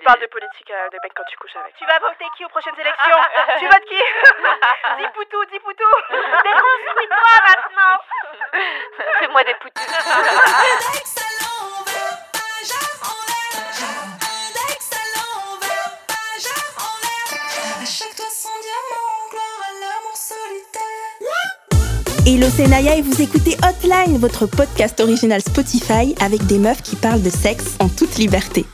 Tu parles de politique euh, des mecs quand tu couches avec. Tu vas voter qui aux prochaines élections Tu votes qui Dis poutou, dis poutou Déconstruis-toi maintenant Fais-moi des poutous. À à. À à. Hello, c'est Naya et vous écoutez Hotline, votre podcast original Spotify avec des meufs qui parlent de sexe en toute liberté.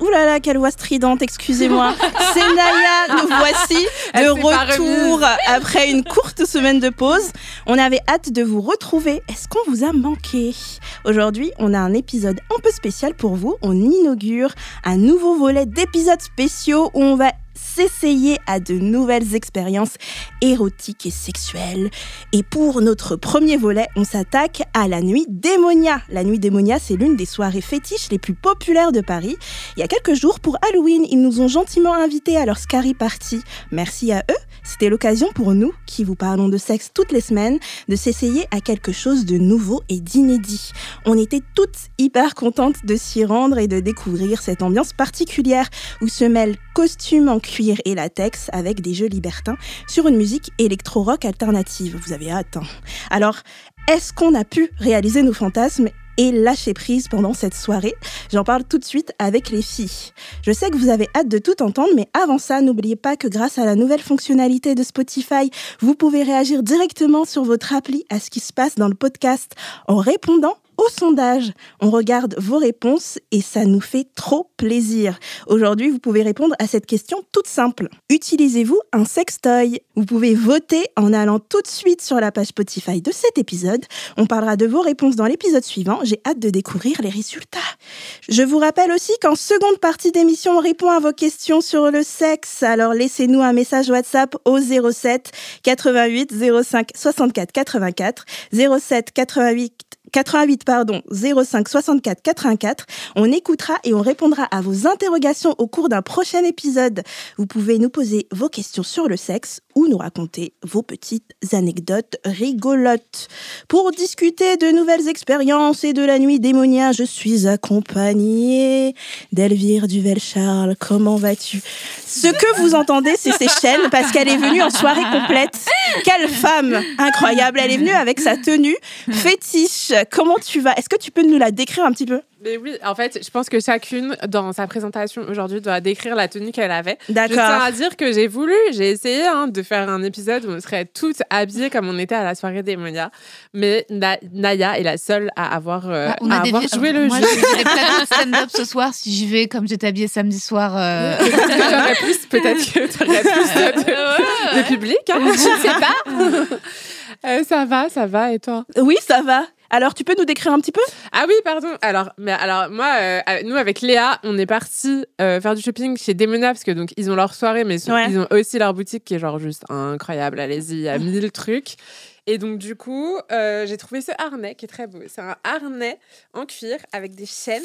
Ouh là là, quelle voix stridente, excusez-moi. C'est Naya, nous voici Elle de retour après une courte semaine de pause. On avait hâte de vous retrouver. Est-ce qu'on vous a manqué? Aujourd'hui, on a un épisode un peu spécial pour vous. On inaugure un nouveau volet d'épisodes spéciaux où on va s'essayer à de nouvelles expériences érotiques et sexuelles. Et pour notre premier volet, on s'attaque à la nuit démonia. La nuit démonia, c'est l'une des soirées fétiches les plus populaires de Paris. Il y a quelques jours, pour Halloween, ils nous ont gentiment invités à leur Scary Party. Merci à eux. C'était l'occasion pour nous, qui vous parlons de sexe toutes les semaines, de s'essayer à quelque chose de nouveau et d'inédit. On était toutes hyper contentes de s'y rendre et de découvrir cette ambiance particulière où se mêlent costumes en cuir et latex avec des jeux libertins sur une musique électro-rock alternative. Vous avez hâte. hein Alors, est-ce qu'on a pu réaliser nos fantasmes et lâcher prise pendant cette soirée? J'en parle tout de suite avec les filles. Je sais que vous avez hâte de tout entendre, mais avant ça, n'oubliez pas que grâce à la nouvelle fonctionnalité de Spotify, vous pouvez réagir directement sur votre appli à ce qui se passe dans le podcast en répondant au sondage. On regarde vos réponses et ça nous fait trop plaisir. Aujourd'hui, vous pouvez répondre à cette question toute simple. Utilisez-vous un sextoy? Vous pouvez voter en allant tout de suite sur la page Spotify de cet épisode. On parlera de vos réponses dans l'épisode suivant. J'ai hâte de découvrir les résultats. Je vous rappelle aussi qu'en seconde partie d'émission, on répond à vos questions sur le sexe. Alors laissez-nous un message WhatsApp au 07 88 05 64 84 07 88 88 pardon 05 64 84. On écoutera et on répondra à vos interrogations au cours d'un prochain épisode. Vous pouvez nous poser vos questions sur le sexe ou nous raconter vos petites anecdotes rigolotes. Pour discuter de nouvelles expériences et de la nuit démonia, je suis accompagnée d'Elvire Duvel-Charles. Comment vas-tu? Ce que vous entendez, c'est ses chaînes parce qu'elle est venue en soirée complète. Quelle femme incroyable Elle est venue avec sa tenue fétiche. Comment tu vas? Est-ce que tu peux nous la décrire un petit peu? Mais oui, en fait, je pense que chacune, dans sa présentation aujourd'hui, doit décrire la tenue qu'elle avait. Je D'accord. tiens à dire que j'ai voulu, j'ai essayé hein, de faire un épisode où on serait toutes habillées comme on était à la soirée d'Emonia. Mais Na- Naya est la seule à avoir, euh, Ah, on à a des avoir joué le Moi, jeu. j'ai des plateaux de stand-up ce soir si j'y vais comme j'étais habillée samedi soir. euh, Peut-être que j'aurais plus, peut-être que t'aurais plus de, de public. Hein. Je ne sais pas. Euh, ça va, ça va. Et toi? Oui, ça va. Alors, tu peux nous décrire un petit peu? Ah oui, pardon. Alors, mais alors moi, euh, euh, nous avec Léa, on est parti faire du shopping chez Demona parce que donc ils ont leur soirée, mais Ouais. ils ont aussi leur boutique qui est genre juste incroyable. Allez-y, il y a mille trucs. Et donc du coup, euh, j'ai trouvé ce harnais qui est très beau. C'est un harnais en cuir avec des chaînes.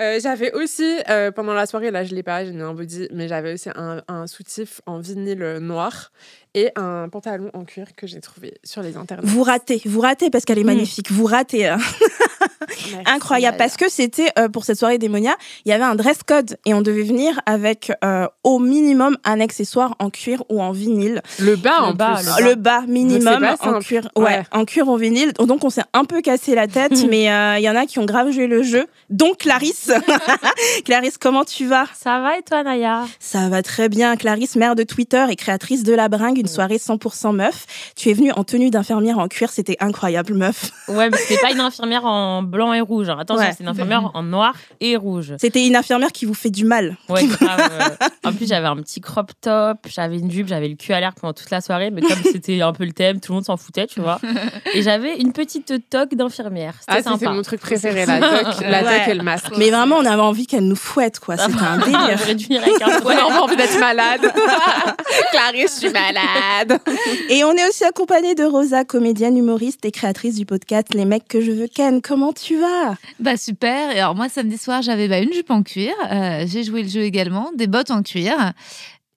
Euh, j'avais aussi, euh, pendant la soirée, là je l'ai pas, j'ai mis un body, mais j'avais aussi un, un soutif en vinyle noir et un pantalon en cuir que j'ai trouvé sur les internets. Vous ratez, vous ratez parce qu'elle est Mm. magnifique. Vous ratez. hein. Merci, Incroyable. Parce que c'était euh, pour cette soirée démonia, il y avait un dress code et on devait venir avec euh, au minimum un accessoire en cuir ou en vinyle. Le bas Le en bas, plus. le bas. Le bas minimum en cuir, ouais, Ouais. en cuir ou vinyle. Donc on s'est un peu cassé la tête, mais euh, il y en a qui ont grave joué le jeu. Donc Clarisse, Clarisse, comment tu vas? Ça va et toi, Naya? Ça va très bien. Clarisse, mère de Twitter et créatrice de La Bringue, une soirée 100% meuf. Tu es venue en tenue d'infirmière en cuir, c'était incroyable, meuf. Ouais, mais c'était pas une infirmière en blanc et rouge. hein. Attention, Ouais. c'est une infirmière en noir et rouge. C'était une infirmière qui vous fait du mal. Ouais, grave. En plus, j'avais un petit crop top, j'avais une jupe, j'avais le cul à l'air pendant toute la soirée, mais comme c'était un peu le thème, tout le monde s'en foutait, tu vois. Et j'avais une petite toque d'infirmière. Ah, C'était mon truc préféré, la toque, la Ouais. toque et le masque. Mais vraiment, on avait envie qu'elle nous fouette, quoi. C'était un délire. J'aurais dû venir avec un On a envie d'être malade. Clarisse, je suis malade. Et on est aussi accompagné de Rosa, comédienne, humoriste et créatrice du podcast Les mecs que je veux ken. Comment tu vas? Bah super. Et alors moi samedi soir j'avais bah, une jupe en cuir. Euh, j'ai joué le jeu également, des bottes en cuir.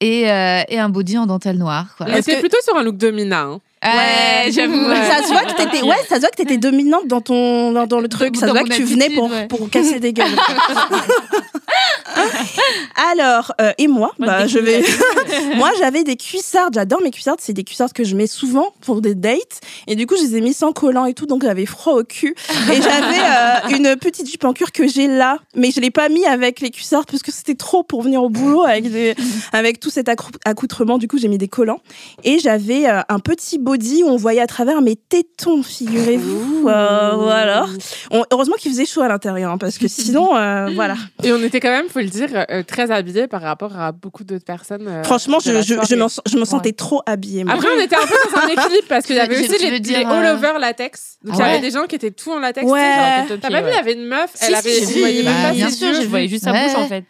et, euh, et un body en dentelle noire. Quoi. Mais c'est plutôt sur un look domina. hein. Ouais, j'avoue. Ouais. Ça se voit que t'étais, ouais, ça se voit que t'étais dominante dans ton, dans, dans le truc. Ça se voit que tu venais pour, ouais. pour casser des gueules. Alors, euh, et moi, Moi, bah, je vais. moi, j'avais des cuissardes. J'adore mes cuissardes. C'est des cuissardes que je mets souvent pour des dates. Et du coup, je les ai mis sans collant et tout, donc j'avais froid au cul. Et j'avais euh, une petite jupe en cuir que j'ai là, mais je l'ai pas mis avec les cuissardes parce que c'était trop pour venir au boulot avec des, avec tout cet accoutrement. Du coup, j'ai mis des collants. Et j'avais euh, un petit body où on voyait à travers mes tétons, figurez-vous. Euh, voilà. On- heureusement qu'il faisait chaud à l'intérieur, hein, parce que sinon, euh, voilà. Et on était quand même, faut le dire, euh, très habillés par rapport à beaucoup d'autres personnes. euh, Franchement, je, je, je, m'en- je me sentais trop habillée. moi. Après, on était un peu dans un équilibre parce qu'il y avait aussi les, veux dire, les euh, all-over latex. Donc, Ah il y avait des gens qui étaient tout en latex. Ouais. T'as pas vu, il y avait une meuf, Si, elle si, avait, si. même Bah, pas bien sûr. Je voyais juste sa Ouais. bouche en fait.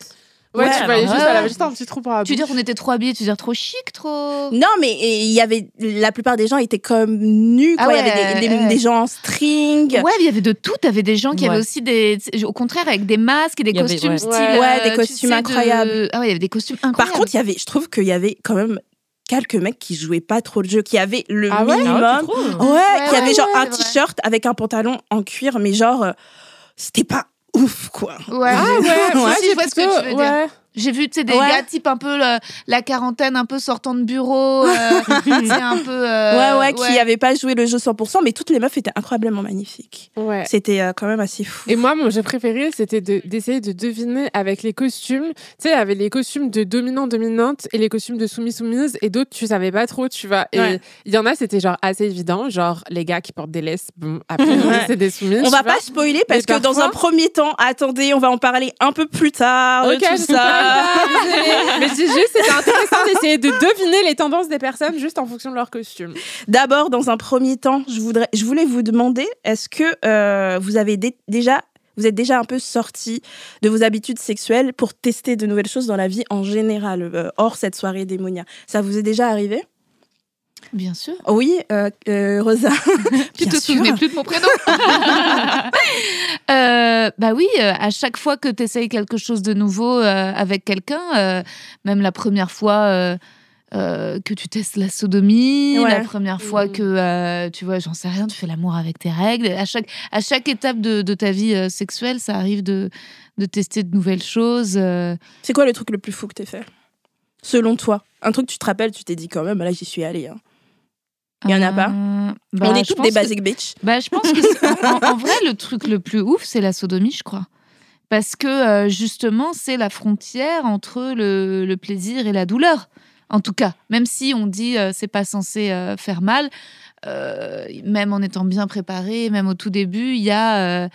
Ouais, Ouais, tu voyais juste, ouais. elle avait juste un petit trou pour la Tu veux dire qu'on était trop habillés, tu veux dire trop chic, trop. Non, mais il y avait la plupart des gens étaient comme nus. Quoi. Ah il y avait des, ouais, des- ouais. des gens en string. Ouais, il y avait de tout. T'avais des gens qui Ouais. avaient aussi des, au contraire, avec des masques et des Il y avait- costumes ouais. style. Ouais. Ouais, des euh, costumes de- incroyables. Ah ouais, il y avait des costumes Par incroyables. contre, il y avait, je trouve qu'il y avait quand même quelques mecs qui jouaient pas trop le jeu, qui avaient le Ah ouais? Minimum. Ah ouais, Ouais, qui ouais, avait genre ouais, un t-shirt avec un pantalon en cuir, mais genre, euh, c'était pas ouf, quoi. Ouais. Ah ouais, Ouais, je vois ce que plutôt- tu veux dire. J'ai vu, des Ouais. gars type un peu le- la quarantaine, un peu sortant de bureau. euh, un peu. euh, ouais, ouais, qui avaient pas joué le jeu 100%, mais toutes les meufs étaient incroyablement magnifiques. Ouais. C'était euh, quand même assez fou. Et moi, mon jeu préféré, c'était de- d'essayer de, deviner avec les costumes. Tu sais, il y avait les costumes de dominant-dominante et les costumes de soumis-soumise, et d'autres, tu savais pas trop, tu vois. Et il Ouais. y en a, c'était genre assez évident, genre les gars qui portent des laisses, bon, après, Ouais. c'est des soumises. On va vois. pas spoiler parce Mais que dans un premier temps, attendez, on va en parler un peu plus tard. de Ok, tout ça. Mais dis juste, c'était intéressant d'essayer de deviner les tendances des personnes juste en fonction de leur costume. D'abord, dans un premier temps, je, voudrais, je voulais vous demander, est-ce que euh, vous avez dé- déjà... Vous êtes déjà un peu sorti de vos habitudes sexuelles pour tester de nouvelles choses dans la vie en général, euh, hors cette soirée démonia. Ça vous est déjà arrivé? Bien sûr. Oui, euh, euh, Rosa. Tu te souvenais plus de mon prénom Euh, Bah oui, à chaque fois que tu essayes quelque chose de nouveau euh, avec quelqu'un, euh, même la première fois euh, euh, que tu testes la sodomie, Ouais. la première fois Mhm. que, euh, tu vois, j'en sais rien, tu fais l'amour avec tes règles. À chaque, à chaque étape de, de ta vie euh, sexuelle, ça arrive de, de tester de nouvelles choses. euh. C'est quoi le truc le plus fou que t'aies fait? Selon toi Un truc, tu te rappelles, tu t'es dit quand même, là j'y suis allée. hein. Il y en a pas Euh, bah, On est je toutes des que- basic bitch. Bah, je pense que en, en vrai, le truc le plus ouf, c'est la sodomie, je crois. Parce que euh, justement, c'est la frontière entre le, le plaisir et la douleur. En tout cas, même si on dit euh, c'est pas censé euh, faire mal, même en étant bien préparé, même au tout début, il y a.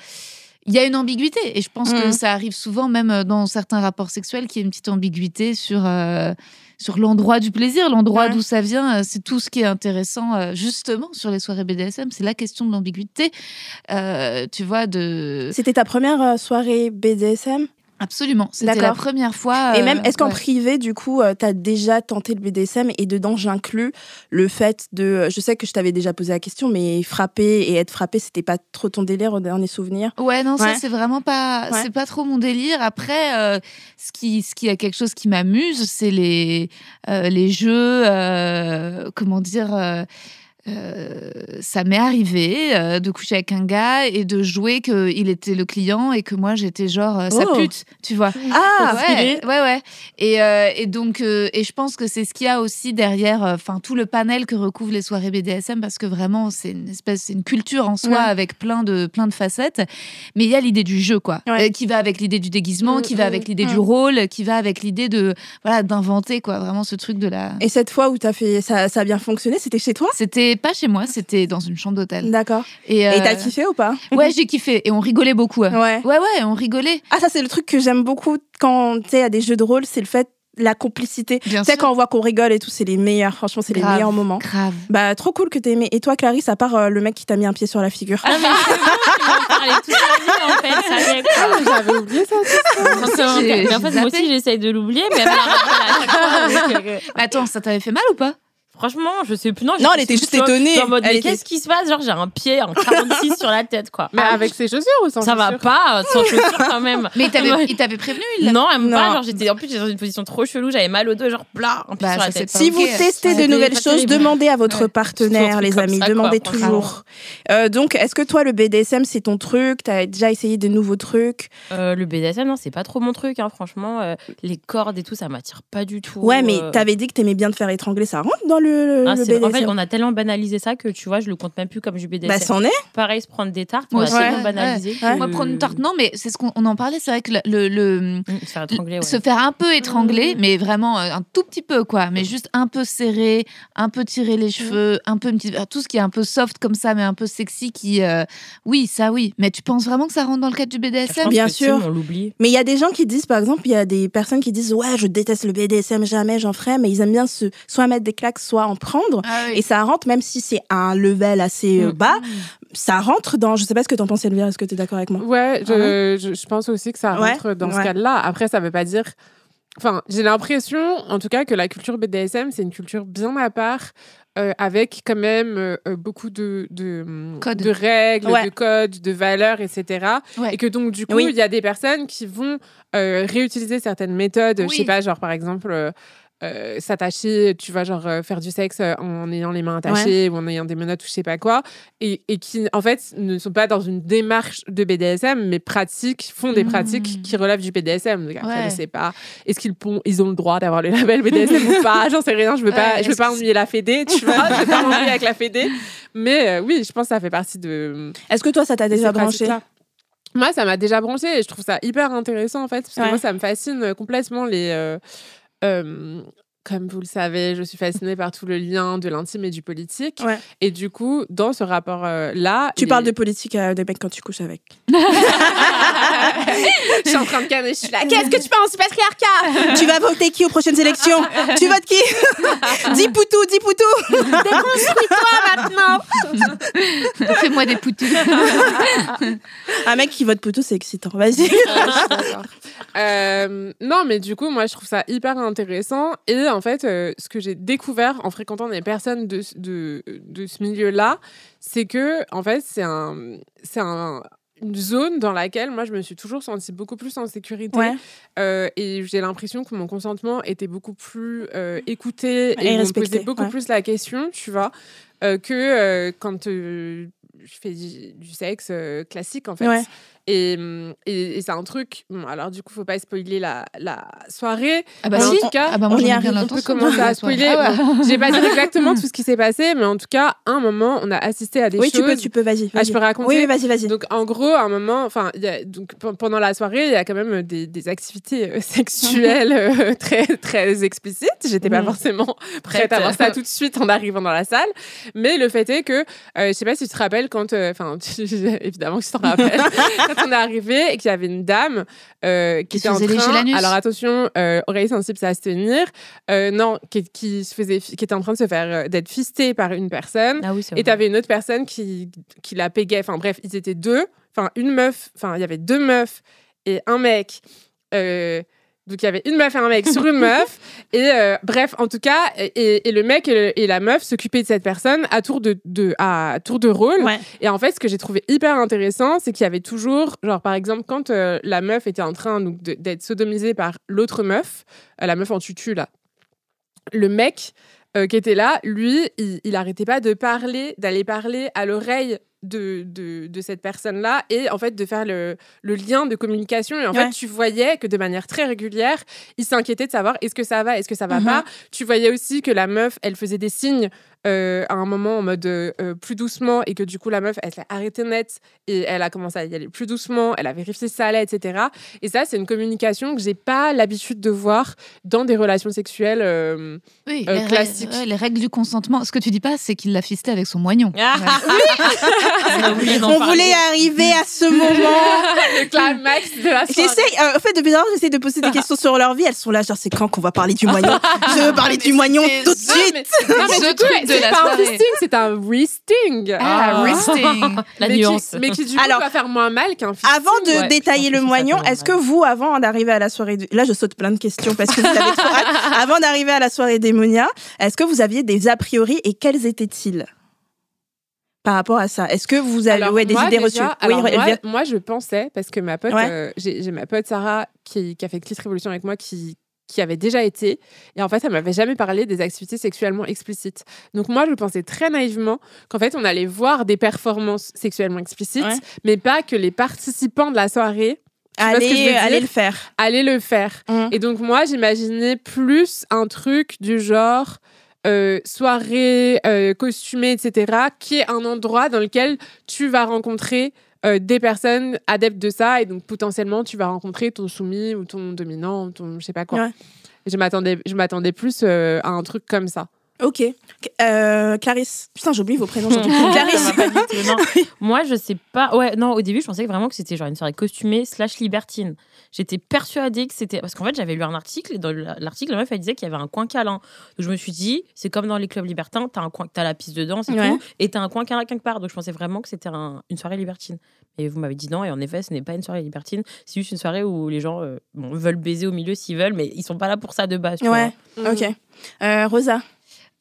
il y a une ambiguïté et je pense que Mhm. ça arrive souvent même euh, dans certains rapports sexuels qu'il y a une petite ambiguïté sur euh, sur l'endroit du plaisir, l'endroit Ouais. d'où ça vient. euh, C'est tout ce qui est intéressant euh, justement sur les soirées BDSM, c'est la question de l'ambiguïté. Euh, tu vois de C'était ta première soirée BDSM absolument. C'était la première fois. Et euh, même, est-ce qu'en ouais. privé, du coup, tu t'as déjà tenté le BDSM et dedans, j'inclus le fait de. Je sais que je t'avais déjà posé la question, mais frapper et être frappé, c'était pas trop ton délire au dernier souvenir? Ouais, non, ça Ouais. c'est vraiment pas, Ouais. c'est pas trop mon délire. Après, euh, ce qui, ce qui a quelque chose qui m'amuse, c'est les, euh, les jeux, euh, comment dire. Euh, ça m'est arrivé euh, de coucher avec un gars et de jouer qu'il était le client et que moi j'étais genre euh, sa Oh. pute, tu vois. Ah ouais, ouais, ouais. Et, euh, et donc, euh, et je pense que c'est ce qu'il y a aussi derrière, enfin tout le panel que recouvrent les soirées BDSM, parce que vraiment c'est une espèce, c'est une culture en soi Ouais. avec plein de plein de facettes. Mais il y a l'idée du jeu, quoi, Ouais. qui va avec l'idée du déguisement, Mm, qui va mm, avec l'idée mm. du rôle, qui va avec l'idée de voilà d'inventer quoi, vraiment ce truc de la. Et cette fois où t'as fait, ça, ça a bien fonctionné, c'était chez toi? C'était pas chez moi, c'était dans une chambre d'hôtel. D'accord. Et, Et euh, t'as kiffé ou pas? Ouais, j'ai kiffé et on rigolait beaucoup. Ouais, Ouais. ouais, ouais, on rigolait. Ah, ça, c'est le truc que j'aime beaucoup quand tu à des jeux de rôle, c'est le fait, la complicité. Bien Tu sais, sûr. quand on voit qu'on rigole et tout, c'est les meilleurs. Franchement, c'est les meilleurs moments. Grave. Bah, trop cool que t'aies aimé. Et toi, Clarisse, à part euh, le mec qui t'a mis un pied sur la figure? Non, mais c'est en fait. Quoi. J'avais oublié ça. En fait, moi aussi, j'essaye de l'oublier, mais elle me la rappelle à chaque fois. donc, euh, Attends, ça t'avait fait mal ou pas? Franchement, je sais plus. Non, Non, elle était juste étonnée. j'étais En mode, Elle mais était- qu'est-ce qui se passe? Genre, j'ai un pied en 46 sur la tête, quoi. Mais Ah, avec ses chaussures ou sans ça va pas, sans chaussures quand même. Mais il t'avait, Ouais. il t'avait prévenu, il Non, même pas. Non. Genre, j'étais en plus j'étais dans une position trop chelou, j'avais mal au dos, genre en plus Bah, sur la tête. pas Si vous testez de nouvelles pas choses, demandez à votre Ouais. partenaire, les amis. ça, demandez toujours. Euh, donc, est-ce que toi, le BDSM, c'est ton truc? T'as déjà essayé des nouveaux trucs? Euh, le BDSM, non, c'est pas trop mon truc, hein, franchement. euh, les cordes et tout, ça m'attire pas du tout. Ouais, mais euh. t'avais dit que t'aimais bien te faire étrangler. Ça rentre dans le, Ah, le c'est- BDSM en fait, on a tellement banalisé ça que tu vois, je le compte même plus comme du BDSM. Bah, c'en est. Pareil, se prendre des tartes, Moi on a tellement banalisé. ouais. que- Moi, prendre une tarte, non, mais c'est ce qu'on on en parlait. C'est vrai que le, le- le- Mmh, se faire étrangler, ouais. se faire un peu étrangler, mais vraiment euh, un tout petit peu, quoi. Mais juste un peu serré, un peu tirer les cheveux, un peu une petite- euh, tout ce qui est un peu soft comme ça, mais un peu sexy, qui, euh, oui, ça, oui. Mais tu penses vraiment que ça rentre dans le cadre du BDSM Bien sûr. On l'oublie. Mais il y a des gens qui disent, par exemple, il y a des personnes qui disent Ouais, je déteste le BDSM, jamais j'en ferai, mais ils aiment bien se, soit mettre des claques, soit en prendre. Ah oui. Et ça rentre, même si c'est un level assez euh, Mm. bas, ça rentre dans. Je sais pas ce que t'en penses, Elvire, est-ce que t'es d'accord avec moi? Ouais, je, Ah ouais? je, je pense aussi que ça Ouais, rentre dans ouais. ce cadre-là. Après, ça veut pas dire. Enfin, j'ai l'impression, en tout cas, que la culture BDSM, c'est une culture bien à part, euh, avec quand même euh, beaucoup de, de, Codes. de règles, Ouais. de codes, de valeurs, etc. Ouais. Et que donc, du coup, Oui. il y a des personnes qui vont euh, réutiliser certaines méthodes, je Oui. sais pas, genre par exemple. Euh, s'attacher, tu vois, genre euh, faire du sexe euh, en ayant les mains attachées ou en ayant des menottes ou je sais pas quoi, et, et qui en fait ne sont pas dans une démarche de BDSM, mais pratiquent, font des pratiques qui relèvent du BDSM. Donc après, Ouais. je sais pas, est-ce qu'ils ils ont le droit d'avoir le label BDSM ou pas? J'en sais rien, je veux pas, Ouais, je veux pas ennuyer la Fédé, tu vois, je veux pas m'ennuyer avec la Fédé, mais oui, je pense que ça fait partie de Est-ce que toi, ça t'a déjà branché? Moi, ça m'a déjà branché et je trouve ça hyper intéressant en fait, parce que moi, ça me fascine complètement les. Euh, comme vous le savez, je suis fascinée par tout le lien de l'intime et du politique. Ouais. Et du coup, dans ce rapport-là. Tu parles de politique à des mecs quand tu couches avec. je suis en train de canner, je suis là. Qu'est-ce que tu penses du patriarcat? Tu vas voter qui aux prochaines élections? Tu votes qui? Dis Poutou, dis Poutou Fais-moi des poutous. Un mec qui vote Poutou, c'est excitant. Vas-y. Euh, non, mais du coup, moi, je trouve ça hyper intéressant. Et en fait, euh, ce que j'ai découvert en fréquentant des personnes de, ce- de, de ce milieu-là, c'est que, en fait, c'est un, c'est un, une zone dans laquelle moi, je me suis toujours sentie beaucoup plus en sécurité. Ouais. Euh, et j'ai l'impression que mon consentement était beaucoup plus euh, écouté Et et, on me posait beaucoup ouais. plus la question, tu vois, euh, que quand je fais du, du sexe classique, en fait. Ouais. Et, hum, et, et c'est un truc. bon, alors, du coup, faut pas spoiler la, la soirée. Ah bah en si. tout cas, ah bah moi, on y arrive, on peut commencer à spoiler. Ah ouais. Bon, J'ai pas dit exactement tout ce qui s'est passé, mais en tout cas, à un moment, on a assisté à des Oui, tu choses. peux, tu peux, vas-y. Ah, je peux raconter Oui, oui, vas-y, vas-y. donc en gros, à un moment, enfin, donc pendant la soirée, il y a quand même des, des activités euh, sexuelles euh, très très explicites. J'étais pas Mhm. forcément prête à voir ça tout de suite en arrivant dans la salle, mais le fait est que euh, je sais pas si tu te rappelles quand, euh, enfin, évidemment que tu t'en rappelles, on est arrivé et qu'il y avait une dame euh, qui était en train, alors attention, euh, oreilles sensibles, ça à se tenir, euh, non, qui, qui se faisait, qui était en train de se faire euh, d'être fistée par une personne. Ah oui, Et t'avais une autre personne qui, qui la pégait. Enfin bref, ils étaient deux. Enfin, une meuf. Enfin, il y avait deux meufs et un mec. Donc il y avait une meuf et un mec sur une meuf. Et euh, bref, en tout cas, et, et le mec et, le- et la meuf s'occupaient de cette personne à tour de, de- à tour de rôle. Ouais. Et en fait, ce que j'ai trouvé hyper intéressant, c'est qu'il y avait toujours, genre par exemple, quand euh, la meuf était en train donc, de- d'être sodomisée par l'autre meuf, euh, la meuf en tutu là, le mec qui était là, lui, il, il arrêtait pas de parler, d'aller parler à l'oreille de, de, de cette personne-là et en fait de faire le, le lien de communication. Et en Ouais. fait, tu voyais que de manière très régulière, il s'inquiétait de savoir est-ce que ça va, est-ce que ça va Mhm. pas? Tu voyais aussi que la meuf, elle faisait des signes euh, à un moment en mode euh, euh, plus doucement et que du coup la meuf elle s'est arrêtée net et elle a commencé à y aller plus doucement, elle a vérifié si ça allait, etc. Et ça c'est une communication que j'ai pas l'habitude de voir dans des relations sexuelles. euh, Oui, Euh, les, rè- classique. ouais, les règles du consentement. Ce que tu dis pas, c'est qu'il l'a fisté avec son moignon. Ah, Ouais. On voulait arriver à ce moment. le climax de la soirée. J'essaie, euh, en fait, depuis lors, j'essaie de poser des questions sur leur vie. Elles sont là, genre, c'est quand qu'on va parler du moignon? Je veux parler du moignon tout de suite. mais, non, mais Ce du coup, c'est la pas un fisting, c'est un resting. Ah, resting. La mais nuance. Qui, mais qui, du coup, Alors, va faire moins mal qu'un fisting. Avant de Ouais, détailler le moignon, est-ce que vous, avant d'arriver à la soirée, de- là je saute plein de questions parce que vous avez trop hâte, avant d'arriver à la soirée d'Emonia, est-ce que vous aviez des a priori et quels étaient-ils par rapport à ça? Est-ce que vous avez Alors, ouais, des moi, idées déjà, reçues? Alors, Oui, moi, je pensais, parce que ma pote, Ouais. euh, j'ai j'ai ma pote Sarah qui, qui a fait Clit Révolution avec moi, qui, qui avait déjà été. Et en fait, elle m'avait jamais parlé des activités sexuellement explicites. Donc moi, je pensais très naïvement qu'en fait, on allait voir des performances sexuellement explicites, Ouais. mais pas que les participants de la soirée allez, allez le faire. allaient le faire. Mhm. Et donc moi, j'imaginais plus un truc du genre euh, soirée euh, costumée, etc., qui est un endroit dans lequel tu vas rencontrer euh, des personnes adeptes de ça et donc potentiellement tu vas rencontrer ton soumis ou ton dominant ou ton je sais pas quoi. Ouais. Je m'attendais, je m'attendais plus euh, à un truc comme ça. Ok. Euh, Clarisse. Putain, j'oublie vos prénoms. Clarisse. non. Moi, je sais pas. Ouais, non, au début, je pensais vraiment que c'était genre une soirée costumée slash libertine. J'étais persuadée que c'était. Parce qu'en fait, j'avais lu un article et dans l'article, la meuf, elle disait qu'il y avait un coin câlin. Donc, je me suis dit, c'est comme dans les clubs libertins, t'as un coin, t'as la piste de danse et Ouais. tout, et t'as un coin câlin quelque part. Donc, je pensais vraiment que c'était un- une soirée libertine. Et vous m'avez dit non, et en effet, ce n'est pas une soirée libertine. C'est juste une soirée où les gens euh, bon, veulent baiser au milieu s'ils veulent, mais ils sont pas là pour ça de base. Ouais. vois. Ok. Euh, Rosa.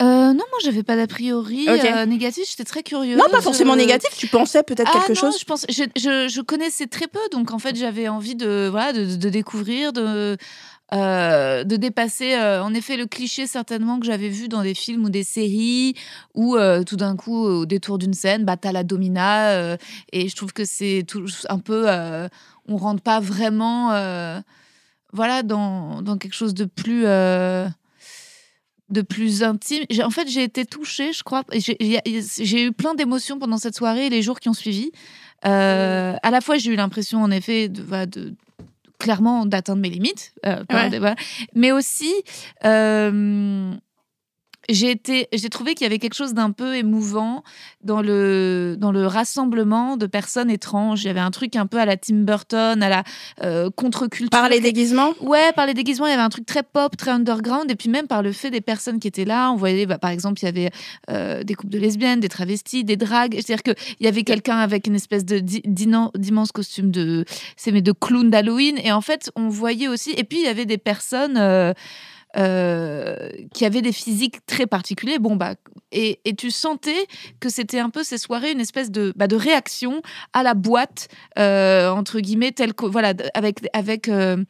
Euh, non, moi, j'avais pas d'a priori euh, négatif. J'étais très curieuse. Non, pas forcément Euh, négatif. Tu pensais peut-être Ah quelque non, chose je pense, je, je, je connaissais très peu, donc en fait j'avais envie de voilà de, de découvrir, de de dépasser en effet le cliché certainement que j'avais vu dans des films ou des séries où tout d'un coup au détour d'une scène bah t'as la domina et je trouve que c'est tout un peu on rentre pas vraiment voilà dans, dans quelque chose de plus de plus intime. En fait, j'ai été touchée, je crois. J'ai eu plein d'émotions pendant cette soirée et les jours qui ont suivi. Euh, À la fois, j'ai eu l'impression, en effet, de, voilà, de- clairement d'atteindre mes limites, euh, Ouais. mais aussi euh, j'ai été, j'ai trouvé qu'il y avait quelque chose d'un peu émouvant dans le dans le rassemblement de personnes étranges. Il y avait un truc un peu à la Tim Burton, à la euh, contre-culture. Par les déguisements? Ouais, par les déguisements, il y avait un truc très pop, très underground, et puis même par le fait des personnes qui étaient là. On voyait, bah, par exemple, il y avait euh, des couples de lesbiennes, des travestis, des dragues. C'est-à-dire qu'il y avait quelqu'un avec une espèce de di- d'immen- d'immense costume de, c'est mais de clown d'Halloween, et en fait, on voyait aussi. Et puis il y avait des personnes. euh, euh, qui avaient des physiques très particuliers. Bon, bah, et, tu sentais que c'était un peu ces soirées, une espèce de, bah, de réaction à la boîte, euh, entre guillemets, que, voilà, avec, avec euh,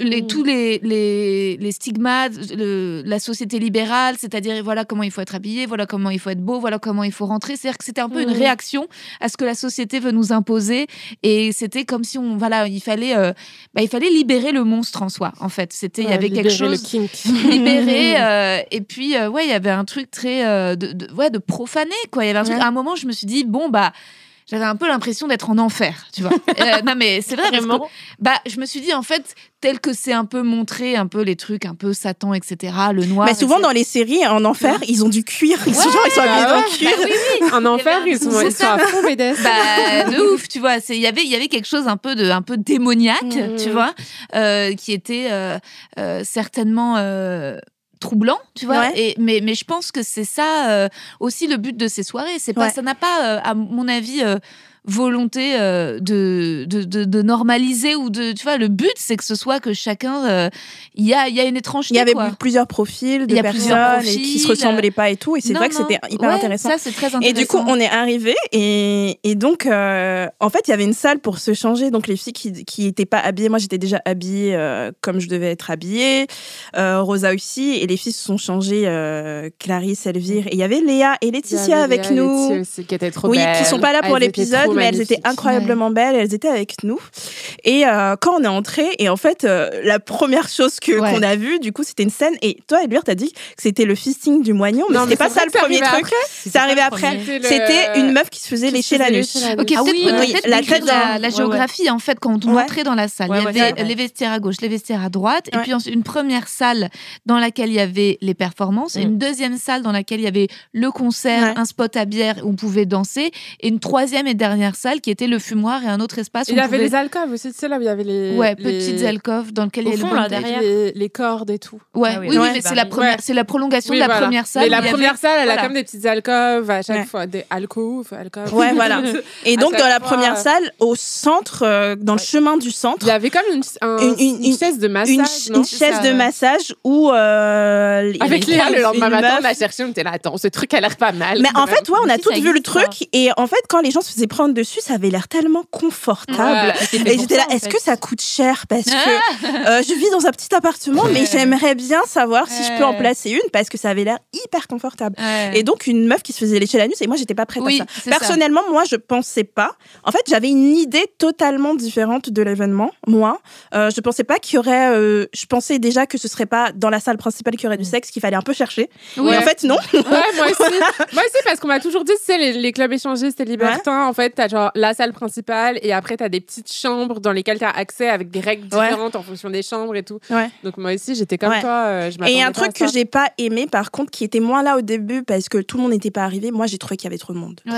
les, Mm. tous les, les, les stigmates, le- la société libérale, c'est-à-dire voilà comment il faut être habillé, voilà comment il faut être beau, voilà comment il faut rentrer. C'est-à-dire que c'était un peu une Mm. réaction à ce que la société veut nous imposer. Et c'était comme si on, voilà, il fallait, euh, bah, il fallait libérer le monstre en soi, en fait. C'était, il y avait quelque chose libéré euh, et puis euh, ouais il y avait un truc très euh, de, de- ouais de profané quoi il y avait un truc Ouais. à un moment je me suis dit bon bah j'avais un peu l'impression d'être en enfer, tu vois. Euh, non mais c'est vrai parce que, Vraiment bah je me suis dit en fait tel que c'est un peu montré un peu les trucs un peu Satan etc le noir. Mais souvent etc. dans les séries en enfer, ils ont du cuir. Ils sont, ils sont habillés bah dans ouais. le cuir. Bah oui, oui. En enfer, ils sont, c'est ils sont ça. à fond BDS. Bah, de ouf, tu vois. c'est- Il y avait, il y avait quelque chose un peu de, un peu démoniaque, Mhm. tu vois, euh, qui était euh, euh, certainement euh, troublant, tu vois. Ouais. Et, mais, mais je pense que c'est ça euh, aussi le but de ces soirées. C'est pas, Ouais. ça n'a pas, euh, à mon avis. Euh, volonté euh, de, de, de, de normaliser ou de tu vois le but c'est que ce soit que chacun euh, il y a il y a une étrangeté Il y avait quoi. plusieurs profils de y a plusieurs personnes et qui se profils. ressemblaient pas et tout. Et c'est Non, vrai que c'était hyper Ouais, intéressant. ça c'est très intéressant Et du coup, on est arrivé et, et donc, euh, en fait, il y avait une salle pour se changer. Donc, les filles qui qui étaient pas habillées, moi, j'étais déjà habillée euh, comme je devais être habillée. Euh, Rosa aussi. Et les filles se sont changées, euh, Clarisse, Elvire. Et il y avait Léa et Laetitia avec Léa et nous. Laetitia aussi, qui étaient trop Oui, belles. qui sont pas là pour l'épisode, mais elles étaient incroyablement belles. Elles étaient avec nous. Et euh, quand on est entré, et en fait, euh, la première chose que Ouais. qu'on a vue, du coup, c'était une scène. Et toi, Elvire, t'as dit que c'était le fisting du moignon, mais Non, c'était pas ça le premier truc. C'est arrivé après. C'était une meuf qui se faisait lécher la faisait nuit. lécher la Ok. Ah peut-être la tête la, ouais, ouais. géographie en fait quand on Ouais. entrait dans la salle. Ouais, il y ouais, avait les vestiaires à gauche, les vestiaires à droite, et Ouais. puis ensuite une première salle dans laquelle il y avait les performances, et Mm. une deuxième salle dans laquelle il y avait le concert, Ouais. un spot à bière où on pouvait danser, et une troisième et dernière salle qui était le fumoir et un autre espace où Il y avait pouvait... les alcôves aussi, tu sais, là où il y avait les. Ouais, les- petites alcôves dans lesquelles il y avait fond, le là, bandage. derrière. Les, les cordes et tout. Ouais, Ah oui, oui, mais c'est la première, Ouais. c'est la prolongation Oui, de la voilà. première salle. Mais la avait- première salle, elle voilà. a comme des petites alcôves à chaque Ouais. fois, des alcôves, alcôves. Ouais, voilà. Et donc, dans la première salle, au centre, euh, dans le chemin du centre, Il y avait comme une, un- Une- une- une chaise de massage, une, C'est chaise de massage où euh, Avec Léa, le lendemain matin, on a cherché, on était là, attends, ce truc a l'air pas mal. Mais en fait, ouais, on a toutes vu le truc. Et en fait, quand les gens se faisaient prendre dessus, ça avait l'air tellement confortable. Ouais. C'est Et j'étais là, est-ce que ça coûte cher? Parce que euh, je vis dans un petit appartement, mais Ouais. j'aimerais bien savoir si je peux en Ouais. placer une parce que ça avait l'air hyper confortable. Ouais. Et donc, une meuf qui se faisait lécher la nuit, et moi, j'étais pas prête Oui, à c'est ça. ça. Personnellement, moi, je pensais pas. En fait, j'avais une idée totalement différente de l'événement. Moi, euh, je pensais pas qu'il y aurait. euh, je pensais déjà que ce serait pas dans la salle principale qu'il y aurait du sexe, qu'il fallait un peu chercher. Oui. Et en fait, non. Ouais, moi aussi. moi aussi, parce qu'on m'a toujours dit, sais, les, les clubs échangés, c'était libertin. En fait, t'as genre la salle principale et après, t'as des petites chambres dans lesquelles t'as accès avec des règles Ouais. différentes en fonction des chambres et tout. Ouais. Donc, moi aussi, j'étais comme Ouais. toi. euh, je Et un truc que j'ai pas aimé, par contre, qui était moins là au début parce que tout le monde n'était pas arrivé. Moi, j'ai trouvé qu'il y avait trop de monde. Il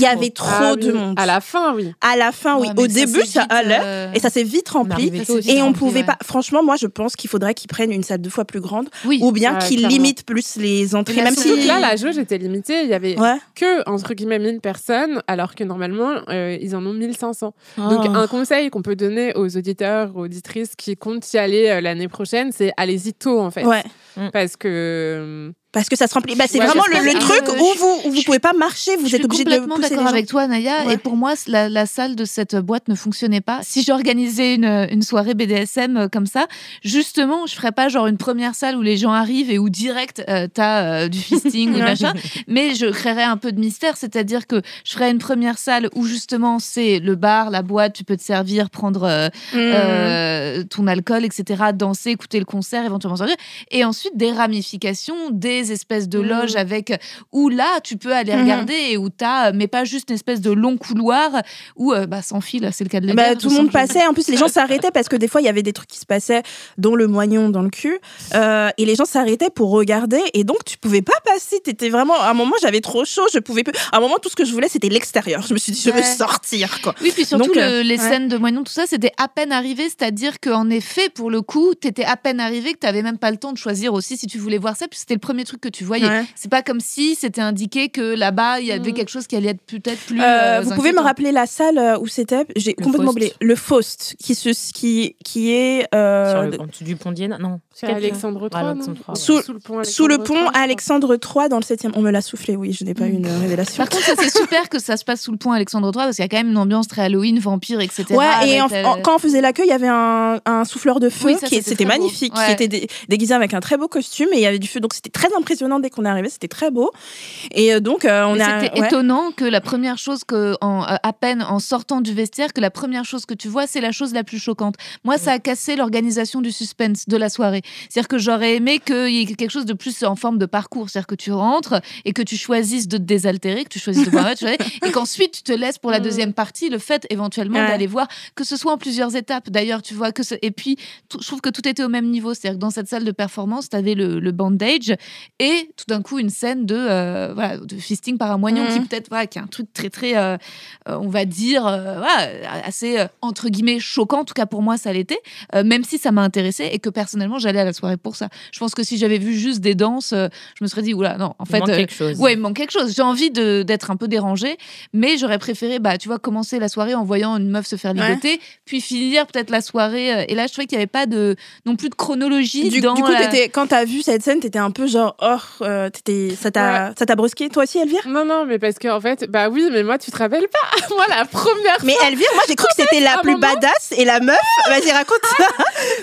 y avait trop Ah de oui, monde. À la fin, oui. À la fin, oui. Au début, ça allait. euh, Et ça s'est vite rempli. Et on pouvait pas. Franchement, moi, je pense qu'il faudrait qu'ils prennent une salle deux fois plus grande Oui. ou bien qu'ils limitent plus les entrées. Même si. Là, la jauge était limitée. Il y avait que, entre guillemets, 1000 personnes, alors que normalement, euh, ils en ont 1500. Oh. Donc, un conseil qu'on peut donner aux auditeurs, aux auditrices qui comptent y aller euh, l'année prochaine, c'est allez-y tôt, en fait. Ouais. Parce que. Parce que ça se remplit. Bah, c'est Ouais, vraiment le, truc où je- vous, où vous pouvez pas marcher, vous je êtes suis obligé de complètement pousser les d'accord gens. avec toi, Naya. Ouais. Et pour moi, la, la salle de cette boîte ne fonctionnait pas. Si j'organisais une, une soirée BDSM euh, comme ça, justement, je ferais pas genre une première salle où les gens arrivent et où direct euh, t'as euh, du fisting ou machin. Mais je créerais un peu de mystère, c'est-à-dire que je ferais une première salle où justement c'est le bar, la boîte, tu peux te servir, prendre euh, Mmh. ton alcool, etc., danser, écouter le concert, éventuellement sortir. Et ensuite, des ramifications, des espèces de loges avec où là, tu peux aller Mhm. regarder et où tu as, mais pas juste une espèce de long couloir où, euh, bah, sans fil, c'est le cas de la Bah, guerre, tout le monde passait. En plus, les gens s'arrêtaient parce que des fois, il y avait des trucs qui se passaient, dont le moignon dans le cul. Euh, et les gens s'arrêtaient pour regarder. Et donc, tu pouvais pas passer. T'étais vraiment. À un moment, j'avais trop chaud. Je pouvais. plus- À un moment, tout ce que je voulais, c'était l'extérieur. Je me suis dit, je veux sortir, quoi. Oui, puis surtout Donc, le- euh, les ouais. scènes de moignon, tout ça, c'était à peine arrivé, c'est-à-dire qu'en effet, pour le coup, t'étais à peine arrivé, que t'avais même pas le temps de choisir aussi si tu voulais voir ça, puis c'était le premier truc que tu voyais. Ouais. C'est pas comme si c'était indiqué que là-bas, il y avait Mm. quelque chose qui allait être peut-être plus. Euh, euh, vous pouvez me rappeler la salle euh, où c'était? J'ai complètement Faust. oublié. Le Faust, qui, se, qui, qui est euh, Sur le, en dessous du pont d'Iéna. Non, C'est Alexandre III, Alexandre ouais. Sous- Sous le pont, sous le Alexandre pont. Alexandre III dans le 7e. On me l'a soufflé, oui, je n'ai pas eu une révélation. Par contre, ça c'est super que ça se passe sous le pont Alexandre III parce qu'il y a quand même une ambiance très Halloween, vampire, etc. Ouais, et en- euh, en- quand on faisait l'accueil, il y avait un, un souffleur de feu Oui, ça, qui c'était magnifique, qui Ouais. était dé- déguisé avec un très beau costume et il y avait du feu, donc c'était très impressionnant dès qu'on est arrivé, c'était très beau. Et euh, donc euh, on Mais a. C'était ouais. étonnant que la première chose que, en, à peine en sortant du vestiaire, que la première chose que tu vois, c'est la chose la plus choquante. Moi, ça a cassé l'organisation du suspense de la soirée. C'est-à-dire que j'aurais aimé qu'il y ait quelque chose de plus en forme de parcours. C'est-à-dire que tu rentres et que tu choisisses de te désaltérer, que tu choisisses de boire et qu'ensuite tu te laisses pour la deuxième partie le fait éventuellement Ouais. d'aller voir, que ce soit en plusieurs étapes. D'ailleurs, tu vois que ce- et puis je trouve que tout était au même niveau. C'est-à-dire que dans cette salle de performance, tu avais le, le bandage et tout d'un coup une scène de euh, voilà de fisting par un moignon qui peut-être voilà qui est un truc très très euh, euh, on va dire euh, voilà, assez entre guillemets choquant en tout cas pour moi ça l'était même si ça m'a intéressé et que personnellement j'allais à la soirée pour ça je pense que si j'avais vu juste des danses euh, je me serais dit oula non en Il fait manque euh, quelque chose. Ouais, il me manque quelque chose. J'ai envie de- d'être un peu dérangée, mais j'aurais préféré, bah, tu vois, commencer la soirée en voyant une meuf se faire Ouais. ligoter, puis finir peut-être la soirée. euh, Et là, je trouvais qu'il n'y avait pas de non plus de chronologie Du, dans du coup, la- t'étais- quand t'as vu cette scène, t'étais un peu genre, hors. euh, t'étais- ça t'a ça t'a brusqué, toi aussi, Elvire? Non, non, mais parce qu'en fait, bah oui, mais moi, tu te rappelles pas Moi, la première Mais Elvire, moi j'ai cru que c'était la plus moment- badass et la meuf. Vas-y, raconte ça.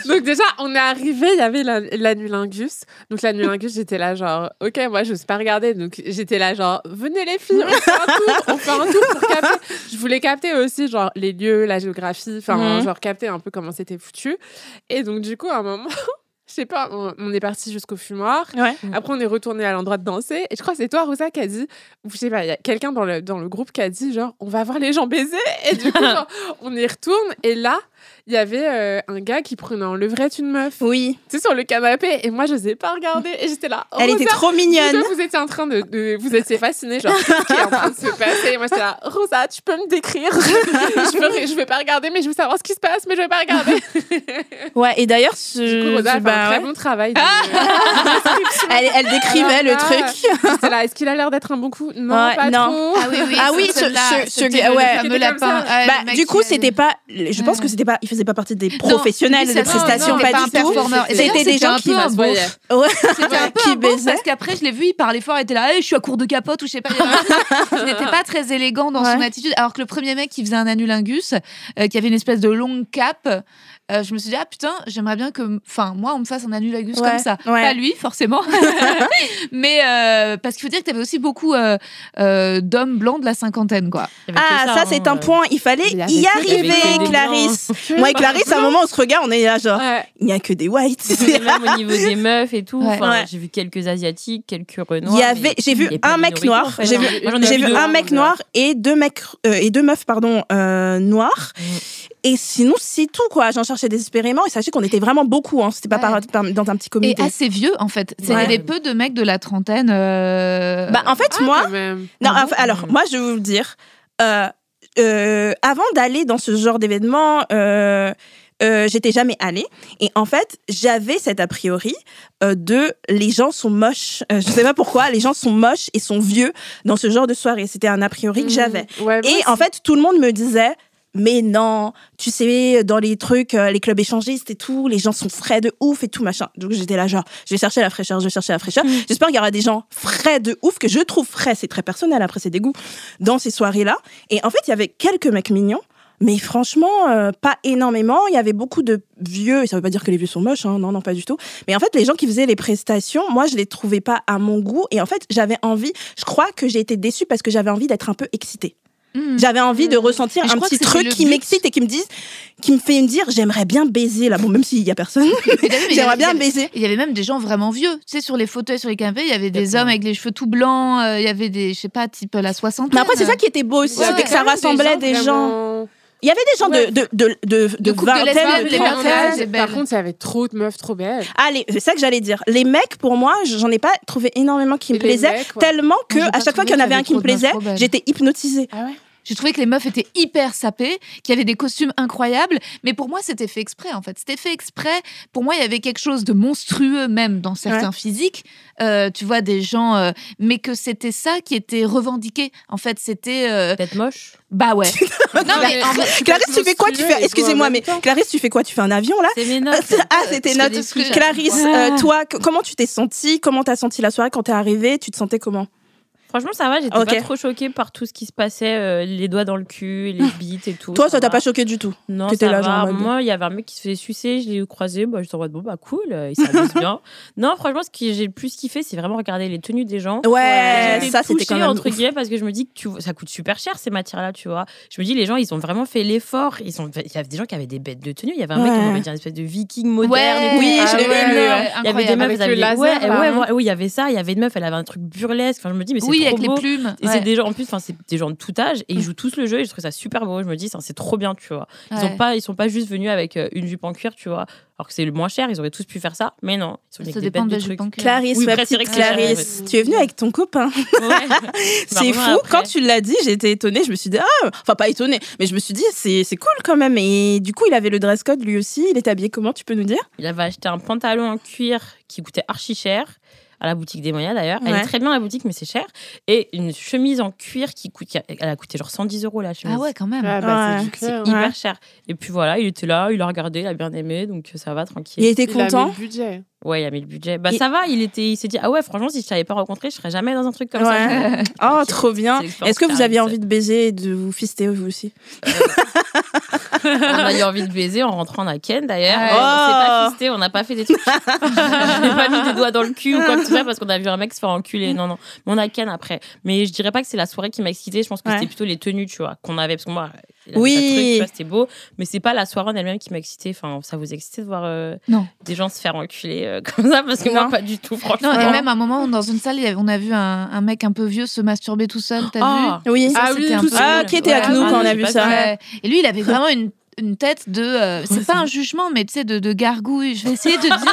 Donc déjà, on est arrivé, il y avait la- l'anulingus. Donc l'anulingus, j'étais là genre, ok, moi je sais pas regarder. Donc j'étais là genre, venez les filles, on fait un tour, on fait un tour pour capter. Je voulais capter aussi genre les lieux, la géographie, enfin Mhm. genre capter un peu comment c'était foutu. Et donc du coup, à un moment, je sais pas, on, on est parti jusqu'au fumoir. Ouais. Après, on est retourné à l'endroit de danser. Et je crois que c'est toi, Rosa, qui a dit, ou je sais pas, il y a quelqu'un dans le, dans le groupe qui a dit, genre, on va voir les gens baiser. Et du coup, genre, on y retourne. Et là, il y avait euh, un gars qui prenait en levrette une meuf, Oui, tu sais, sur le canapé. Et moi, je n'osais pas regarder. Et j'étais là. elle Rosa, était trop vous mignonne. deux, Vous étiez en train de, de- vous étiez fascinés, genre qu'est-ce qui est en train de se passer. Et moi j'étais là, Rosa, tu peux me décrire? je, je vais pas regarder, mais je veux savoir ce qui se passe, mais je vais pas regarder. Ouais, et d'ailleurs, ce, Du coup, Rosa a fait bah un très ouais. bon travail. de- elle, elle décrivait le truc. là, J'étais là, est-ce qu'il a l'air d'être un bon coup? Non, Ouais, pas non. trop. Ah oui, oui, Ah oui, ce- ouais. lapin. Ah, Bah, du coup, c'était pas. Je pense que c'était pas. Il faisait pas partie des professionnels lui, des prestations, non, pas du tout. C'était des gens qui. C'était un peu un parce qu'après je l'ai vu, il parlait fort, il était là, Eh, je suis à court de capote ou je sais pas. il n'était pas très élégant dans son attitude. Alors que le premier mec qui faisait un anulingus, euh, qui avait une espèce de longue cape, euh, je me suis dit ah putain, j'aimerais bien que, enfin moi on me fasse un anulingus Ouais, comme ça. ouais. Pas lui forcément, mais euh, parce qu'il faut dire que tu avais aussi beaucoup euh, euh, d'hommes blancs de la cinquantaine quoi. Ah, ça, hein, c'est un euh, point. Il fallait Il y arriver, Clarisse. Moi et Clarisse, à un moment, on se regarde, on est là, genre, Ouais. il n'y a que des whites. Même au niveau des meufs et tout. J'ai vu quelques asiatiques, quelques renois. Il y avait, j'ai vu un mec noir, j'ai hein. vu, j'ai vu un hein, mec noir et deux mecs et deux meufs pardon noirs. Et sinon c'est tout quoi. J'en cherchais désespérément et sachez qu'on était vraiment beaucoup. Hein. C'était pas Ouais. par- par- dans un petit Et comité. assez vieux en fait. Il y Ouais. avait peu de mecs de la trentaine. euh, Bah en fait Ah, moi, non Ah bon enfin, alors Mm. moi je vais vous le dire. euh, euh, avant d'aller dans ce genre d'événement. Euh, euh, j'étais jamais allée et en fait j'avais cet a priori euh, de les gens sont moches euh, je sais pas pourquoi les gens sont moches et sont vieux dans ce genre de soirée c'était un a priori que j'avais Ouais, moi Et en fait, tout le monde me disait, mais non, tu sais, dans les trucs, euh, les clubs échangistes et tout, les gens sont frais de ouf et tout, machin. Donc j'étais là, genre, je vais chercher la fraîcheur, je vais chercher la fraîcheur. J'espère qu'il y aura des gens frais de ouf, que je trouve frais, c'est très personnel, après c'est des goûts, dans ces soirées-là. Et en fait, il y avait quelques mecs mignons. Mais franchement, euh, pas énormément. Il y avait beaucoup de vieux, et ça veut pas dire que les vieux sont moches, hein, non, non, pas du tout. Mais en fait, les gens qui faisaient les prestations, moi, je les trouvais pas à mon goût. Et en fait, j'avais envie, je crois que j'ai été déçue parce que j'avais envie d'être un peu excitée. Hmm. J'avais envie de ressentir Mais je un petit truc qui m'excite et qui me dise, qui me fait me dire, j'aimerais bien baiser là. Bon, même s'il y a personne, j'aimerais bien baiser. Il y avait même des gens vraiment vieux. Tu sais, sur les fauteuils, sur les canapés, il y avait des hommes avec les cheveux tout blancs. euh, Il y avait des, je sais pas, type la soixantaine. Mais après, c'est ça qui était beau aussi, Ouais, c'était que ça rassemblait des gens. Il y avait des gens de, Ouais. de, de, de, de, De vingtaine, trentaine. Par contre, il y avait trop de meufs trop belles. Allez, c'est ça que j'allais dire. Les mecs, pour moi, j'en ai pas trouvé énormément qui me plaisaient, mecs, ouais. tellement que Moi, à chaque fois qu'il y en avait un qui me plaisait, j'étais hypnotisée. Ah ouais? J'ai trouvé que les meufs étaient hyper sapées, qu'il y avait des costumes incroyables, mais pour moi c'était fait exprès en fait. C'était fait exprès. Pour moi il y avait quelque chose de monstrueux même dans certains physiques. Euh, tu vois des gens, euh, mais que c'était ça qui était revendiqué. En fait c'était euh, Peut-être moche. bah ouais. non mais en fait, Clarisse, tu fais quoi? Tu fais, excusez-moi, mais Clarisse, tu fais quoi? Tu fais un avion là? C'est mes notes. Ah, c'était screenshots. Clarisse, Ouais. euh, toi, comment tu t'es sentie? Comment t'as senti la soirée quand t'es arrivée? Tu te sentais comment? Franchement, ça va, j'étais pas trop choquée par tout ce qui se passait, euh, les doigts dans le cul, les bites et tout. Toi, ça t'a pas choqué du tout? Non, T'étais ça là, va. Moi, il y avait un mec qui se fait sucer, je l'ai croisé, bah, j'étais en mode bon, bah cool, euh, il s'amuse bien. Non, franchement, ce que j'ai le plus kiffé, c'est vraiment regarder les tenues des gens. Ouais, ça c'était quand même. entre guillemets parce que je me dis que tu vois, ça coûte super cher ces matières-là, tu vois. Je me dis les gens ils ont vraiment fait l'effort. Ils il y avait des gens qui avaient des bêtes de tenues. Il y avait un mec qui Ouais. m'avait dit un espèce de viking moderne. Ouais. Oui, Ah je l'ai vu. Il y avait des Incroyable. meufs, ouais, ouais, il y avait ça. Il y avait une meuf, elle avait un truc burlesque. Enfin, je me dis mais c'est oui avec les plumes. Et Ouais. c'est des gens, en plus, enfin, c'est des gens de tout âge et ils jouent tous le jeu et je trouve ça super beau. Je me dis, ça, c'est trop bien, tu vois. Ils Ouais. ont pas, ils sont pas juste venus avec euh, une jupe en cuir, tu vois. Alors que c'est le moins cher, ils auraient tous pu faire ça. Mais non, ils sont venus Ça avec des dépend bêtes de de la jupe trucs. en cuir. Clarisse, Oui, ma petite Clarisse, tu es venue avec ton copain. Ouais. C'est Bah, fou. après. Quand tu l'as dit, j'étais étonnée. Je me suis dit, ah, enfin pas étonnée, mais je me suis dit, c'est c'est cool quand même. Et du coup, il avait le dress code lui aussi. Il était habillé comment Tu peux nous dire? Il avait acheté un pantalon en cuir qui coûtait archi cher. À la boutique des moyens d'ailleurs. Elle Ouais. est très bien la boutique, mais c'est cher. Et une chemise en cuir qui coûte, elle a coûté genre 110 euros la chemise. Ah ouais, quand même. Ouais, bah, Ouais. c'est hyper cher. Et puis voilà, il était là, il a regardé, il a bien aimé, donc ça va tranquille. Il était Il a mis content. le budget. Ouais, il a mis le budget. Bah Et- ça va, il était, il s'est dit ah ouais, franchement, si je t'avais pas rencontré, je serais jamais dans un truc comme Ouais. ça. Oh, trop bien. Est-ce que vous aviez envie de baiser et de vous fister vous aussi on a eu envie de baiser en rentrant à Ken d'ailleurs. Ouais. On s'est pas Oh. fisté, on n'a pas fait des trucs. n'a pas mis des doigts dans le cul ou quoi que ce soit parce qu'on a vu un mec se faire enculer. Non, non. Mais on a Ken après. Mais je dirais pas que c'est la soirée qui m'a excitée. Je pense que Ouais. c'était plutôt les tenues, tu vois, qu'on avait. Parce que moi, il Oui. truc, tu c'était beau. Mais c'est pas la soirée en elle-même qui m'a excitée. Enfin, ça vous excitait de voir euh, Non. des gens se faire enculer euh, comme ça? Parce que moi, pas du tout, franchement. Non, et même à un moment, dans une salle, on a vu un, un mec un peu vieux se masturber tout seul, t'as Ah. vu? Oui. Ça, Ah oui, un tout peu- Ah, qui était avec Ouais, nous ah, quand on a j'ai vu ça? Ouais. Et lui, il avait vraiment une, une tête de. euh, c'est pas un jugement, mais tu sais, de, de gargouille. Je vais essayer de dire.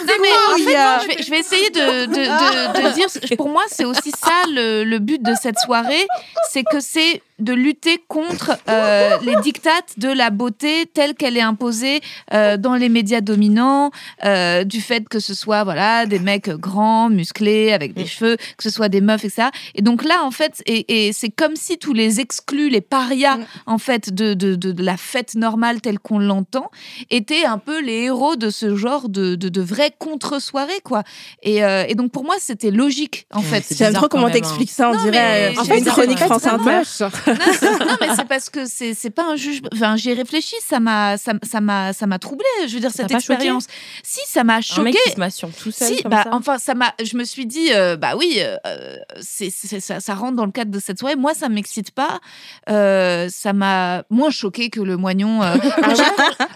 De Non, mais en fait, gargouille. je vais, je vais essayer de, de, de, de dire. Pour moi, c'est aussi ça le, le but de cette soirée c'est que c'est de lutter contre euh, les dictates de la beauté telle qu'elle est imposée euh, dans les médias dominants, euh, du fait que ce soit voilà des mecs grands, musclés, avec des cheveux, que ce soit des meufs et ça. Et donc là, en fait, et, et c'est comme si tous les exclus, les parias, en fait, de, de, de, de la fête normale telle qu'on l'entend, étaient un peu les héros de ce genre de, de, de vraies contre-soirées, quoi. Et, euh, et donc pour moi, c'était logique, en fait. J'aime trop comment même, t'expliques ça, on Non, dirait mais- En fait, une chronique France Inter. Non, mais c'est parce que c'est c'est pas un jugement. Enfin, j'y ai réfléchi, ça m'a ça ça m'a ça m'a troublé. Je veux dire Ça cette choqué? expérience. Si ça m'a Un mec choqué. qui se masturbe tout seul. Si, comme bah ça? enfin ça m'a. Je me suis dit euh, bah oui, euh, c'est c'est- ça, ça rentre dans le cadre de cette soirée. Moi, ça m'excite pas. Euh, ça m'a moins choqué que le moignon. euh, Ah ouais?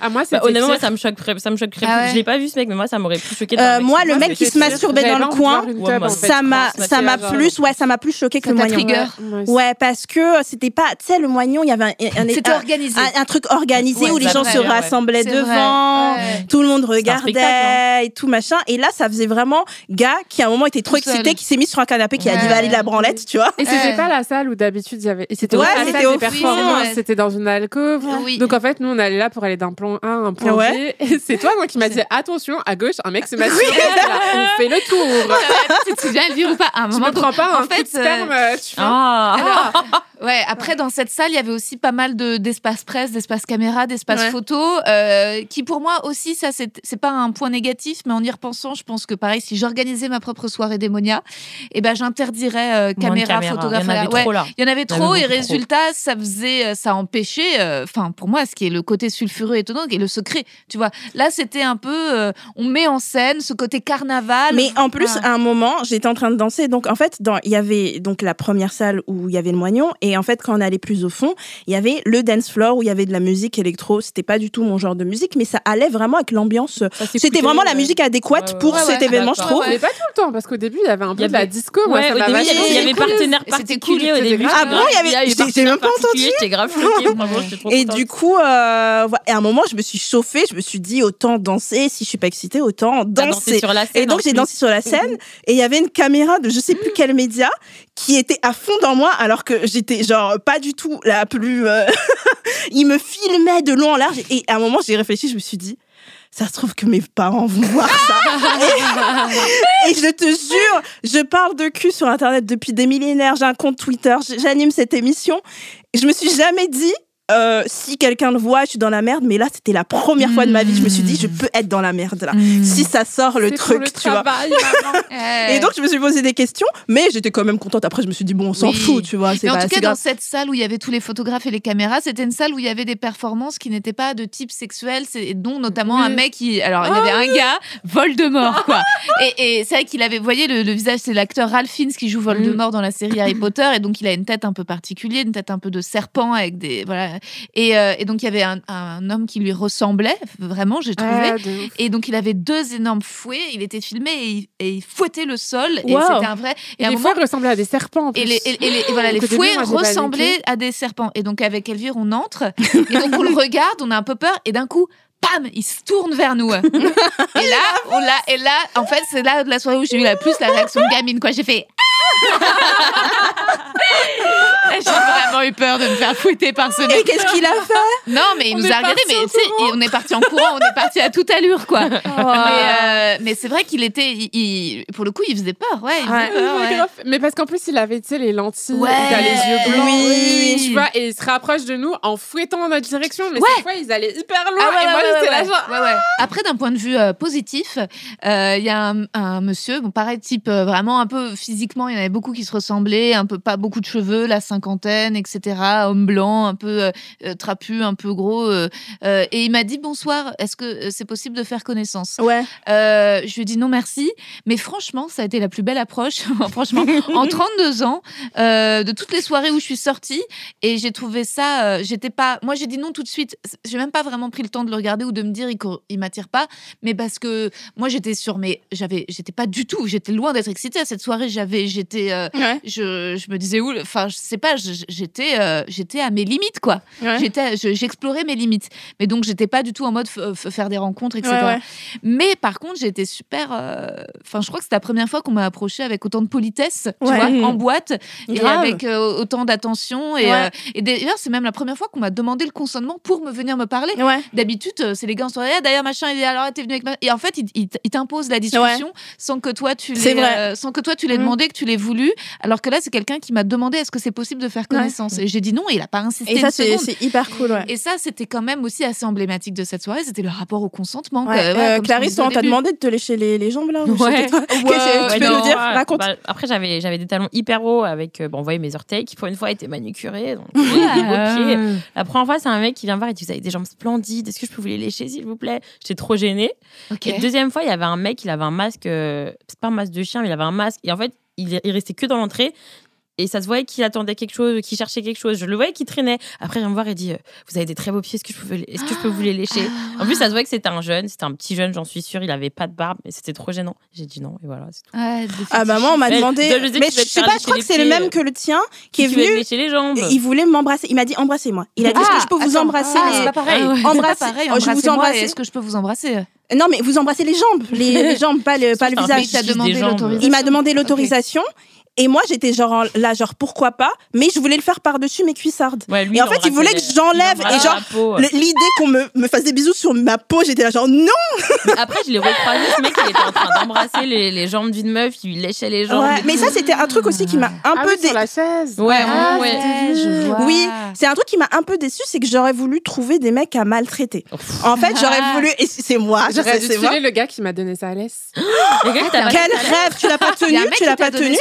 Ah, moi, Bah, honnêtement, moi, ça me choquerait. Ça me choquerait Ah plus. ouais. Je l'ai pas vu ce mec, mais moi, ça m'aurait plus choqué. Euh, moi, le mec qui se masturbait dans le coin, ça m'a ça m'a plus ouais ça m'a plus choqué que le moignon. Ouais, parce que c'était pas, tu sais, le moignon, il y avait un, un- C'était un- organisé. un- un truc organisé Ouais, où les gens vrai, se rassemblaient devant, vrai, tout le monde regardait et tout machin. Et là, ça faisait vraiment gars qui à un moment était trop Tout seul. excité, qui s'est mis sur un canapé, qui a dit aller la branlette, tu vois. Et c'était Ouais. pas la salle où d'habitude il y avait. Et c'était Ouais, c'était au c'était dans une alcôve. Oui. Donc en fait, nous on allait là pour aller d'un plan A à un point Ouais. B. Et c'est toi moi qui m'as dit attention, à gauche, un mec se masturbe. Là, on fait le tour. tu te souviens Elvire ou pas À un Tu moment me prends pas en un fait, coup de sperme, euh, tu. Ah Alors, ouais, après, dans cette salle, il y avait aussi pas mal de- d'espace presse, d'espace caméra, d'espace Ouais. photo, euh, qui pour moi aussi, ça, c'est c'est pas un point négatif, mais en y repensant, je pense que pareil, si j'organisais ma propre soirée démonia, eh ben, j'interdirais euh, caméra, caméras. photographe. Il y en avait ouais, trop là. il y en avait trop et résultat, ça faisait, euh, ça empêchait, euh, enfin pour moi, ce qui est le côté sulfureux étonnant, qui est le secret, tu vois. Là, c'était un peu, euh, on met en scène ce côté carnaval. Mais en plus, Ah. à un moment, j'étais en train de danser. Donc, en fait, dans- il y avait donc la première salle où il y avait le moignon. Et en fait, quand on allait plus au fond, il y avait le dance floor où il y avait de la musique électro. C'était pas du tout mon genre de musique, mais ça allait vraiment avec l'ambiance. C'était vraiment la musique adéquate Ouais, pour Ouais, cet ouais. événement, je trouve. Mais pas tout le temps, parce qu'au début, il y avait un peu y de la disco. Moi, ça au début, il y avait- partenaire particulier cool, au début. Ah bon, il y avait- y avait j'ai- même pas entendu. J'étais grave Et du coup, euh, à un moment, je me suis chauffée. Je me suis dit, autant danser. Si je suis pas excitée, autant danser. sur la scène. Et donc j'ai dansé sur la scène et il y avait une caméra de je sais plus quel média qui était à fond dans moi alors que j'étais genre pas du tout la plus. euh, il me filmait de long en large et à un moment j'ai réfléchi, je me suis dit. Ça se trouve que mes parents vont voir ça. et, et je te jure, je parle de cul sur Internet depuis des millénaires. J'ai un compte Twitter, j'anime cette émission. Et je me suis jamais dit, euh, si quelqu'un le voit, je suis dans la merde. Mais là, c'était la première fois de ma vie. Je me suis dit, je peux être dans la merde là. Mm. Si ça sort le truc, le tu vois. travail, maman. Ouais. Et donc, je me suis posé des questions, mais j'étais quand même contente. Après, je me suis dit, bon, on s'en Oui. fout, tu vois. Mais en pas tout cas, dans cette salle où il y avait tous les photographes et les caméras, c'était une salle où il y avait des performances qui n'étaient pas de type sexuel, dont notamment un mec qui. Alors, il y avait un gars, Voldemort, quoi. Et, et c'est vrai qu'il avait. Vous voyez, le, le visage, c'est l'acteur Ralph Fiennes qui joue Voldemort dans la série Harry Potter. Et donc, il a une tête un peu particulière, une tête un peu de serpent avec des. Voilà. Et, euh, et donc, il y avait un, un homme qui lui ressemblait, vraiment, j'ai trouvé. Ouf. Et donc, il avait deux énormes fouets. Il était filmé et il, et il fouettait le sol. Et Wow. c'était un vrai. Et Et à les moment, fois ressemblaient à des serpents. en et les, et, et les- et voilà, les fouets moi, ressemblaient à des serpents. Et donc, avec Elvire, on entre. Et donc, on le regarde, on a un peu peur. Et d'un coup, pam, il se tourne vers nous. Et là, on l'a. Et là, en fait, c'est là de la soirée où j'ai eu la plus la réaction de gamine. Quoi, j'ai fait. J'ai vraiment eu peur de me faire fouetter par ce Et qu'est-ce qu'il a fait? Non, mais il On nous a regardé, mais tu sais, on est parti en courant, on est parti à toute allure, quoi. Mais, Oh. euh, mais c'est vrai qu'il était, il- il- pour le coup, il faisait peur, ouais. il faisait Ouais. peur, ouais. Grave. Mais parce qu'en plus, il avait, tu sais, les lentilles, Ouais. il a les yeux blancs. Oui. Tu vois, et il se rapproche de nous en fouettant dans notre direction. Mais Ouais. cette fois, ils allaient hyper loin. Ah ouais, et moi, ouais, j'étais ouais, là, ouais. genre. Ouais, ouais. Après, d'un point de vue euh, positif, euh, il y a un, un monsieur, bon, pareil, type euh, vraiment un peu physiquement, il y en avait beaucoup qui se ressemblaient, un peu pas beaucoup de cheveux, la cinquantaine, etc. Homme blanc, un peu euh, euh, trapu, un peu gros. euh, et il m'a dit bonsoir, est-ce que c'est possible de faire connaissance? Ouais. Je lui ai dit non merci, mais franchement, ça a été la plus belle approche. franchement, en 32 ans, de toutes les soirées où je suis sortie, et j'ai trouvé ça, j'étais pas, moi j'ai dit non tout de suite. J'ai même pas vraiment pris le temps de le regarder ou de me dire il, m'attire pas, mais parce que moi j'étais sur mes, j'avais, j'étais pas du tout, j'étais loin d'être excitée à cette soirée. J'avais, j'étais, euh, Ouais. je, je me disais où, enfin je sais pas, j'étais, euh, j'étais à mes limites quoi. Ouais. J'étais, je- j'explorais mes limites, mais donc j'étais pas du tout en mode faire des rencontres, etc. Ouais. Mais par contre, été super. euh, Enfin, je crois que c'était la première fois qu'on m'a approché avec autant de politesse, tu vois, en boîte et Grave. avec euh, autant d'attention. Et, euh, et d'ailleurs, c'est même la première fois qu'on m'a demandé le consentement pour me venir me parler. D'habitude, euh, c'est les gars en soirée, Ah, d'ailleurs, machin, il est alors, t'es venu avec ma... Et en fait, il, il- t'impose la discussion sans que toi, tu C'est l'aies, euh, sans que toi, tu l'aies demandé, que tu l'aies voulu. Alors que là, c'est quelqu'un qui m'a demandé est-ce que c'est possible de faire connaissance? Et j'ai dit non, et il a pas insisté. Et ça, c'est hyper cool, ouais. Et ça, c'était quand même aussi assez emblématique de cette soirée. C'était le rapport au consentement. Ouais, que- euh, Clarisse, on t'a demandé de te lécher les, les jambes là ou Ouais. tu peux non, nous dire. Raconte. Bah, après, j'avais, j'avais des talons hyper hauts avec, euh, bon, vous voyez, mes orteils qui, pour une fois, étaient manucurés. Donc, beaux pieds. La première fois, c'est un mec qui vient me voir et dit Vous avez des jambes splendides, est-ce que je peux vous les lécher, s'il vous plaît? J'étais trop gênée. Ok. Et deuxième fois, il y avait un mec, il avait un masque, euh, c'est pas un masque de chien, mais il avait un masque. Et en fait, il, il restait que dans l'entrée. Et ça se voyait qu'il attendait quelque chose, qu'il cherchait quelque chose. Je le voyais qui traînait. Après, il vient me voir et dit euh, Vous avez des très beaux pieds, est-ce que je peux, est-ce que je peux vous les lécher? En plus, ça se voyait que c'était un jeune, c'était un petit jeune, j'en suis sûre. Il avait pas de barbe, mais c'était trop gênant. J'ai dit non, et voilà, c'est tout. Ouais, des Ah bah moi, on m'a Mais demandé. de- Mais je te sais pas, je crois que c'est le même que le tien qui est tu veux venu. lécher les jambes. Il voulait m'embrasser. Il m'a dit embrassez-moi. Il a dit est-ce que je peux vous embrasser Ah, c'est pas pareil. Ah ouais. C'est pas Embrasser- pareil. Oh, je vous embrasse. Est-ce que je peux vous embrasser Non, mais vous embrassez les jambes, les, les jambes, pas le, pas visage. demandé. Il m'a demandé l'autorisation. Et moi, j'étais genre en- là, genre pourquoi pas, mais je voulais le faire par-dessus mes cuissardes. Ouais, lui, Et en fait, il voulait que j'enlève et genre, L'idée qu'on me, me fasse des bisous sur ma peau, j'étais là genre non. Mais après, je l'ai recroisé, ce mec, il était en train d'embrasser les, les jambes d'une meuf, il lui léchait les jambes. Ouais, mais ça, c'était un truc aussi qui m'a un Ah peu dé- sur la chaise. Ouais, Ah, ouais. ouais, je vois. Oui, c'est un truc qui m'a un peu déçu, c'est que j'aurais voulu trouver des mecs à maltraiter. En fait, j'aurais voulu, et c'est moi, je J'aurais dû c'est moi. tuer le gars qui m'a donné sa laisse. Quel rêve, tu l'as pas tenu, tu l'as pas tenu.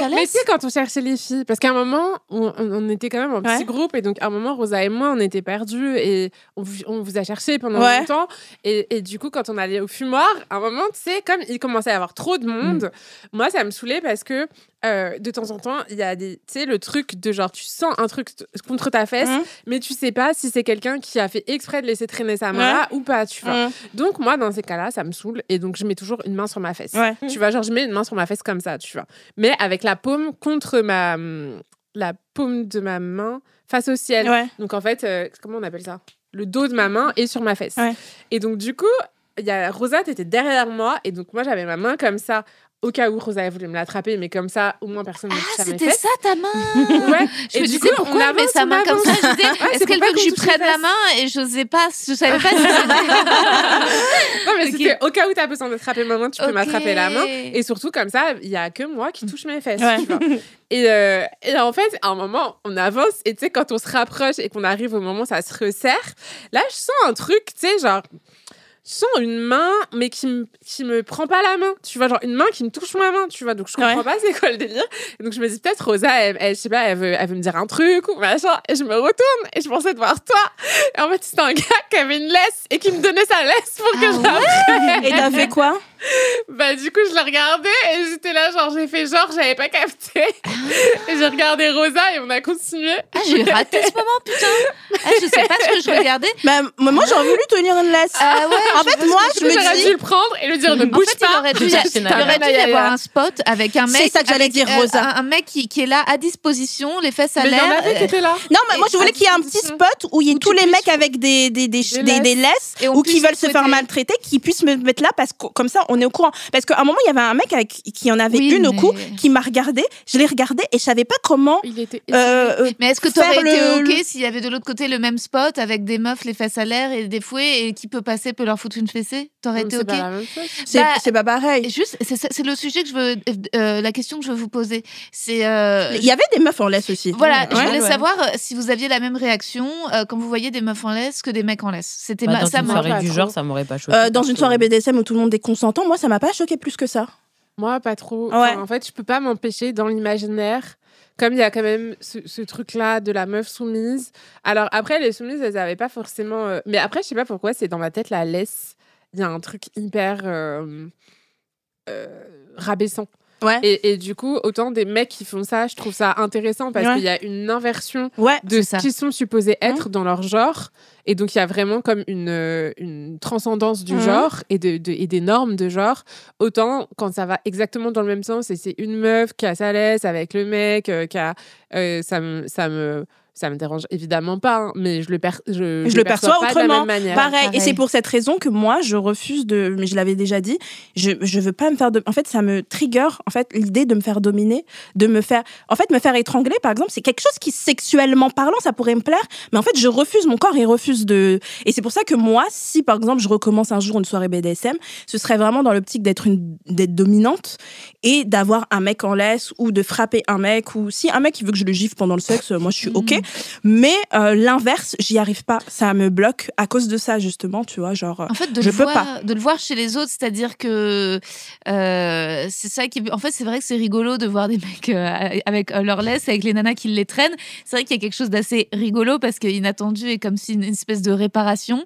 Quand on cherchait les filles, parce qu'à un moment, on, était quand même en petit Ouais. groupe, et donc à un moment, Rosa et moi, on était perdus, et on, vous- on vous a cherché pendant Ouais. longtemps. Et, et du coup, quand on allait au fumoir, à un moment, tu sais, comme il commençait à y avoir trop de monde, moi, ça me saoulait parce que euh, de temps en temps, il y a des, tu sais, le truc de genre, tu sens un truc contre ta fesse, Mhm. mais tu sais pas si c'est quelqu'un qui a fait exprès de laisser traîner sa main là ou pas, tu vois. Mm. Donc, moi, dans ces cas-là, ça me saoule, et donc je mets toujours une main sur ma fesse. Ouais. Tu vois, genre, je mets une main sur ma fesse comme ça, tu vois. Mais avec la paume contre ma. hum, La paume de ma main face au ciel. Ouais. Donc, en fait, euh, comment on appelle ça? Le dos de ma main est sur ma fesse. Et donc, du coup, il y a Rosa, était derrière moi. Et donc, moi, j'avais ma main comme ça. Au cas où Rosa voulait me l'attraper, mais comme ça, au moins personne ne mes C'était ça ta main Ouais. Je Et me du disais coup, on pourquoi met avance, sa on comme ça. Je disais, est-ce pour qu'elle veut que je lui prenne la main et je sais pas, je savais pas si c'était. Non, mais Ok. c'était au cas où tu as besoin d'attraper ma main, tu peux m'attraper la main. Et surtout, comme ça, il y a que moi qui touche mes fesses. Ouais. tu vois. Et, euh, et en fait, à un moment, on avance. Et tu sais, quand on se rapproche et qu'on arrive au moment où ça se resserre, là, je sens un truc, tu sais, genre. Je sens une main, mais qui me, qui me prend pas la main. Tu vois, genre une main qui me touche ma main, tu vois. Donc je comprends Ouais. pas c'est quoi le délire. Et donc je me dis peut-être Rosa, elle, elle, je sais pas, elle veut, elle veut me dire un truc ou machin. Et je me retourne et je pensais te voir toi. Et en fait, c'était un gars qui avait une laisse et qui me donnait sa laisse pour que Ah je la prenne. Et t'as fait quoi? Bah du coup je la regardais et j'étais là genre j'ai fait genre j'avais pas capté et j'ai regardé Rosa et on a continué. Ah, j'ai raté ce moment, putain. Ah, je sais pas ce que je regardais. Bah, moi, j'aurais voulu tenir une laisse. Ah ouais. En fait, moi, je J'aurais me dû dis. le prendre et lui dire ne En bouge fait, pas. il aurait dû, y- C'est il aurait dû y Naya. avoir un spot avec un mec. C'est ça que j'allais dire, euh, Rosa. Un, un mec qui, qui est là à disposition, les fesses à Mais il y en l'air. avait qui étaient là. Non, mais moi, je voulais qu'il y ait un petit spot où il y ait tous les mecs avec des, des, laisses. ou qui veulent se faire maltraiter, qui puissent me mettre là parce que comme ça, on est au courant. Parce qu'à un moment, il y avait un mec avec, qui en avait Oui, une au cou qui m'a regardé. Je l'ai regardé et je savais pas comment. Il était. euh, euh, Mais est-ce que Faire t'aurais été ok s'il y avait de l'autre côté le même spot avec des meufs les fesses à l'air et des fouets et qui peut passer peut leur foutre une fessée? T'aurais été ok? c'est bah, c'est pas pareil. Juste, c'est le sujet que je veux, euh, la question que je veux vous poser. C'est euh, Il y avait des meufs en laisse aussi. Voilà, je voulais ouais. savoir si vous aviez la même réaction euh, quand vous voyez des meufs en laisse que des mecs en laisse. C'était Bah, ma- dans ça une m'a- soirée pas du genre, ça m'aurait pas choqué. Euh, dans une soirée BDSM où tout le monde est consentant, moi ça m'a pas choqué plus que ça. Moi, pas trop. Ouais. Enfin, en fait, je peux pas m'empêcher dans l'imaginaire. Comme il y a quand même ce, ce truc-là de la meuf soumise. Alors après, les soumises, elles avaient pas forcément. euh, Mais après, je sais pas pourquoi, c'est dans ma tête la laisse. Il y a un truc hyper euh, euh, rabaissant. Ouais. Et, et du coup, autant des mecs qui font ça, je trouve ça intéressant parce Ouais. qu'il y a une inversion Ouais. de C'est ce ça. qu'ils sont supposés être dans leur genre. Et donc, il y a vraiment comme une, euh, une transcendance du Mhm. genre et, de, de- et des normes de genre. Autant quand ça va exactement dans le même sens et c'est une meuf qui a sa laisse avec le mec, euh, qui a, euh, ça, me, ça, me, ça me dérange évidemment pas, hein, mais je le, per- je, Je le perçois pas de la autrement. même manière. Pareil. Et c'est pour cette raison que moi, je refuse de. Mais je l'avais déjà dit. Je, je veux pas me faire. De... En fait, ça me trigger. En fait, l'idée de me faire dominer, de me faire. En fait, me faire étrangler, par exemple, c'est quelque chose qui, sexuellement parlant, ça pourrait me plaire. Mais en fait, je refuse. Mon corps, il refuse de. Et c'est pour ça que moi, si par exemple, je recommence un jour une soirée BDSM, ce serait vraiment dans l'optique d'être une d'être dominante et d'avoir un mec en laisse ou de frapper un mec ou si un mec il veut que je le gifle pendant le sexe, moi je suis ok. Mais euh, l'inverse, j'y arrive pas. Ça me bloque à cause de ça, justement, tu vois. Genre, En fait, de Je le, peux voir, de le voir chez les autres, c'est-à-dire que euh, c'est ça qui. En fait, c'est vrai que c'est rigolo de voir des mecs euh, avec leur laisse, avec les nanas qui les traînent. C'est vrai qu'il y a quelque chose d'assez rigolo parce qu'inattendu et comme si une espèce de réparation,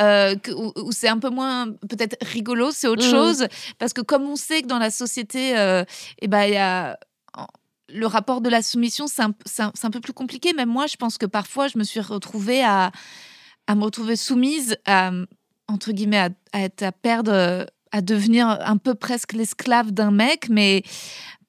euh, que- où, où c'est un peu moins peut-être rigolo, c'est autre Mhm. chose. Parce que comme on sait que dans la société, euh, eh ben, il y a le rapport de la soumission, c'est un, peu plus compliqué. Même moi, je pense que parfois, je me suis retrouvée à, me retrouver soumise, à, entre guillemets, à, être- à perdre, à devenir un peu presque l'esclave d'un mec, mais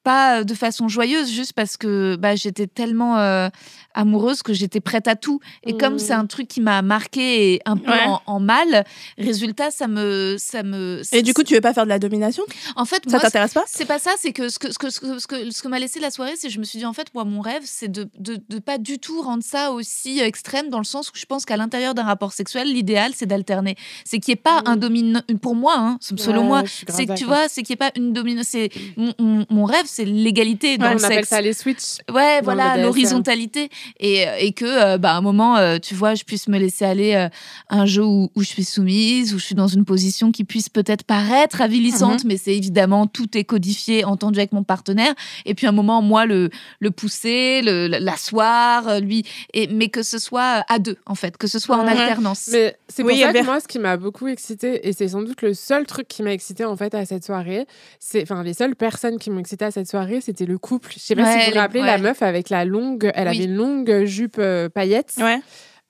pas de façon joyeuse, juste parce que bah, j'étais tellement euh, amoureuse que j'étais prête à tout. Et comme c'est un truc qui m'a marqué et un peu Ouais. en, en mal, résultat, ça me, ça me. Et du coup, tu veux pas faire de la domination? En fait, Ça t'intéresse pas? c'est pas ça, c'est que ce que, ce que, ce que, ce que, ce que m'a laissé la soirée, c'est que je me suis dit, en fait, moi, mon rêve, c'est de, de, de pas du tout rendre ça aussi extrême, dans le sens où je pense qu'à l'intérieur d'un rapport sexuel, l'idéal, c'est d'alterner. C'est qu'il n'y ait pas un dominant, pour moi, hein, selon Ouais, moi, c'est que tu vois, c'est qu'il n'y ait pas une dominante. C'est mon, mon- mon rêve, c'est l'égalité dans Ouais, le on appelle sexe. ça les switches. Ouais, voilà, l'horizontalité. Et, euh, et que, euh, bah, à un moment, euh, tu vois, je puisse me laisser aller euh, un jeu où, où je suis soumise, où je suis dans une position qui puisse peut-être paraître avilissante, mais c'est évidemment, tout est codifié, entendu avec mon partenaire. Et puis, à un moment, moi, le, le pousser, le- l'asseoir, lui. Et, mais que ce soit à deux, en fait, que ce soit en Ouais. alternance. Mais c'est pour Oui, ça que moi, ce qui m'a beaucoup excité, et c'est sans doute le seul truc qui m'a excité en fait à cette soirée, c'est, enfin, les seules personnes qui m'ont excité à cette soirée, c'était le couple. Je sais pas Ouais, si vous vous rappelez la meuf avec la longue, elle Oui. avait une longue jupe euh, paillettes. Ouais.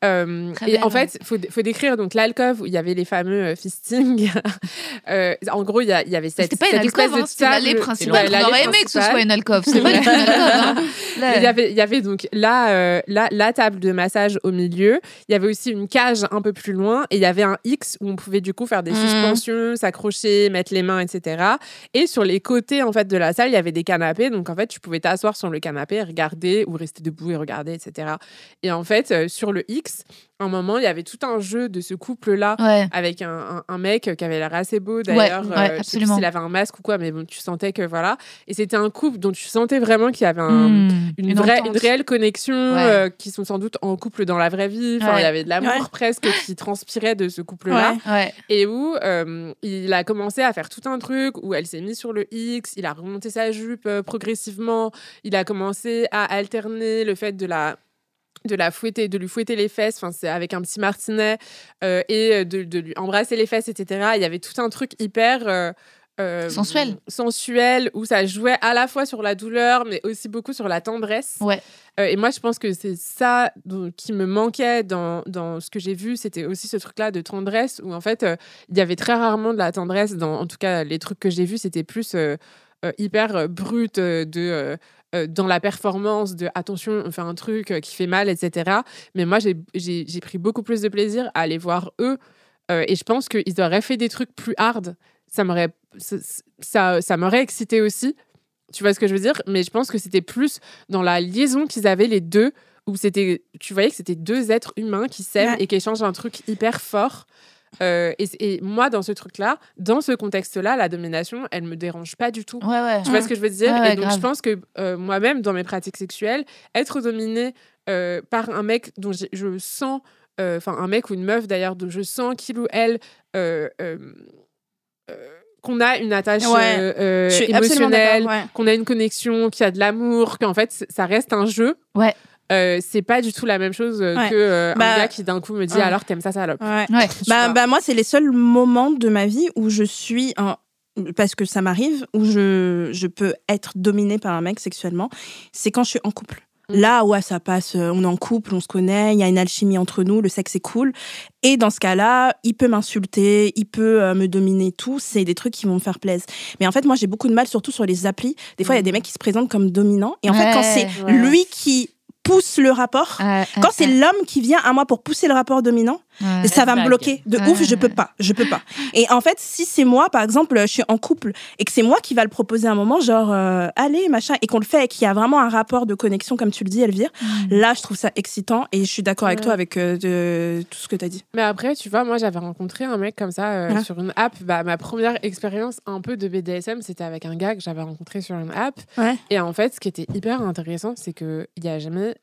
Euh, et belle, en fait, faut, faut décrire donc l'alcove où il y avait les fameux euh, fisting. Euh, en gros, il y, il avait cette, pas une cette espèce alcôve, de hein, c'était l'allée principale. On aurait aimé que ce soit une alcôve. C'est pas une hein. Il y avait, il y avait donc là, euh, là, la table de massage au milieu. Il y avait aussi une cage un peu plus loin et il y avait un X où on pouvait du coup faire des Mhm. suspensions, s'accrocher, mettre les mains, etc. Et sur les côtés en fait de la salle, il y avait des canapés. Donc en fait, tu pouvais t'asseoir sur le canapé, regarder ou rester debout et regarder, etc. Et en fait, sur le X, à un moment, il y avait tout un jeu de ce couple-là Ouais. avec un, un- un mec qui avait l'air assez beau d'ailleurs. ouais, euh, absolument. s'il avait un masque ou quoi, mais bon, tu sentais que voilà. Et c'était un couple dont tu sentais vraiment qu'il y avait un, Hmm, une, vraie, une réelle connexion, Ouais. euh, qui sont sans doute en couple dans la vraie vie. Enfin, Ouais. il y avait de l'amour Ouais. presque qui transpirait de ce couple-là. Ouais. Ouais. Et où euh, il a commencé à faire tout un truc où elle s'est mise sur le X, il a remonté sa jupe euh, progressivement, il a commencé à alterner le fait de la de la fouetter, de lui fouetter les fesses, enfin c'est avec un petit martinet euh, et de, de lui embrasser les fesses, etc. Il y avait tout un truc hyper euh, euh, Sensuel. sensuel où ça jouait à la fois sur la douleur, mais aussi beaucoup sur la tendresse. Ouais. Euh, et moi, je pense que c'est ça qui me manquait dans, dans ce que j'ai vu. C'était aussi ce truc-là de tendresse où, en fait, euh, il y avait très rarement de la tendresse. Dans, en tout cas, les trucs que j'ai vus, c'était plus euh, euh, hyper euh, brut euh, de. Euh, dans la performance de attention, on fait un truc euh, qui fait mal, etc. Mais moi, j'ai- pris beaucoup plus de plaisir à aller voir eux. euh, et je pense qu'ils auraient fait des trucs plus hard. Ça m'aurait ça, ça, ça m'aurait excité aussi. Tu vois ce que je veux dire? Mais je pense que c'était plus dans la liaison qu'ils avaient les deux, où c'était, tu voyais que c'était deux êtres humains qui s'aiment Ouais. et qui échangent un truc hyper fort. Euh, et, et moi, dans ce truc-là, dans ce contexte-là, la domination, elle me dérange pas du tout. Ouais, ouais. Tu vois ce que je veux dire? Ouais, Et donc, grave. je pense que euh, moi-même, dans mes pratiques sexuelles, être dominée euh, par un mec dont je sens, enfin, un mec ou une meuf d'ailleurs, dont je sens qu'il ou elle. qu'on a une attache Ouais. euh, euh, émotionnelle, ouais. qu'on a une connexion, qu'il y a de l'amour, qu'en fait, ça reste un jeu. Ouais. Euh, c'est pas du tout la même chose euh, Ouais. que euh, Bah, un gars qui d'un coup me dit ouais. alors t'aimes ça salope. Ouais. Bah, bah, moi, c'est les seuls moments de ma vie où je suis un- parce que ça m'arrive, où je, je peux être dominée par un mec sexuellement, c'est quand je suis en couple. Mm. Là, ouais, ça passe, euh, on est en couple, on se connaît, il y a une alchimie entre nous, le sexe est cool. Et dans ce cas-là, il peut m'insulter, il peut euh, me dominer, tout. C'est des trucs qui vont me faire plaisir. Mais en fait, moi, j'ai beaucoup de mal, surtout sur les applis. Des fois, il y a des mecs qui se présentent comme dominants. Et en fait, quand c'est Ouais. lui qui pousse le rapport, quand c'est l'homme qui vient à moi pour pousser le rapport dominant, ouais. ça va me bloquer de Ouais. ouf je peux pas je peux pas et en fait si c'est moi par exemple je suis en couple et que c'est moi qui va le proposer à un moment genre euh, allez machin et qu'on le fait et qu'il y a vraiment un rapport de connexion comme tu le dis Elvire Mm. là je trouve ça excitant et je suis d'accord avec toi avec euh, de, tout ce que tu as dit Mais après, tu vois, moi, j'avais rencontré un mec comme ça euh, Ouais. sur une app. Bah, ma première expérience un peu de BDSM, c'était avec un gars que j'avais rencontré sur une app. Ouais. Et en fait, ce qui était hyper intéressant, c'est qu'il n'y a jamais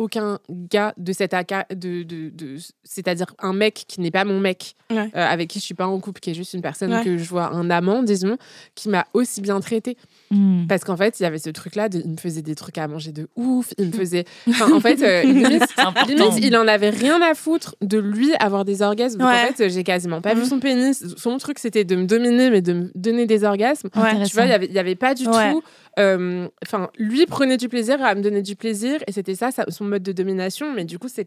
aucun gars de cet AK, de, de, de- c'est-à-dire un mec qui n'est pas mon mec, Ouais. euh, avec qui je suis pas en couple, qui est juste une personne Ouais. que je vois, un amant, disons, qui m'a aussi bien traité. Mm. Parce qu'en fait, il y avait ce truc-là, de- il me faisait des trucs à manger de ouf, il me faisait... Enfin, en fait, euh, limite. Limite, il en avait rien à foutre de lui avoir des orgasmes. Ouais. en fait, j'ai quasiment pas vu Mhm. son pénis. Son truc, c'était de me dominer, mais de me donner des orgasmes. Ouais. Tu vois, il y avait- avait pas du Ouais. tout. euh, Enfin, lui prenait du plaisir à me donner du plaisir, et c'était ça, ça, son mode de domination. Mais du coup, c'est.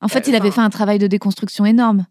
En fait, Euh, il avait enfin- fait un travail de déconstruction énorme.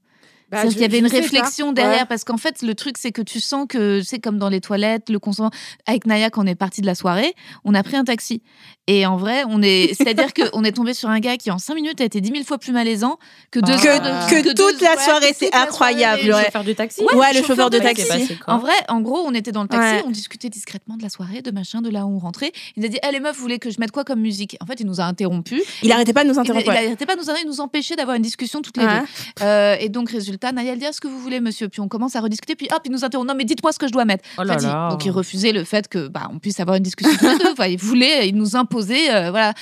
Bah, je- qu'il y avait une pas. réflexion derrière, Ouais. parce qu'en fait, le truc, c'est que tu sens que c'est comme dans les toilettes, le consentement. Avec Naya, quand on est parti de la soirée, on a pris un taxi. Et en vrai, on est, c'est-à-dire qu'on est tombé sur un gars qui, en cinq minutes, a été dix mille fois plus malaisant que deux Ah. heures que, de- que que deux- toute la soirée c'est incroyable soirée. Le chauffeur du taxi Ouais, le chauffeur de taxi. passé En vrai, en gros, on était dans le taxi, Ouais. on discutait discrètement de la soirée, de machin, de là où on rentrait. Il nous a dit, eh les meufs, vous voulez que je mette quoi comme musique? En fait, il nous a interrompus. il arrêtait pas de nous Il, interrompre il arrêtait pas de nous, arrêter, de nous empêcher d'avoir une discussion toutes les deux. Euh, et donc, résultat, Naya, elle dit, Ah, ce que vous voulez, monsieur. Puis on commence à rediscuter. Puis hop, il nous interrompt. Non, mais dites-moi ce que je dois mettre. Oh là Fadi. là. Donc il refusait le fait que bah, on puisse avoir une discussion tous les deux. Enfin, il voulait, il nous imposait, euh, voilà.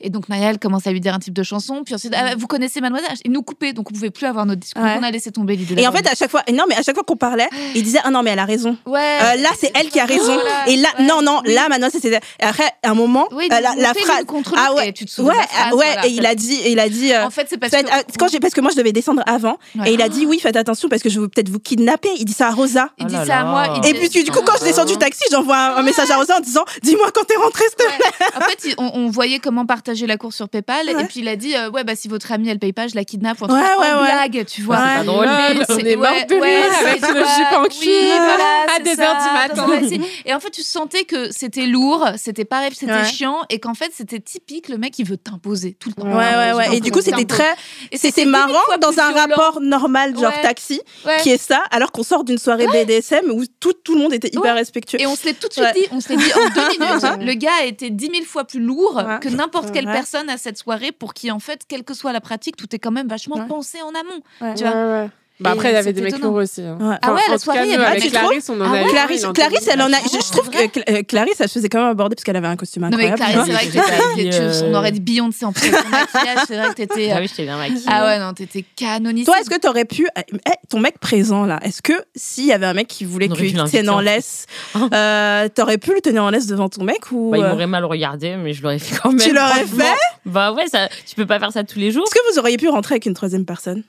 Et donc Naya, elle commence à lui dire un type de chanson. Puis ensuite, Ah, vous connaissez Mademoiselle Il nous coupait, donc on pouvait plus avoir notre discussion. Ouais. On a laissé tomber l'idée. et en fait à chaque fois non mais à chaque fois qu'on parlait il disait ah non mais elle a raison ouais. Euh, là c'est elle qui a raison Voilà. et là Ouais. non non Oui. là maintenant c'était et après à un moment Oui, euh, la, la phrase ah ouais tu te souviens ouais de la phrase, ouais voilà. et il a dit il a dit euh, En fait, c'est parce que quand j'ai parce que moi je devais descendre avant et il a dit oui faites attention parce que je veux peut-être vous kidnapper il dit ça à Rosa il Oh dit là ça à moi. et dit- puis du coup quand je descends du taxi j'envoie un, message à Rosa en disant dis-moi quand t'es rentrée s'il te plaît Ouais. En fait, on, on voyait comment partager la course sur PayPal. Ouais. Et puis il a dit euh, Ouais, bah si votre amie elle paye pas, je la kidnappe. Ou un truc Ouais, en ouais, ouais. blague, tu vois. Ouais. C'est pas drôle. On c'est- est mort ouais, de ouais, rire c'est avec le jupe en cuir à c'est des heures du matin. Et en fait, tu sentais que c'était lourd, c'était pareil, c'était Ouais. chiant, et qu'en fait, c'était typique. Le mec, il veut t'imposer tout le temps. ouais ouais ouais et du coup c'était très c'était marrant dans un rapport normal genre Ouais. taxi Ouais. qui est ça alors qu'on sort d'une soirée BDSM où tout tout le monde était hyper Ouais. respectueux Et on se l'est tout de suite Ouais. dit, on se l'est dit en deux minutes. Le gars a été dix mille fois plus lourd Ouais. que n'importe quelle Ouais. personne à cette soirée pour qui, en fait, quelle que soit la pratique, tout est quand même vachement Ouais. pensé en amont. Ouais. Tu vois Ouais, ouais. Bah après, il y avait des mecs lourds aussi. hein. Ouais. Ah ouais, la tout cas, soirée, nous, il y avait avec Clarisse, on en Ah a eu. Clarisse, en Clarisse, elle en a. Je, je trouve que euh, Clarisse, elle se faisait quand même aborder parce qu'elle avait un costume Non mais incroyable. Clarisse, c'est vrai que tu- euh, on aurait dit Beyoncé en plus. Maquillage, c'est vrai que t'étais. Ah oui, j'étais bien maquillée. Ah ouais, non, t'étais canoniste. Toi, est-ce que t'aurais pu, eh, ton mec présent là, est-ce que s'il y avait un mec qui voulait que tu tiennes en laisse, euh, t'aurais pu le tenir en laisse devant ton mec ou Bah, il euh, m'aurait mal regardé, mais je l'aurais fait quand même. Tu l'aurais fait? Bah ouais, ça, tu peux pas faire ça tous les jours. Est-ce que vous auriez pu rentrer avec une troisième personne?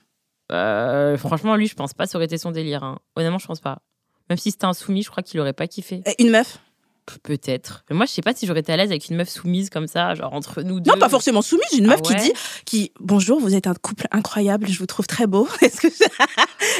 Euh, franchement, lui, je pense pas, ça aurait été son délire. hein. Honnêtement, je pense pas. Même si c'était un soumis, je crois qu'il aurait pas kiffé. Eh, Une meuf? Pe- Peut-être. Mais moi, je sais pas si j'aurais été à l'aise avec une meuf soumise comme ça, genre entre nous deux. Non, pas forcément soumise, une meuf Ah ouais qui dit, qui, bonjour, vous êtes un couple incroyable, je vous trouve très beau. Est-ce que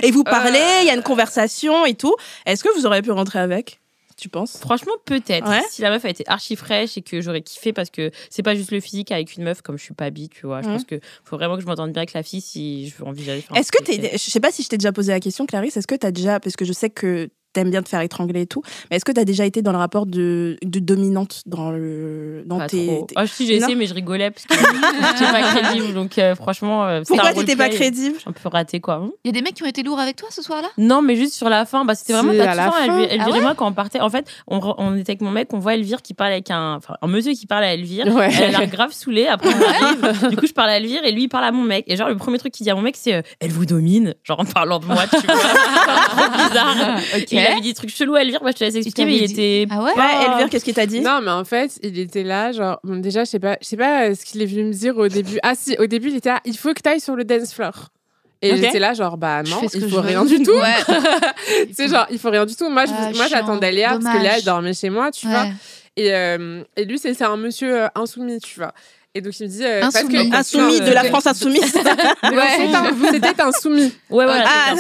et vous parlez, il y a une conversation et tout. Est-ce que vous auriez pu rentrer avec? Tu penses? Franchement, peut-être. Ouais. Si la meuf a été archi fraîche et que j'aurais kiffé parce que c'est pas juste le physique avec une meuf comme je suis pas bi, tu vois. Je pense que faut vraiment que je m'entende bien avec la fille si je veux envisager. Est-ce que t'es, je sais pas si je t'ai déjà posé la question, Clarisse, est-ce que t'as déjà, parce que je sais que t'aimes bien te faire étrangler et tout. Mais est-ce que t'as déjà été dans le rapport de, de dominante dans le dans Pas tes, trop. tes- Ah, si, j'ai essayé, mais je rigolais parce que j'étais pas crédible. Donc, euh, franchement. euh, c'était Pourquoi t'étais pas crédible? Un peu raté, quoi. Il y a des mecs qui ont été lourds avec toi ce soir-là? Non, mais juste sur la fin, bah, c'était vraiment la fin. Elvire, Elvire Ah et ouais moi quand on partait. En fait, on, on était avec mon mec, on voit Elvire qui parle avec un, enfin, un monsieur qui parle à Elvire. Ouais. Elle a l'air grave saoulée. Après, on arrive. Du coup, je parle à Elvire et lui il parle à mon mec. Et genre, le premier truc qu'il dit à mon mec, c'est euh, Elle vous domine. Genre, en parlant de moi, tu vois. trop bizarre. Ok. Il avait dit des trucs chelous à Elvire. Bah, je te laisse expliquer, mais il dit- était. Ah ouais Ouais, Elvire, qu'est-ce qu'il t'a dit? Non, mais en fait, il était là, genre, bon, déjà, je sais pas, je sais pas euh, ce qu'il est venu me dire au début. Ah, si, au début, il était là, il faut que tu ailles sur le dance floor. Et Ok. j'étais là, genre, bah non, il faut veux. rien du tout. Ouais. C'est genre, il faut rien du tout. Moi, je- Ah, moi j'attendais Léa, parce que. Léa, elle dormait chez moi, tu vois. Et, euh, et lui, c'est c'est un monsieur euh, insoumis, tu vois. Et donc, il me dit. euh, parce Insoumis. que- Insoumis Non, de la euh, France insoumise. Ouais, c'était un- C'était un soumis. Ouais. Ah,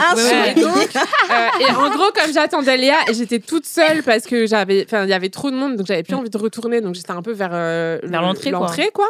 ah. Ouais, ouais. Et donc, euh, et en gros, comme j'attendais Léa et j'étais toute seule parce que j'avais, enfin, il y avait trop de monde, donc j'avais plus envie de retourner, donc j'étais un peu vers, euh, Vers le- l'entrée, quoi. l'entrée, quoi.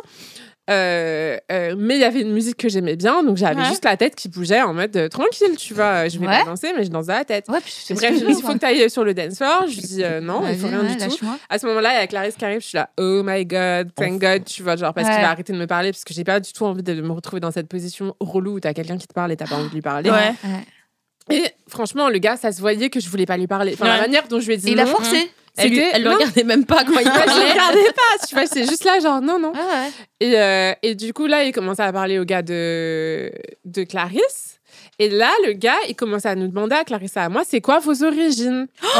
Euh, euh, mais il y avait une musique que j'aimais bien, donc j'avais Ouais. juste la tête qui bougeait en mode euh, tranquille, tu vois. Je vais Ouais. pas danser, mais je danse à la tête. Ouais, puis je Bref, je dis, il faut que tu ailles sur le dance floor. Je lui dis, euh, non, il faut rien ouais, du tout. À ce moment-là, il y a Clarisse qui arrive, je suis là, oh my god, thank god, tu vois, genre, parce Ouais. qu'il va arrêter de me parler, parce que j'ai pas du tout envie de me retrouver dans cette position relou où t'as quelqu'un qui te parle et t'as pas envie de lui parler. Ouais. Ouais. Et franchement, le gars, ça se voyait que je voulais pas lui parler. Enfin, la manière dont je lui ai dit Et il a forcé. Elle, elle le regardait même pas quand il Ouais, je parlait. le regardais pas, tu vois, c'est juste là, genre, non, non. Ouais. Et, euh, et du coup, là, il commençait à parler au gars de, de Clarisse. Et là, le gars, il commençait à nous demander à Clarisse et à moi, c'est quoi vos origines? Oh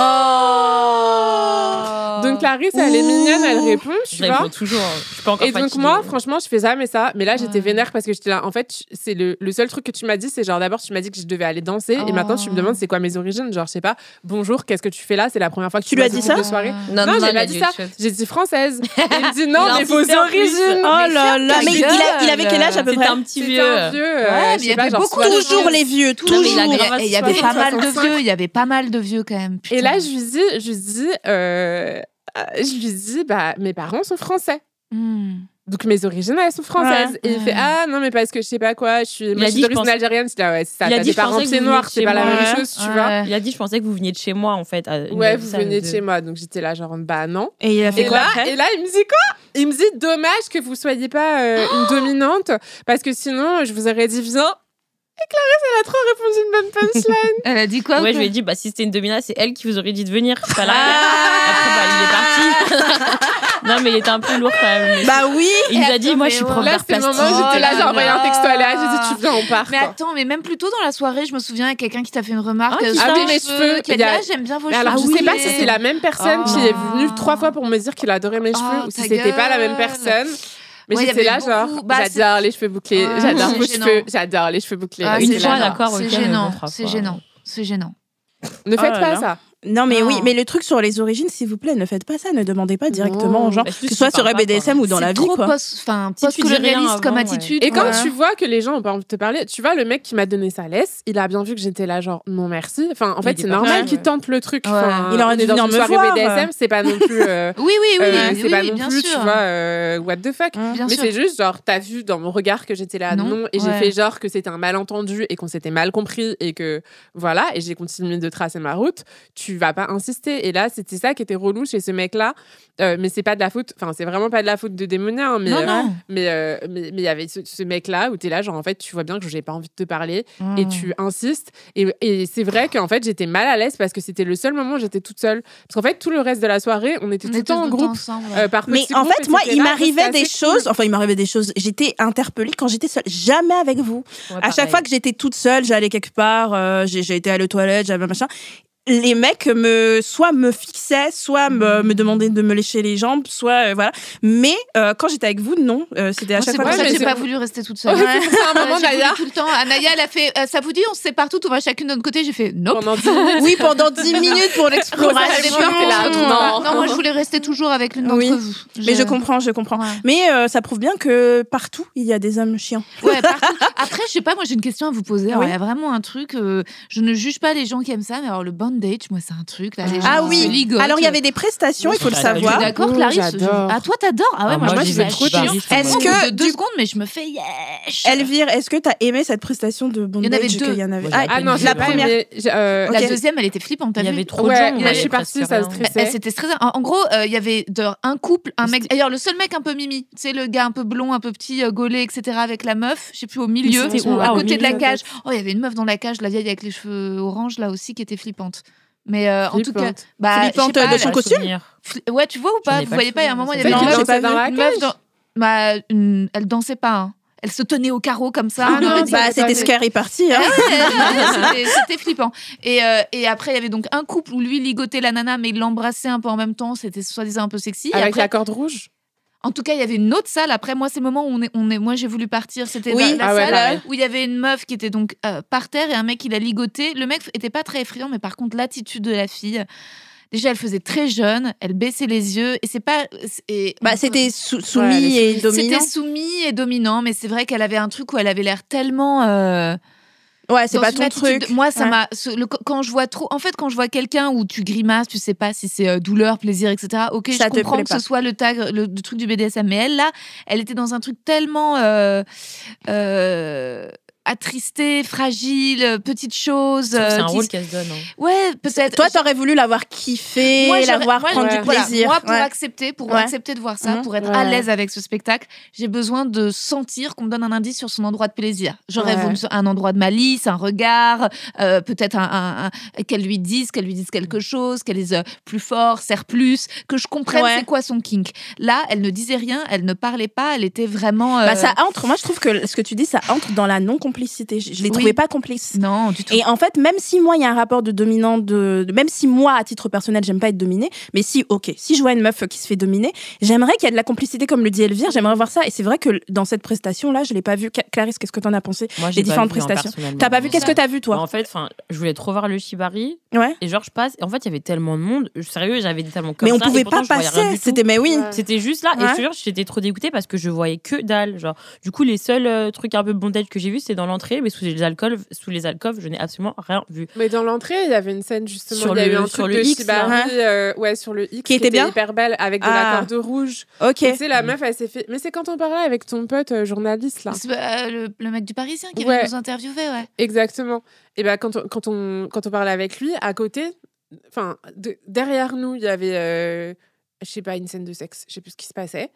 Donc Clarisse, elle est mignonne, elle répond, tu Je vois? toujours. Je suis pas encore Et donc fatiguée. moi, franchement, je fais jamais ça. Mais là, j'étais Ouais. vénère parce que j'étais là. En fait, c'est le, le seul truc que tu m'as dit, c'est genre d'abord, tu m'as dit que je devais aller danser. Et maintenant, tu me Oh. demandes c'est quoi mes origines? Genre, je sais pas, bonjour, qu'est-ce que tu fais là? C'est la première fois que Tu lui as dit ça? de soirée. Non, Non, j'ai pas a dit ça. J'ai dit française. Et il me dit non, mais vos origines. Oh là là, mais il, avait quel âge à peu près? un petit vieux. euh, Ouais, il y avait beaucoup 60. Toujours les vieux, toujours. il y avait pas mal de 65. vieux, il y avait pas mal de vieux quand même. Et là, je lui dis, je lui dis, euh, je lui dis, bah, mes parents sont français. Hmm. Donc mes origines elles sont françaises Ouais. et il fait ah non mais parce que je sais pas quoi je suis moi a je suis d'origine pense- algérienne c'est là ouais c'est ça Il a t'as dit, des je pensais parents que pieds vous noirs veniez c'est de pas chez la moi. même chose tu vois. Il a dit, je pensais que vous veniez de chez moi, en fait. ouais vous veniez de- de chez moi donc j'étais là genre bah non Et il a fait et quoi là après et là il me dit quoi? Il me dit dommage que vous soyez pas euh, une dominante parce que sinon je vous aurais dit viens et Clarisse elle a trop répondu une bonne punchline Elle a dit quoi Ouais, ou je lui ai dit, bah, si c'était une domina, c'est elle qui vous aurait dit de venir. C'est pas là. Ah. Après, bah, il est parti. non, mais il était un peu lourd quand même. mais- Bah oui il nous a dit, Attends, moi, mais je suis prof là d'art le plastique. moment où j'étais là Oh j'ai envoyé un texto à Léa j'ai dit tu viens on part Mais quoi. attends, mais même plus tôt dans la soirée, je me souviens, il y a quelqu'un qui t'a fait une remarque. Ah, euh, qui sur t'a- tes Ah oui, mes cheveux, qui a il dit, y a- ah, j'aime bien vos Mais cheveux. alors, je oui. sais pas si c'est la même personne qui est venue Oh. trois fois pour me dire qu'il adorait mes cheveux Oh, ou si ta c'était pas la même personne. Mais Ouais, j'étais là, genre, bah, j'adore les cheveux bouclés, Ouais, j'adore vos cheveux, j'adore les cheveux bouclés. Ah, Une c'est fois, gênant, d'accord, C'est gênant, c'est gênant, c'est gênant. Ne faites Oh là pas là. ça. Non mais Non. oui, mais le truc sur les origines, s'il vous plaît, ne faites pas ça, ne demandez pas directement aux gens, Bah, que ce soit sur BDSM ou dans C'est la vie trop post, dis rien post-colonialiste comme avant, ouais. attitude. Et quand tu vois que les gens ont pas envie de te parler, tu vois, le mec qui m'a donné sa laisse, il a bien vu que j'étais là, genre, non merci. Enfin, en fait, c'est normal qu'il tente le truc. Enfin, Il aurait dû est dans venir une me soirée voir. BDSM, c'est pas non plus. euh, Oui, oui, oui, euh, c'est oui, pas oui, non plus, tu vois, euh, what the fuck. Mais c'est juste, genre, t'as vu dans mon regard que j'étais là, Non. non, et j'ai fait genre que c'était un malentendu et qu'on s'était mal compris et que voilà, et j'ai continué de tracer ma route. Tu vas pas insister. Et là, c'était ça qui était relou chez ce mec-là. Euh, mais c'est pas de la faute, enfin, c'est vraiment pas de la faute de Démonia, hein, mais. Non, euh. Mais euh, mais mais il y avait ce, ce mec-là où t'es là, genre en fait, tu vois bien que j'ai pas envie de te parler et Mm. tu insistes. Et, et c'est vrai qu'en fait, j'étais mal à l'aise parce que c'était le seul moment où j'étais toute seule. Parce qu'en fait, tout le reste de la soirée, on était On tout le temps en groupe. ensemble. euh, par Mais en fait, et moi, il m'arrivait des cool. choses, enfin, il m'arrivait des choses. J'étais interpellée quand j'étais seule, jamais avec vous. Ouais, À chaque fois que j'étais toute seule, j'allais quelque part, euh, j'ai été aller aux toilettes, j'avais machin. Les mecs me soit me fixaient, soit me, me demandaient de me lécher les jambes, soit euh, voilà. Mais euh, quand j'étais avec vous, non, euh, c'était à chaque C'est fois. pour Ouais, ça que j'ai c'est- pas voulu rester toute seule. Ouais, c'est pour ça, à un moment, Ouais, j'ai voulu Naya. tout le temps. Anaya, elle a fait euh, ça vous dit, on se sépare toutes, on va chacune de notre côté? J'ai fait nope. Pendant 10 minutes. Oui, pendant 10 minutes pour l'exploration. non. Non, moi je voulais rester toujours avec l'une d'entre Oui. vous. Mais je comprends, je comprends. Ouais. Mais euh, ça prouve bien que partout, il y a des hommes chiants. Ouais, partout. Après, je sais pas, moi j'ai une question à vous poser. Oui. Il y a vraiment un truc, euh, je ne juge pas les gens qui aiment ça, mais alors le bain bondage, moi, c'est un truc. Là, les gens Ah oui. Alors il y avait des prestations, il faut le es savoir. d'accord, Clarisse. Ah, toi, t'adores Ah ouais, Ah, moi, moi, moi, je vais. Est-ce que, de deux du- secondes, mais je me fais yesh. Elvire, est-ce que t'as aimé cette prestation de bondage Il y en avait deux. y en avait Ah, Ah non, La première. euh, La deuxième, elle était flippante. Il y avait trop de gens. je suis partie, ça stressait. C'était stressant. En gros, il y avait de- un couple, un mec. D'ailleurs, le seul mec un peu mimi, c'est le gars un peu blond, un peu petit, euh, gaulé, etc., avec la meuf, je sais plus, au milieu, à Ah, côté de la cage. Oh, il y avait une meuf dans la cage, la vieille avec les cheveux orange, là aussi, qui était flippante. Mais euh, en tout cas, Flippante. bah, Flippante pas, de son elle- costume Ouais, tu vois ou pas? Vous pas voyez pas, il y a un moment, il y avait une meuf- dansait dans bah, une- elle dansait pas. hein. Elle se tenait au carreau comme ça. Ah non, Bah, c'était Scary Party. Hein. Ouais, ouais, c'était- flippant. Et, euh, et après, il y avait donc un couple où lui ligotait la nana, mais il l'embrassait un peu en même temps. C'était soi-disant un peu sexy. Et Avec après, la corde rouge? En tout cas, il y avait une autre salle. Après, moi, c'est le moment où on est, on est, moi, j'ai voulu partir. C'était Oui. la, la Ah ouais, salle pareil. où il y avait une meuf qui était donc euh, par terre et un mec qui l'a ligoté. Le mec était pas très effrayant, mais par contre, l'attitude de la fille. Déjà, elle faisait très jeune, elle baissait les yeux et c'est pas. Et, Bah, c'était sou- soumis et dominant. C'était soumis et dominant, mais c'est vrai qu'elle avait un truc où elle avait l'air tellement. euh, Ouais, c'est pas ton truc. Moi, ça Ouais. m'a. le- Quand je vois trop. En fait, quand je vois quelqu'un où tu grimaces, tu sais pas si c'est euh, douleur, plaisir, etc. Ok, Ça je te comprends que pas. ce soit le tag, le, le truc du BDSM. Mais elle, là, elle était dans un truc tellement. euh, euh, attristé, fragile, euh, petite chose. C'est euh, un qui- rôle qu'elle se donne. hein. Ouais, peut-être. Toi, t'aurais voulu l'avoir kiffé, l'avoir prendre du voilà, plaisir. moi, pour Ouais. accepter, pour Ouais. accepter de voir ça, Mhm. pour être Ouais. à l'aise avec ce spectacle, j'ai besoin de sentir qu'on me donne un indice sur son endroit de plaisir. J'aurais Ouais. voulu un endroit de malice, un regard, euh, peut-être un, un- un- qu'elle lui dise, qu'elle lui dise quelque chose, qu'elle dise euh, plus fort, serre plus, que je comprenne Ouais. c'est quoi son kink. Là, elle ne disait rien, elle ne parlait pas, elle était vraiment. euh, Bah, ça entre. Moi, je trouve que ce que tu dis, ça entre dans la non-complicité. Je, je les Oui. trouvais pas complices. Non, du tout. Et en fait, même si moi, il y a un rapport de dominant, de, même si moi, à titre personnel, j'aime pas être dominée, mais si, ok, si je vois une meuf qui se fait dominer, j'aimerais qu'il y ait de la complicité, comme le dit Elvire, j'aimerais voir ça. Et c'est vrai que dans cette prestation-là, je l'ai pas vu. Clarisse, qu'est-ce que t'en as pensé Moi, différentes vu, hein, prestations. T'as pas vu? Qu'est-ce que t'as vu, toi? En fait, enfin, je voulais trop voir le Shibari Ouais. et genre je passe. Et en fait, il y avait tellement de monde. Sérieux, j'avais tellement comme Mais on ça, pouvait pourtant, pas passer. C'était, mais oui. Ouais. C'était juste là. Et je j'étais trop dégoûtée parce que je voyais que dalle. Genre, du coup, les seuls euh, trucs un peu bondage que j'ai vus, c'est dans l'entrée, mais sous les alcools, sous les alcôves, je n'ai absolument rien vu. Mais dans l'entrée, il y avait une scène justement. Sur il y a le- eu un sur truc le de X, Shibari, euh, ouais, sur le X, Qui était bien hyper belle avec de Ah. la corde rouge. Ok. Tu sais, la meuf, elle s'est fait. Mais c'est quand on parlait avec ton pote euh, journaliste là. Euh, le, le mec du Parisien qui Ouais. nous interviewer, ouais. Exactement. Et ben quand on, quand on quand on parlait avec lui, à côté, enfin de- derrière nous, il y avait, euh, je sais pas, une scène de sexe. Je sais plus ce qui se passait.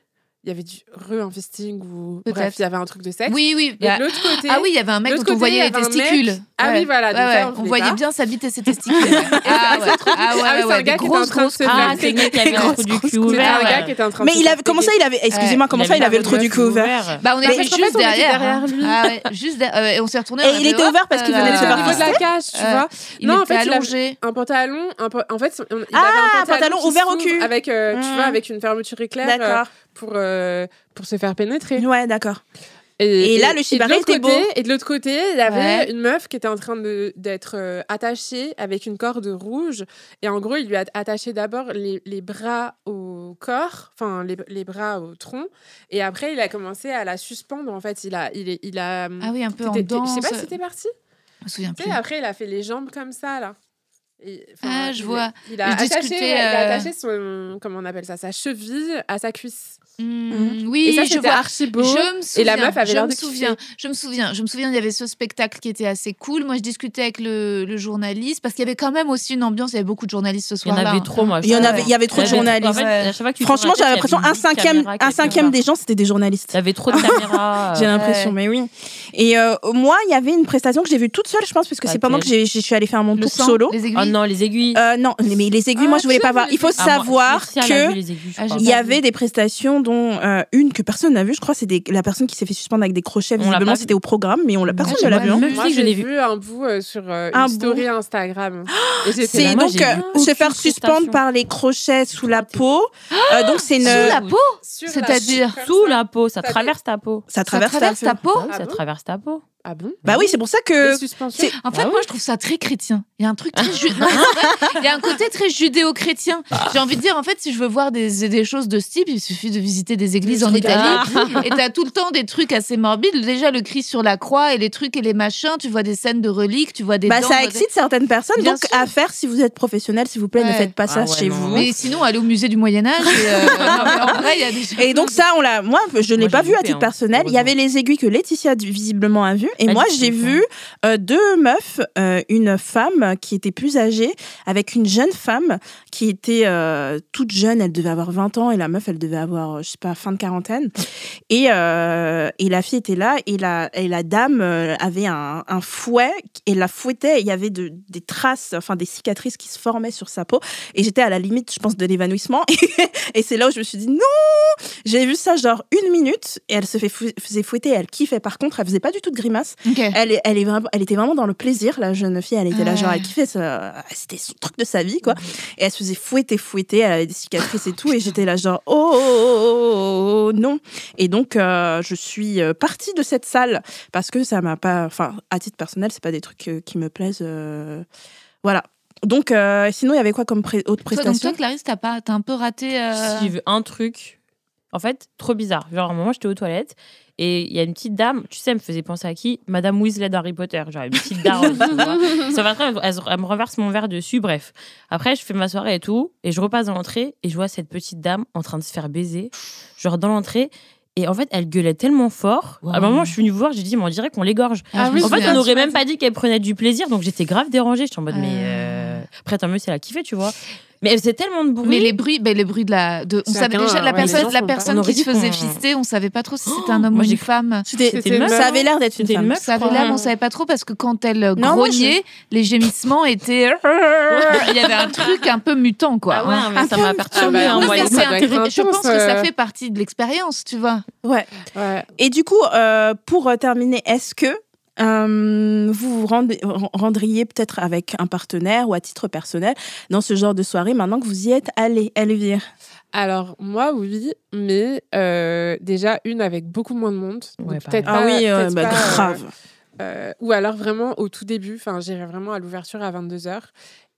Il y avait du re un fisting ou bref, il y avait un truc de sexe. Oui, oui. Et bah- de l'autre côté. Ah oui, il y avait un mec dont on côté, il voyait les un mec- testicules. Ah oui, voilà, donc Ouais, ça, ouais, on on voulait voyait pas. bien sa bite et ses testicules. ouais. Ah ouais. Ah ouais, Ah oui, ouais, c'est un ouais, gars qui était en train de se. Ah, faire c'est le mec qui avait le grosses trou du grosses cul couilles. C'était ouvert. un gars ouais. qui était en train Mais de il se avait, comment ça, il avait, excusez-moi, comment Il ça, il avait le trou du cul ouvert. Bah, on Mais était juste on derrière. Ah ouais, juste derrière. Euh, et on s'est retourné. Et il était ouvert parce qu'il venait de se faire de la cage, tu Euh, vois. Il Non, en était fait, il allongé. Un pantalon, en fait, on- il Ah, avait un pantalon, ouvert au cul. avec, euh, tu vois, avec une fermeture éclair euh, D'accord. Pour euh, pour se faire pénétrer. Ouais, d'accord. Et là, le shibari était côté- beau. Et de l'autre côté, il y avait Ouais. une meuf qui était en train de- d'être euh, attachée avec une corde rouge. Et en gros, il lui a attaché d'abord les, les bras au corps, enfin les, les bras au tronc. Et après, il a commencé à la suspendre. En fait, il a, il, a. Ah oui, un peu en danse. Je sais pas si c'était parti. Je me souviens plus. après, il a fait les jambes comme ça, là. Et, Ah, je il- vois. Il a, attaché, il a euh, attaché son, comment on appelle ça, sa cheville à sa cuisse. Oui, et ça, je c'était vois. archi beau. Je me souviens. Et la meuf avait je l'air me de souviens. Je me souviens. Je me souviens. Il y avait ce spectacle qui était assez cool. Moi, je discutais avec le, le journaliste parce qu'il y avait quand même aussi une ambiance. Il y avait beaucoup de journalistes ce Il y en soir-là. avait trop, moi. Il y en avait, il y avait trop de Il y avait- journalistes. que Franchement, j'avais l'impression un cinquième, un cinquième des gens, c'était des journalistes. Il y avait trop de caméras. J'ai l'impression, mais oui. Et euh, moi, il y avait une prestation que j'ai vue toute seule, je pense, parce que c'est pendant que j'ai- je suis allée faire mon tour solo. les aiguilles. Oh non, les aiguilles. Euh, non, mais les aiguilles, Ah, moi, je voulais pas as voir. Il faut Ah, moi, savoir que Ah, il y pas avait des prestations, dont euh, une que personne n'a vue. Je crois, c'est des- la personne qui s'est fait suspendre avec des crochets. Visiblement, c'était au programme, mais on l'a personne ne l'a vu. hein. Moi, si je l'ai j'ai vu. vu un bout euh, sur euh, Un une story Instagram. Et j'étais C'est donc se faire suspendre par les crochets sous la peau. Euh, donc c'est une. Sous la peau C'est-à-dire Sous la peau, ça traverse ta peau. Ça traverse, ta peau Ah ça traverse ta peau. Ah bon? Bah oui, c'est pour ça que. En fait, Ah moi, je trouve ça très chrétien. Il y a un truc très ju- Non, mais c'est vrai, Il y a un côté très judéo-chrétien. J'ai envie de dire, en fait, si je veux voir des, des choses de ce type, il suffit de visiter des églises en Italie. Et t'as tout le temps des trucs assez morbides. Déjà, le Christ sur la croix et les trucs et les machins. Tu vois des scènes de reliques, tu vois des. Bah, dents, ça des- excite certaines personnes, Bien donc sûr. à faire si vous êtes professionnel, s'il vous plaît, ne faites pas ça Ah ouais, chez non. vous. Mais sinon, aller au musée du Moyen-Âge. et, euh, non, mais en vrai, il y a des Et donc ça, on l'a. Moi, je ne l'ai pas vu à titre hein, personnel. Il y avait les aiguilles que Laetitia visiblement a vues, et moi j'ai vu euh, deux meufs, euh, une femme qui était plus âgée avec une jeune femme qui était euh, toute jeune. Elle devait avoir 20 ans et la meuf, elle devait avoir, je sais pas, fin de quarantaine. Et et la fille était là et la et la dame avait un, un fouet et la fouettait. et Il y avait de, des traces, enfin des cicatrices qui se formaient sur sa peau. Et j'étais à la limite, je pense, de l'évanouissement. et c'est là où je me suis dit non. J'ai vu ça genre une minute et elle se fait fou- faisait fouetter, elle kiffait. Par contre, elle faisait pas du tout de grimace. Elle, est- elle, est vraiment, elle était vraiment dans le plaisir, la jeune fille. Elle était là, Ah genre, ouais. elle kiffait. ça- C'était son truc de sa vie, quoi. Et elle se faisait fouetter, fouetter. Elle avait des cicatrices et tout. Et j'étais là, genre, oh, oh, oh, oh, oh, non. Et donc, euh, je suis euh, partie de cette salle parce que ça m'a pas. Enfin, à titre personnel, c'est pas des trucs euh, qui me plaisent. euh, Voilà. Donc, euh, sinon, il y avait quoi comme pré- autre Toi, donc prestation? Toi, Clarisse, t'as pas, un peu raté. euh, Si j'ai vu un truc, en fait, trop bizarre. Genre, à un moment, j'étais aux toilettes et il y a une petite dame, tu sais, elle me faisait penser à qui? Madame Weasley d'Harry Potter. Genre, une petite daronne, vois. Ça va très, elle, elle me renverse mon verre dessus, bref. Après, je fais ma soirée et tout, et je repasse dans l'entrée et je vois cette petite dame en train de se faire baiser, genre dans l'entrée. Et en fait, elle gueulait tellement fort. À un moment, je suis venue vous voir, j'ai dit, mais on dirait qu'on l'égorge. Ah, En fait, on n'aurait même pas dit qu'elle prenait du plaisir, donc j'étais grave dérangée. J'étais en mode, mais. Ah. euh, Après, tant mieux si elle a kiffé, tu vois. Mais elle faisait tellement de bruit. Mais les bruits, ben, les bruits de la. De, on savait déjà la ouais, personne, la personne On qui se faisait fister, on savait pas trop si c'était un homme moi, ou une femme. C'était, C'était une meuf. ça avait l'air d'être une femme. meuf. Ça avait l'air, mais on savait pas trop parce que quand elle Non, moi, je- grognait, les gémissements étaient. Il y avait un truc un peu mutant, quoi. Ah ouais, mais ça m'a perturbé. Ah bah, c'est. Je pense que ça euh. fait partie de l'expérience, tu vois. Ouais. Et du coup, euh, pour terminer, est-ce que euh, vous vous rendez- rendriez peut-être avec un partenaire ou à titre personnel dans ce genre de soirée maintenant que vous y êtes allé, Elvire? Alors, moi, oui, mais euh, déjà une avec beaucoup moins de monde. Ouais, peut-être pas- Ah oui, euh, bah, pas, grave. Euh, ou alors vraiment au tout début, enfin j'irais vraiment à l'ouverture à 22h.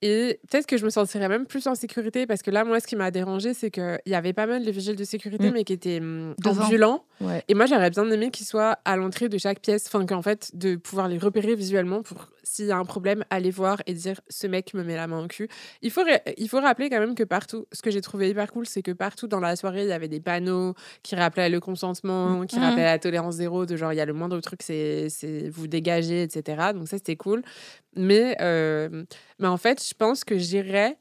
Et peut-être que je me sentirais même plus en sécurité parce que là, moi, ce qui m'a dérangé, c'est qu'il y avait pas mal de vigiles de sécurité, Mm. mais qui étaient Devant. ambulants. Ouais. Et moi, j'aurais bien aimé qu'ils soient à l'entrée de chaque pièce, enfin qu'en fait, de pouvoir les repérer visuellement pour, s'il y a un problème, aller voir et dire ce mec me met la main au cul. Il faut, il faut rappeler quand même que partout, ce que j'ai trouvé hyper cool, c'est que partout dans la soirée, il y avait des panneaux qui rappelaient le consentement, qui Mhm. rappelaient la tolérance zéro, de genre, il y a le moindre truc, c'est vous dégagez, etc. Donc ça, c'était cool. Mais, euh, mais en fait, je pense que j'irais,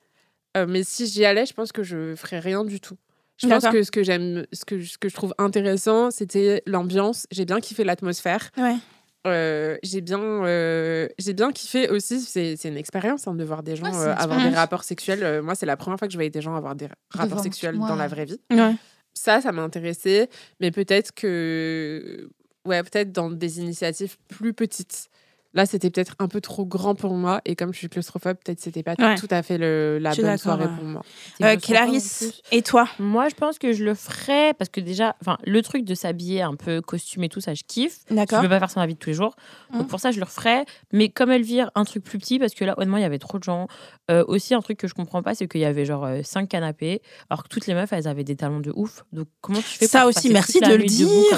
euh, mais si j'y allais, je pense que je ferais rien du tout. Je pense que ce que j'aime, ce que, ce que je trouve intéressant, c'était l'ambiance. J'ai bien kiffé l'atmosphère. Ouais. Euh, j'ai bien, euh, j'ai bien kiffé aussi. C'est c'est une expérience hein, de voir des gens Ouais, euh, avoir des rapports sexuels. Moi, c'est la première fois que je voyais des gens avoir des rapports Devant sexuels dans la vraie vie. Ouais. Ça, ça m'a intéressé, mais peut-être que, ouais, peut-être dans des initiatives plus petites. Là, c'était peut-être un peu trop grand pour moi, et comme je suis claustrophobe, peut-être c'était pas Ouais. tout à fait le, la Je bonne soirée ouais. pour moi. Euh, plus. et toi Moi, je pense que je le ferais parce que déjà, enfin, le truc de s'habiller un peu costume et tout, ça, je kiffe. Je D'accord. peux pas faire ça dans la vie de tous les jours. Donc pour ça, je le referais. Mais comme Elvire, un truc plus petit parce que là, honnêtement, il y avait trop de gens. Euh, aussi, un truc que je comprends pas, c'est qu'il y avait genre euh, cinq canapés, alors que toutes les meufs, elles avaient des talons de ouf. Donc comment tu fais Ça pour aussi, merci de le dire.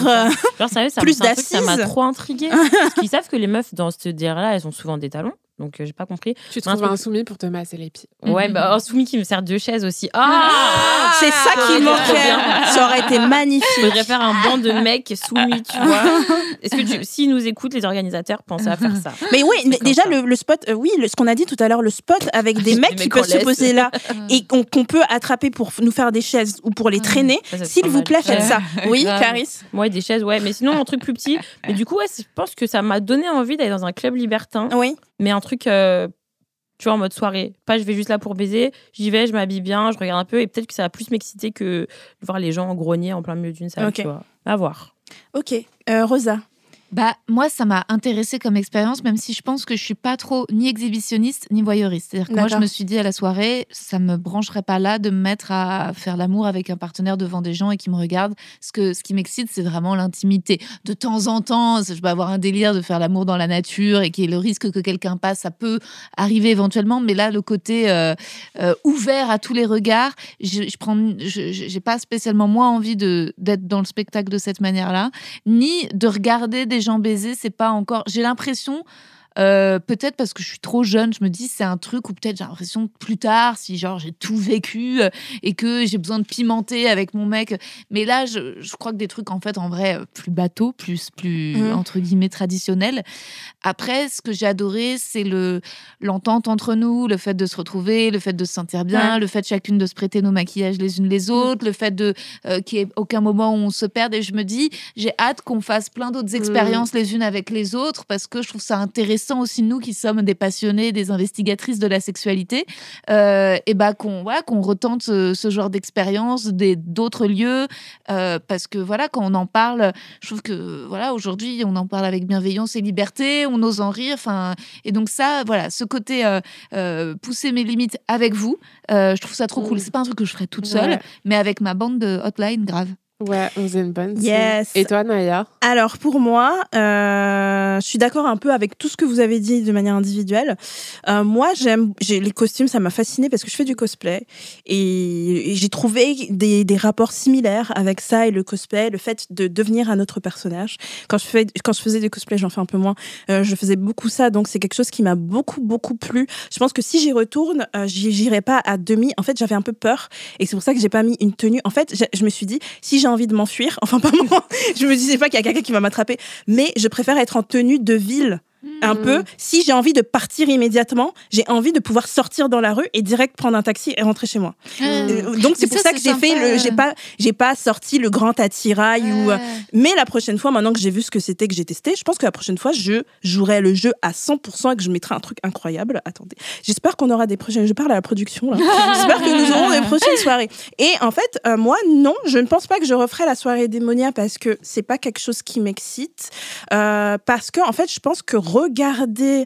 Genre, ça, Plus truc, ça m'a d'assises. trop intriguée. parce qu'ils savent que les meufs dans ce dire-là, elles ont souvent des talons. Donc, euh, j'ai pas compris. Tu trouves un soumis pour te masser les pieds. Ouais, bah, un soumis qui me sert de chaise aussi. Ah C'est ça qui manquait. Ça aurait été magnifique. Faudrait faire un banc de mecs soumis, tu vois. Est-ce que tu, s'ils nous écoutent, les organisateurs, pensez à faire ça? Mais oui, déjà le, le spot, euh, oui, le- ce qu'on a dit tout à l'heure, le spot avec des mecs mecs qui peuvent en se poser là et qu'on peut attraper pour nous faire des chaises ou pour les traîner. Ça, ça S'il vous plaît, faites ça. Oui. Clarisse. Ouais, des chaises, ouais. Mais sinon, un truc plus petit. Mais du coup, ouais, je pense que ça m'a donné envie d'aller dans un club libertin. Oui. Mais un truc, euh, tu vois, en mode soirée. Pas je vais juste là pour baiser. J'y vais, je m'habille bien, je regarde un peu. Et peut-être que ça va plus m'exciter que de voir les gens grogner en plein milieu d'une salle, Ok. tu vois. À voir. Ok. Euh, Rosa. Bah, moi, ça m'a intéressé comme expérience, même si je pense que je suis pas trop ni exhibitionniste ni voyeuriste. C'est-à-dire que moi, je me suis dit à la soirée, ça me brancherait pas là de me mettre à faire l'amour avec un partenaire devant des gens et qui me regardent. Ce, que, ce qui m'excite, c'est vraiment l'intimité. De temps en temps, je peux avoir un délire de faire l'amour dans la nature et qu'il y ait le risque que quelqu'un passe, ça peut arriver éventuellement. Mais là, le côté euh, euh, ouvert à tous les regards, je, je prends, j'ai pas spécialement moi envie de d'être dans le spectacle de cette manière-là ni de regarder des gens baiser, c'est pas encore. J'ai l'impression, euh, peut-être parce que je suis trop jeune, je me dis c'est un truc où peut-être j'ai l'impression que plus tard, si genre j'ai tout vécu euh, et que j'ai besoin de pimenter avec mon mec. Mais là, je, je crois que des trucs en fait en vrai euh, plus bateau, plus plus Mhm. entre guillemets traditionnels. Après, ce que j'ai adoré, c'est le l'entente entre nous, le fait de se retrouver, le fait de se sentir bien, le fait chacune de se prêter nos maquillages les unes les autres, le fait de euh, qu'il n'y ait aucun moment où on se perde. Et je me dis, j'ai hâte qu'on fasse plein d'autres expériences les unes avec les autres parce que je trouve ça intéressant aussi nous qui sommes des passionnés, des investigatrices de la sexualité, euh, et bah qu'on voilà qu'on retente ce, ce genre d'expérience des d'autres lieux euh, parce que voilà quand on en parle, je trouve que voilà aujourd'hui on en parle avec bienveillance et liberté, on ose en rire, enfin et donc ça voilà ce côté euh, euh, pousser mes limites avec vous, euh, je trouve ça trop cool. C'est pas un truc que je ferais toute seule, Ouais. mais avec ma bande de hotline grave. Ouais, on faisait une bonne. Yes. Et toi, Naya Alors pour moi, euh, je suis d'accord un peu avec tout ce que vous avez dit de manière individuelle. Euh, moi, j'aime j'ai les costumes, ça m'a fasciné parce que je fais du cosplay et, et j'ai trouvé des, des rapports similaires avec ça et le cosplay, le fait de devenir un autre personnage. Quand je fais quand je faisais du cosplay, j'en fais un peu moins. euh, je faisais beaucoup ça, donc c'est quelque chose qui m'a beaucoup beaucoup plu. Je pense que si j'y retourne, j'irai pas à demi. En fait, j'avais un peu peur et c'est pour ça que j'ai pas mis une tenue. En fait, je me suis dit si j'ai envie de m'enfuir, enfin pas moi, je me disais pas qu'il y a quelqu'un qui va m'attraper, mais je préfère être en tenue de ville un peu. Si j'ai envie de partir immédiatement, j'ai envie de pouvoir sortir dans la rue et direct prendre un taxi et rentrer chez moi. Euh, Donc c'est pour ça, ça que j'ai fait le, j'ai pas, j'ai pas sorti le grand attirail ou. euh, Mais la prochaine fois, maintenant que j'ai vu ce que c'était que j'ai testé, je pense que la prochaine fois, je jouerai le jeu à 100% et que je mettrai un truc incroyable. Attendez, j'espère qu'on aura des prochaines. Je parle à la production là. j'espère que nous aurons des prochaines soirées. Et en fait, euh, moi, non, je ne pense pas que je referai la soirée démonia parce que c'est pas quelque chose qui m'excite. Euh, parce que en fait, je pense que regarder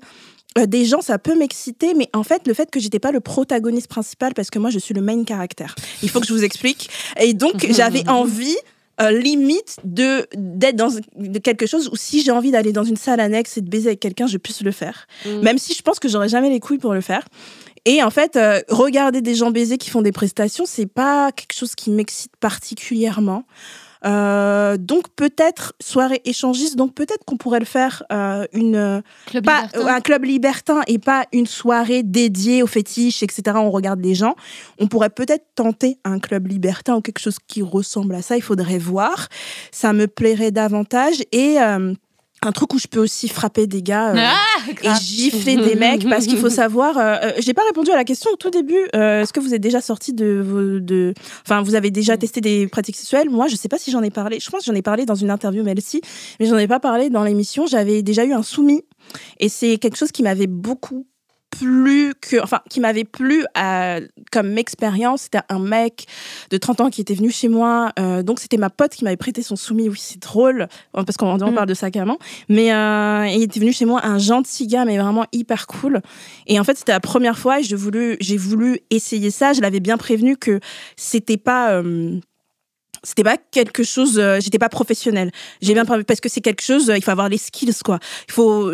euh, des gens, ça peut m'exciter, mais en fait, le fait que j'étais pas le protagoniste principal, parce que moi, je suis le main caractère. Il faut que je vous explique. Et donc, j'avais envie. euh, limite de d'être dans de quelque chose où si j'ai envie d'aller dans une salle annexe et de baiser avec quelqu'un, je puisse le faire. Mm. Même si je pense que j'aurais jamais les couilles pour le faire. Et en fait, euh, regarder des gens baiser qui font des prestations, c'est pas quelque chose qui m'excite particulièrement. Euh, donc peut-être soirée échangiste, donc peut-être qu'on pourrait le faire euh, une Club pas libertin. un club libertin et pas une soirée dédiée aux fétiches, etc. On regarde les gens. On pourrait peut-être tenter un club libertin ou quelque chose qui ressemble à ça. Il faudrait voir. Ça me plairait davantage et euh, un truc où je peux aussi frapper des gars. euh, Ah, et gifler des mecs parce qu'il faut savoir. euh, euh, J'ai pas répondu à la question au tout début. euh, Est-ce que vous êtes déjà sorti de vos de, enfin vous avez déjà testé des pratiques sexuelles? Moi, je sais pas si j'en ai parlé. Je pense que j'en ai parlé dans une interview Melcy, mais j'en ai pas parlé dans l'émission. J'avais déjà eu un soumis et c'est quelque chose qui m'avait beaucoup plu que enfin qui m'avait plu à, comme expérience. C'était un mec de 30 ans qui était venu chez moi euh, donc c'était ma pote qui m'avait prêté son soumis. Oui c'est drôle euh, parce qu'on on Mm. parle de ça carrément. Mais euh, il était venu chez moi un gentil gars mais vraiment hyper cool. Et en fait c'était la première fois et j'ai voulu j'ai voulu essayer ça. Je l'avais bien prévenu que c'était pas euh, c'était pas quelque chose euh, j'étais pas professionnelle. J'ai bien prévu parce que c'est quelque chose euh, il faut avoir les skills quoi. Il faut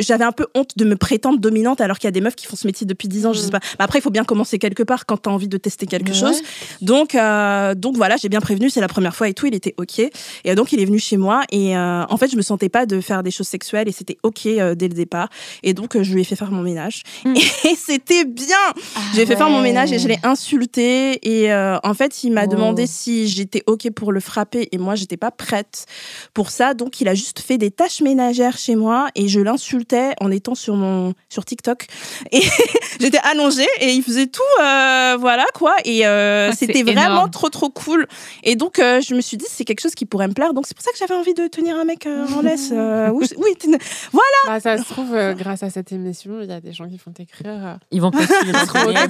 j'avais un peu honte de me prétendre dominante alors qu'il y a des meufs qui font ce métier depuis 10 ans je sais pas. Mais après il faut bien commencer quelque part quand tu as envie de tester quelque Ouais. chose. Donc euh, donc voilà j'ai bien prévenu c'est la première fois et tout il était ok. Et donc il est venu chez moi et euh, en fait je me sentais pas de faire des choses sexuelles et c'était ok euh, dès le départ. Et donc je lui ai fait faire mon ménage. Et c'était bien! J'ai fait faire mon ménage et je l'ai insulté et euh, en fait il m'a Oh. demandé si j'étais ok pour le frapper et moi j'étais pas prête pour ça donc il a juste fait des tâches ménagères chez moi et je l'insultais en étant sur mon sur TikTok et j'étais allongée et il faisait tout euh, voilà quoi et euh, Ah, c'était vraiment énorme. trop trop cool et donc euh, je me suis dit c'est quelque chose qui pourrait me plaire donc c'est pour ça que j'avais envie de tenir un mec euh, en laisse euh, oui ten- Bah, ça se trouve, euh, grâce à cette émission, il y a des gens qui font t'écrire euh, Ils vont DM.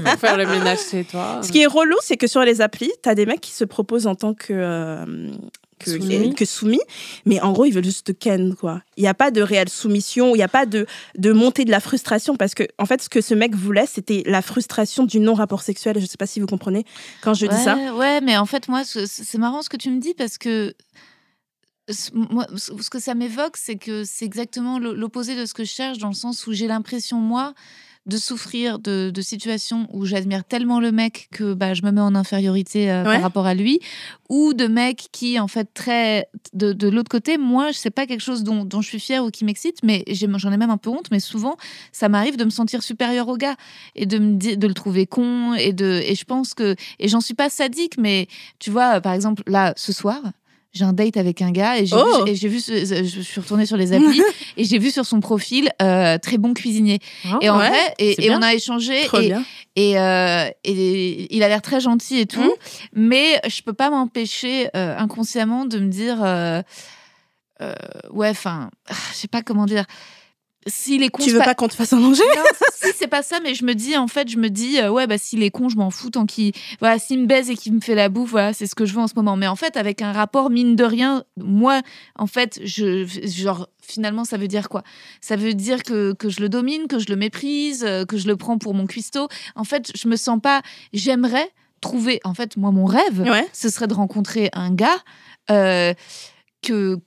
pour faire le ménage chez toi. Ce qui est relou, c'est que sur les applis, t'as des mecs qui se proposent en tant que. euh, que Soumis. que soumis, mais en gros, ils veulent juste te ken, quoi. Il n'y a pas de réelle soumission, il n'y a pas de, de montée de la frustration, parce que, en fait, ce que ce mec voulait, c'était la frustration du non-rapport sexuel. Je ne sais pas si vous comprenez quand je dis ça. Ouais, mais en fait, moi, ce- c'est marrant ce que tu me dis parce que ce- moi, ce que ça m'évoque, c'est que c'est exactement l'o- l'opposé de ce que je cherche, dans le sens où j'ai l'impression, moi, de souffrir de, de situations où j'admire tellement le mec que bah, je me mets en infériorité euh, Ouais. par rapport à lui, ou de mecs qui, en fait, très. De, de l'autre côté, moi, c'est pas quelque chose dont, dont je suis fière ou qui m'excite, mais j'en ai même un peu honte, mais souvent, ça m'arrive de me sentir supérieure au gars et de me de le trouver con et de et je pense que et j'en suis pas sadique mais tu vois par exemple là ce soir j'ai un date avec un gars et j'ai Oh vu, ce- je suis retournée sur les applis et j'ai vu sur son profil euh, très bon cuisinier Ah, et en ouais, vrai et, on a échangé Trop et, bien. et, euh, et il a l'air très gentil et tout, Mhm. mais je peux pas m'empêcher euh, inconsciemment de me dire, ouais, enfin, ah, je sais pas comment dire. S'il est con, Tu veux pas- pas qu'on te fasse un manger non, si c'est pas ça, mais je me dis, en fait, je me dis, euh, ouais, bah s'il est con, je m'en fous tant qu'il, voilà, s'il me baise et qu'il me fait la bouffe, voilà, c'est ce que je veux en ce moment. Mais en fait, avec un rapport mine de rien, moi, en fait, je, genre, finalement, ça veut dire quoi? Ça veut dire que, que je le domine, que je le méprise, euh, que je le prends pour mon cuistot. En fait, je me sens pas. J'aimerais trouver, en fait, moi, mon rêve, Ouais. ce serait de rencontrer un gars euh, que,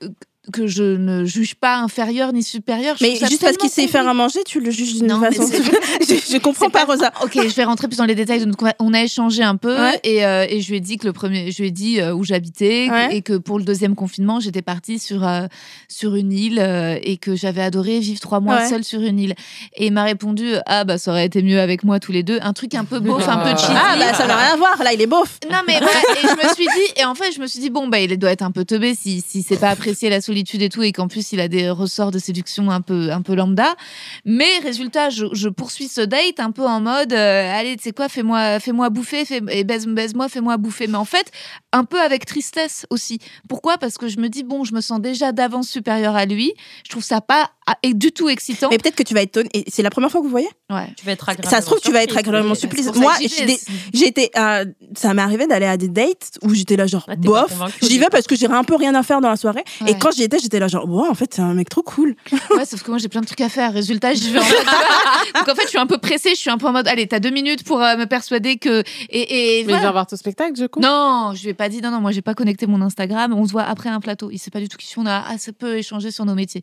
que que je ne juge pas inférieur ni supérieur. Je Mais juste parce qu'il sait faire à manger, tu le juges d'une façon. je, je comprends pas, Rosa. Ok, je vais rentrer plus dans les détails conver- On a échangé un peu Ouais. et, euh, et je lui ai dit que le premier, je lui ai dit euh, où j'habitais Ouais. et que pour le deuxième confinement, j'étais partie sur euh, sur une île euh, et que j'avais adoré vivre trois mois Ouais. seule sur une île. Et il m'a répondu ah bah ça aurait été mieux avec moi tous les deux, un truc un peu beauf, un peu Ah. cheesy. Ah, bah ça n'a rien à voir. Là, il est beauf. Non mais voilà, et je me suis dit et en fait je me suis dit bon bah il doit être un peu teubé si si c'est pas apprécié la solitude et tout et qu'en plus il a des ressorts de séduction un peu un peu lambda. Mais résultat je, je poursuis ce date un peu en mode euh, allez tu sais quoi fais-moi fais-moi bouffer fais, et baise baise-moi fais-moi bouffer. Mais en fait un peu avec tristesse aussi. Pourquoi? Parce que je me dis bon je me sens déjà d'avance supérieure à lui. Je trouve ça pas ah, et du tout excitant. Mais peut-être que tu vas être. Et c'est la première fois que vous voyez? Ouais. Tu vas être agréablement Ça se trouve, tu vas être agréablement surprise. Moi, j'ai J'étais, euh, ça m'est arrivé d'aller à des dates où j'étais là genre Ah, bof. J'y vais parce que j'ai un peu rien à faire dans la soirée. Et quand j'y étais, j'étais là genre wow, en fait c'est un mec trop cool. Ouais, sauf que moi j'ai plein de trucs à faire. Résultat, je vais en mode- Donc en fait, je suis un peu pressée. Je suis un peu en mode, allez, t'as deux minutes pour euh, me persuader que. Et, et Mais voilà. viens voir ton spectacle, du coup. Non, je lui ai pas dit non, non. Moi, j'ai pas connecté mon Instagram. On se voit après un plateau. Il sait pas du tout qui. On a assez peu échangé sur nos métiers.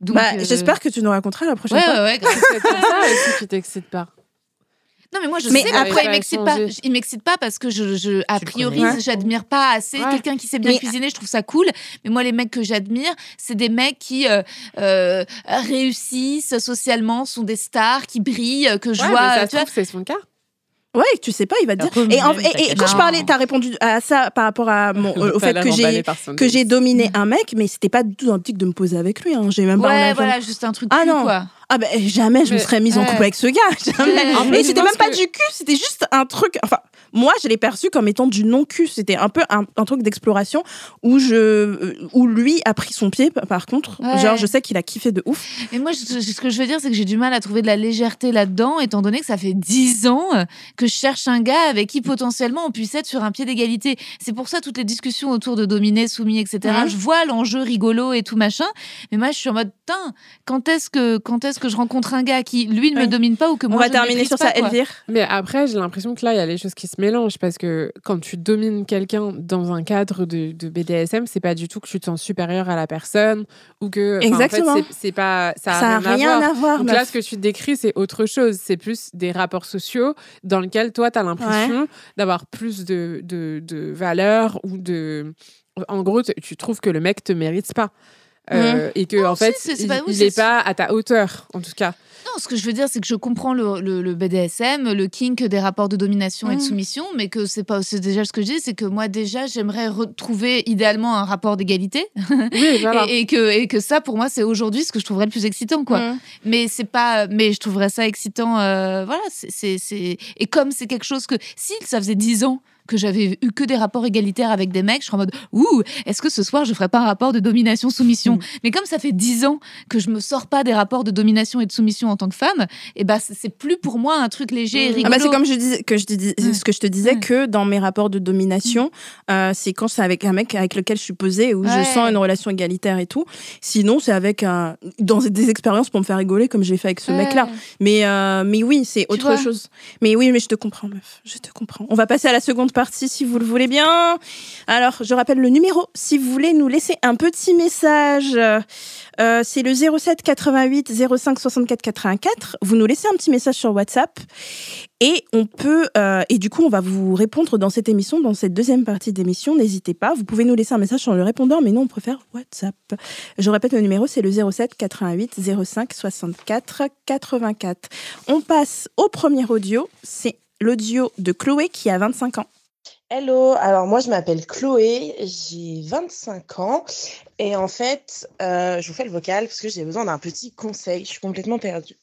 Donc, bah, euh, j'espère que tu nous raconteras la prochaine Ouais, fois. ouais, ouais. grave. Ça aussi qui t'excite pas. Non, mais moi, je Mais sais après- il m'excite pas. Il m'excite pas parce que je, je a priori, j'admire pas assez Ouais. quelqu'un qui sait bien Mais- cuisiner. Je trouve ça cool. Mais moi, les mecs que j'admire, c'est des mecs qui euh, euh, réussissent socialement, sont des stars, qui brillent, que je Ouais, vois. mais ça se tu vois. trouve, c'est son cas. Ouais, tu sais pas, il va te dire. Et, en- même, et- et t'inquiète. quand je parlais, t'as répondu à ça par rapport à mon, euh, au fait que j'ai que j'ai dominé un mec, mais c'était pas du tout dans l'optique de me poser avec lui. Hein. J'ai même pas. Ouais, jamais- voilà, juste un truc Ah non. quoi. Ah ben jamais je me Mais- serais mise en couple avec ce gars. Jamais. Et c'était même pas que- du cul, c'était juste un truc. Enfin, moi je l'ai perçu comme étant du non cul. C'était un peu un, un truc d'exploration où je, euh, où lui a pris son pied. Par contre, Ouais. genre je sais qu'il a kiffé de ouf. Et moi, je- ce que je veux dire, c'est que j'ai du mal à trouver de la légèreté là-dedans, étant donné que ça fait dix ans euh, que je cherche un gars avec qui potentiellement on puisse être sur un pied d'égalité. C'est pour ça toutes les discussions autour de dominé, soumis, etc. Je vois l'enjeu rigolo et tout machin, mais moi, je suis en mode, quand est-ce que quand est-ce que je rencontre un gars qui lui ne me domine pas ou que On moi va je ne terminer maîtrise sur pas, ça, quoi. Elvire. Mais après, j'ai l'impression que là, il y a les choses qui se mélangent parce que quand tu domines quelqu'un dans un cadre de, de BDSM, c'est pas du tout que tu te sens supérieur à la personne ou que. enfin, en fait, Exactement. c'est- pas. Ça a Ça rien, rien à voir. à voir. Donc là, ce que tu décris, c'est autre chose. C'est plus des rapports sociaux dans lesquels toi, tu as l'impression d'avoir plus de, de, de valeur ou de. En gros, tu- tu trouves que le mec te mérite pas. Euh, et que Non, en si, fait, c'est il pas- oui, il c'est est pas à ta hauteur, en tout cas. Non, ce que je veux dire, c'est que je comprends le, le- le BDSM, le kink des rapports de domination et de Mm. soumission, mais que c'est pas, c'est déjà ce que je dis, c'est que moi déjà, j'aimerais retrouver idéalement un rapport d'égalité, Oui, voilà. et, et que et que ça, pour moi, c'est aujourd'hui ce que je trouverais le plus excitant, quoi. Mm. Mais c'est pas, mais je trouverais ça excitant, euh, voilà. c'est- et comme c'est quelque chose que si ça faisait dix ans que j'avais eu que des rapports égalitaires avec des mecs, je serais en mode ouh, est-ce que ce soir je ferais pas un rapport de domination-soumission Mm. Mais comme ça fait dix ans que je me sors pas des rapports de domination et de soumission en tant que femme, et bah c'est plus pour moi un truc léger et Ah rigolo. bah c'est comme je dis, que je dis, ce que je te disais que dans mes rapports de domination, euh, c'est quand c'est avec un mec avec lequel je suis posée où Ouais. je sens une relation égalitaire et tout. Sinon, c'est avec un dans des expériences pour me faire rigoler comme j'ai fait avec ce Ouais. mec-là. Mais euh, mais oui, c'est autre chose. Mais oui, mais je te comprends, meuf. Je te comprends. On va passer à la seconde partie si vous le voulez bien. Alors, je rappelle le numéro si vous voulez nous laisser un petit message. Euh, c'est le 07 88 05 64 84. Vous nous laissez un petit message sur WhatsApp et on peut euh, et du coup on va vous répondre dans cette émission, dans cette deuxième partie d'émission. N'hésitez pas, vous pouvez nous laisser un message sur le répondeur, mais nous on préfère WhatsApp. Je répète le numéro, c'est le 07 88 05 64 84. On passe au premier audio. C'est l'audio de Chloé qui a 25 ans. Hello, alors moi je m'appelle Chloé, j'ai 25 ans et en fait euh, je vous fais le vocal parce que j'ai besoin d'un petit conseil, je suis complètement perdue.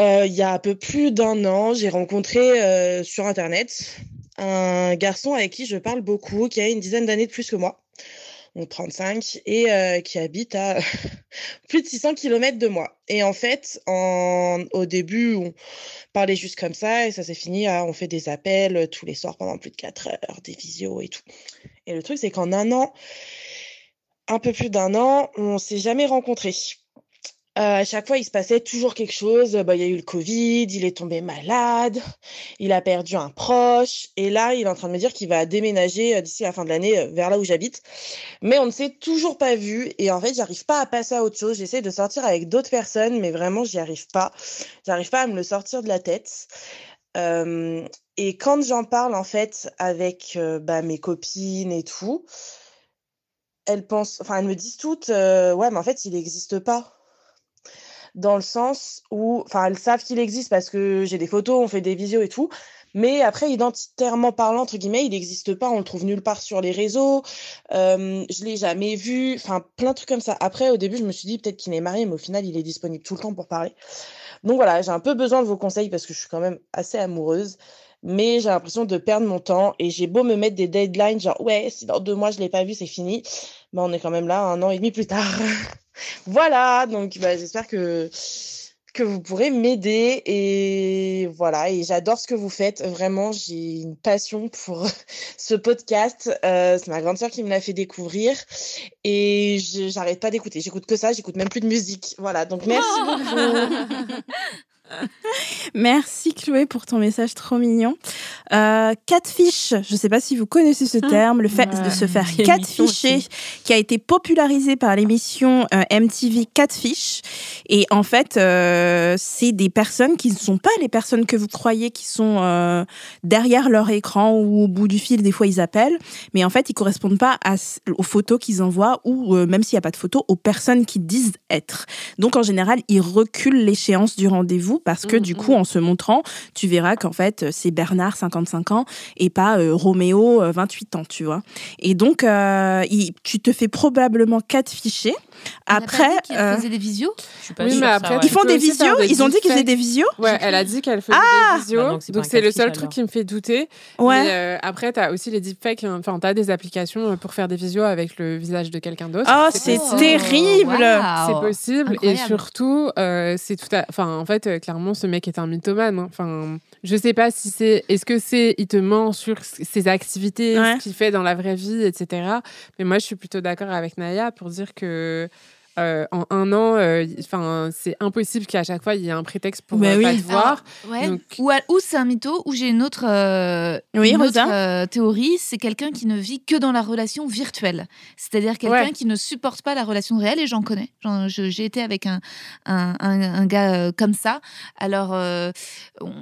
Euh, il y a un peu plus d'un an, j'ai rencontré euh, sur internet un garçon avec qui je parle beaucoup, qui a une dizaine d'années de plus que moi, donc 35, et euh, qui habite à plus de 600 km de moi. Et en fait, au début, on parlait juste comme ça, et ça s'est fini à on fait des appels euh, tous les soirs pendant plus de 4 heures, des visios et tout. Et le truc, c'est qu'en un an, un peu plus d'un an, on s'est jamais rencontrés. Euh, à chaque fois, il se passait toujours quelque chose. Bah, il y a eu le Covid, il est tombé malade, il a perdu un proche, et là, il est en train de me dire qu'il va déménager euh, d'ici la fin de l'année euh, vers là où j'habite. Mais on ne s'est toujours pas vu, et en fait, j'arrive pas à passer à autre chose. J'essaie de sortir avec d'autres personnes, mais vraiment, j'y arrive pas. J'arrive pas à me le sortir de la tête. Et quand j'en parle, en fait, avec bah, mes copines et tout, elles pensent, elles me disent toutes, ouais, mais en fait, il n'existe pas dans le sens où, enfin, elles savent qu'il existe parce que j'ai des photos, on fait des visios et tout. Mais après, identitairement parlant, entre guillemets, il n'existe pas, on le trouve nulle part sur les réseaux, euh, je l'ai jamais vu, enfin, plein de trucs comme ça. Après, au début, je me suis dit peut-être qu'il est marié, mais au final, il est disponible tout le temps pour parler. Donc voilà, j'ai un peu besoin de vos conseils parce que je suis quand même assez amoureuse, mais j'ai l'impression de perdre mon temps et j'ai beau me mettre des deadlines, genre ouais, si dans deux mois je l'ai pas vu, c'est fini. Mais on est quand même là un an et demi plus tard. voilà, donc bah, j'espère que que vous pourrez m'aider et voilà et j'adore ce que vous faites. Vraiment j'ai une passion pour ce podcast. Euh, c'est ma grande sœur qui me l'a fait découvrir et j'arrête pas d'écouter. J'écoute que ça j'écoute même plus de musique. Voilà donc merci beaucoup Merci Chloé pour ton message trop mignon. Euh, catfish, je ne sais pas si vous connaissez ce terme, le fait de se faire catfisher, qui a été popularisé par l'émission euh, MTV Catfish. Et en fait, euh, c'est des personnes qui ne sont pas les personnes que vous croyez qui sont euh, derrière leur écran ou au bout du fil, des fois ils appellent, mais en fait ils correspondent pas à, aux photos qu'ils envoient ou euh, même s'il n'y a pas de photos, aux personnes qu'ils disent être. Donc en général, ils reculent l'échéance du rendez-vous parce que Mhm, du coup, en se montrant, tu verras qu'en fait, c'est Bernard, 55 ans, et pas euh, Roméo, euh, 28 ans, tu vois. Et donc, euh, il- tu te fais probablement quatre fichiers. Après, Ils euh, faisaient des visios? Je suis pas Oui, sûre, mais ça, après, ouais. ils font des visios. des Ils ont dit qu'ils faisaient des visios. Ouais, elle a dit qu'elle faisait des visios. Bah donc c'est le seul alors. truc qui me fait douter. Ouais. Mais euh, après, tu as aussi les deepfakes. hein. Enfin, tu as des applications euh, pour faire des visios avec le visage de quelqu'un d'autre. Oh, c'est terrible. C'est possible et surtout, euh, c'est tout à. Enfin, en fait, euh, clairement, ce mec est un mythomane. hein. Enfin, je sais pas si c'est. Est-ce que c'est. Il te ment sur ses activités, Ouais. ce qu'il fait dans la vraie vie, etc. Mais moi, je suis plutôt d'accord avec Naya pour dire que. Euh, en un an, euh, enfin, c'est impossible qu'à chaque fois il y ait un prétexte pour Bah euh, oui. pas te voir. Ouais. Donc- Ou, ou c'est un mytho, ou j'ai une autre, euh, Oui, une Rosa autre, euh, théorie, c'est quelqu'un qui ne vit que dans la relation virtuelle. C'est-à-dire quelqu'un Ouais. qui ne supporte pas la relation réelle, et j'en connais. J'ai été avec un, un, un- un gars euh, comme ça. Alors, euh, on,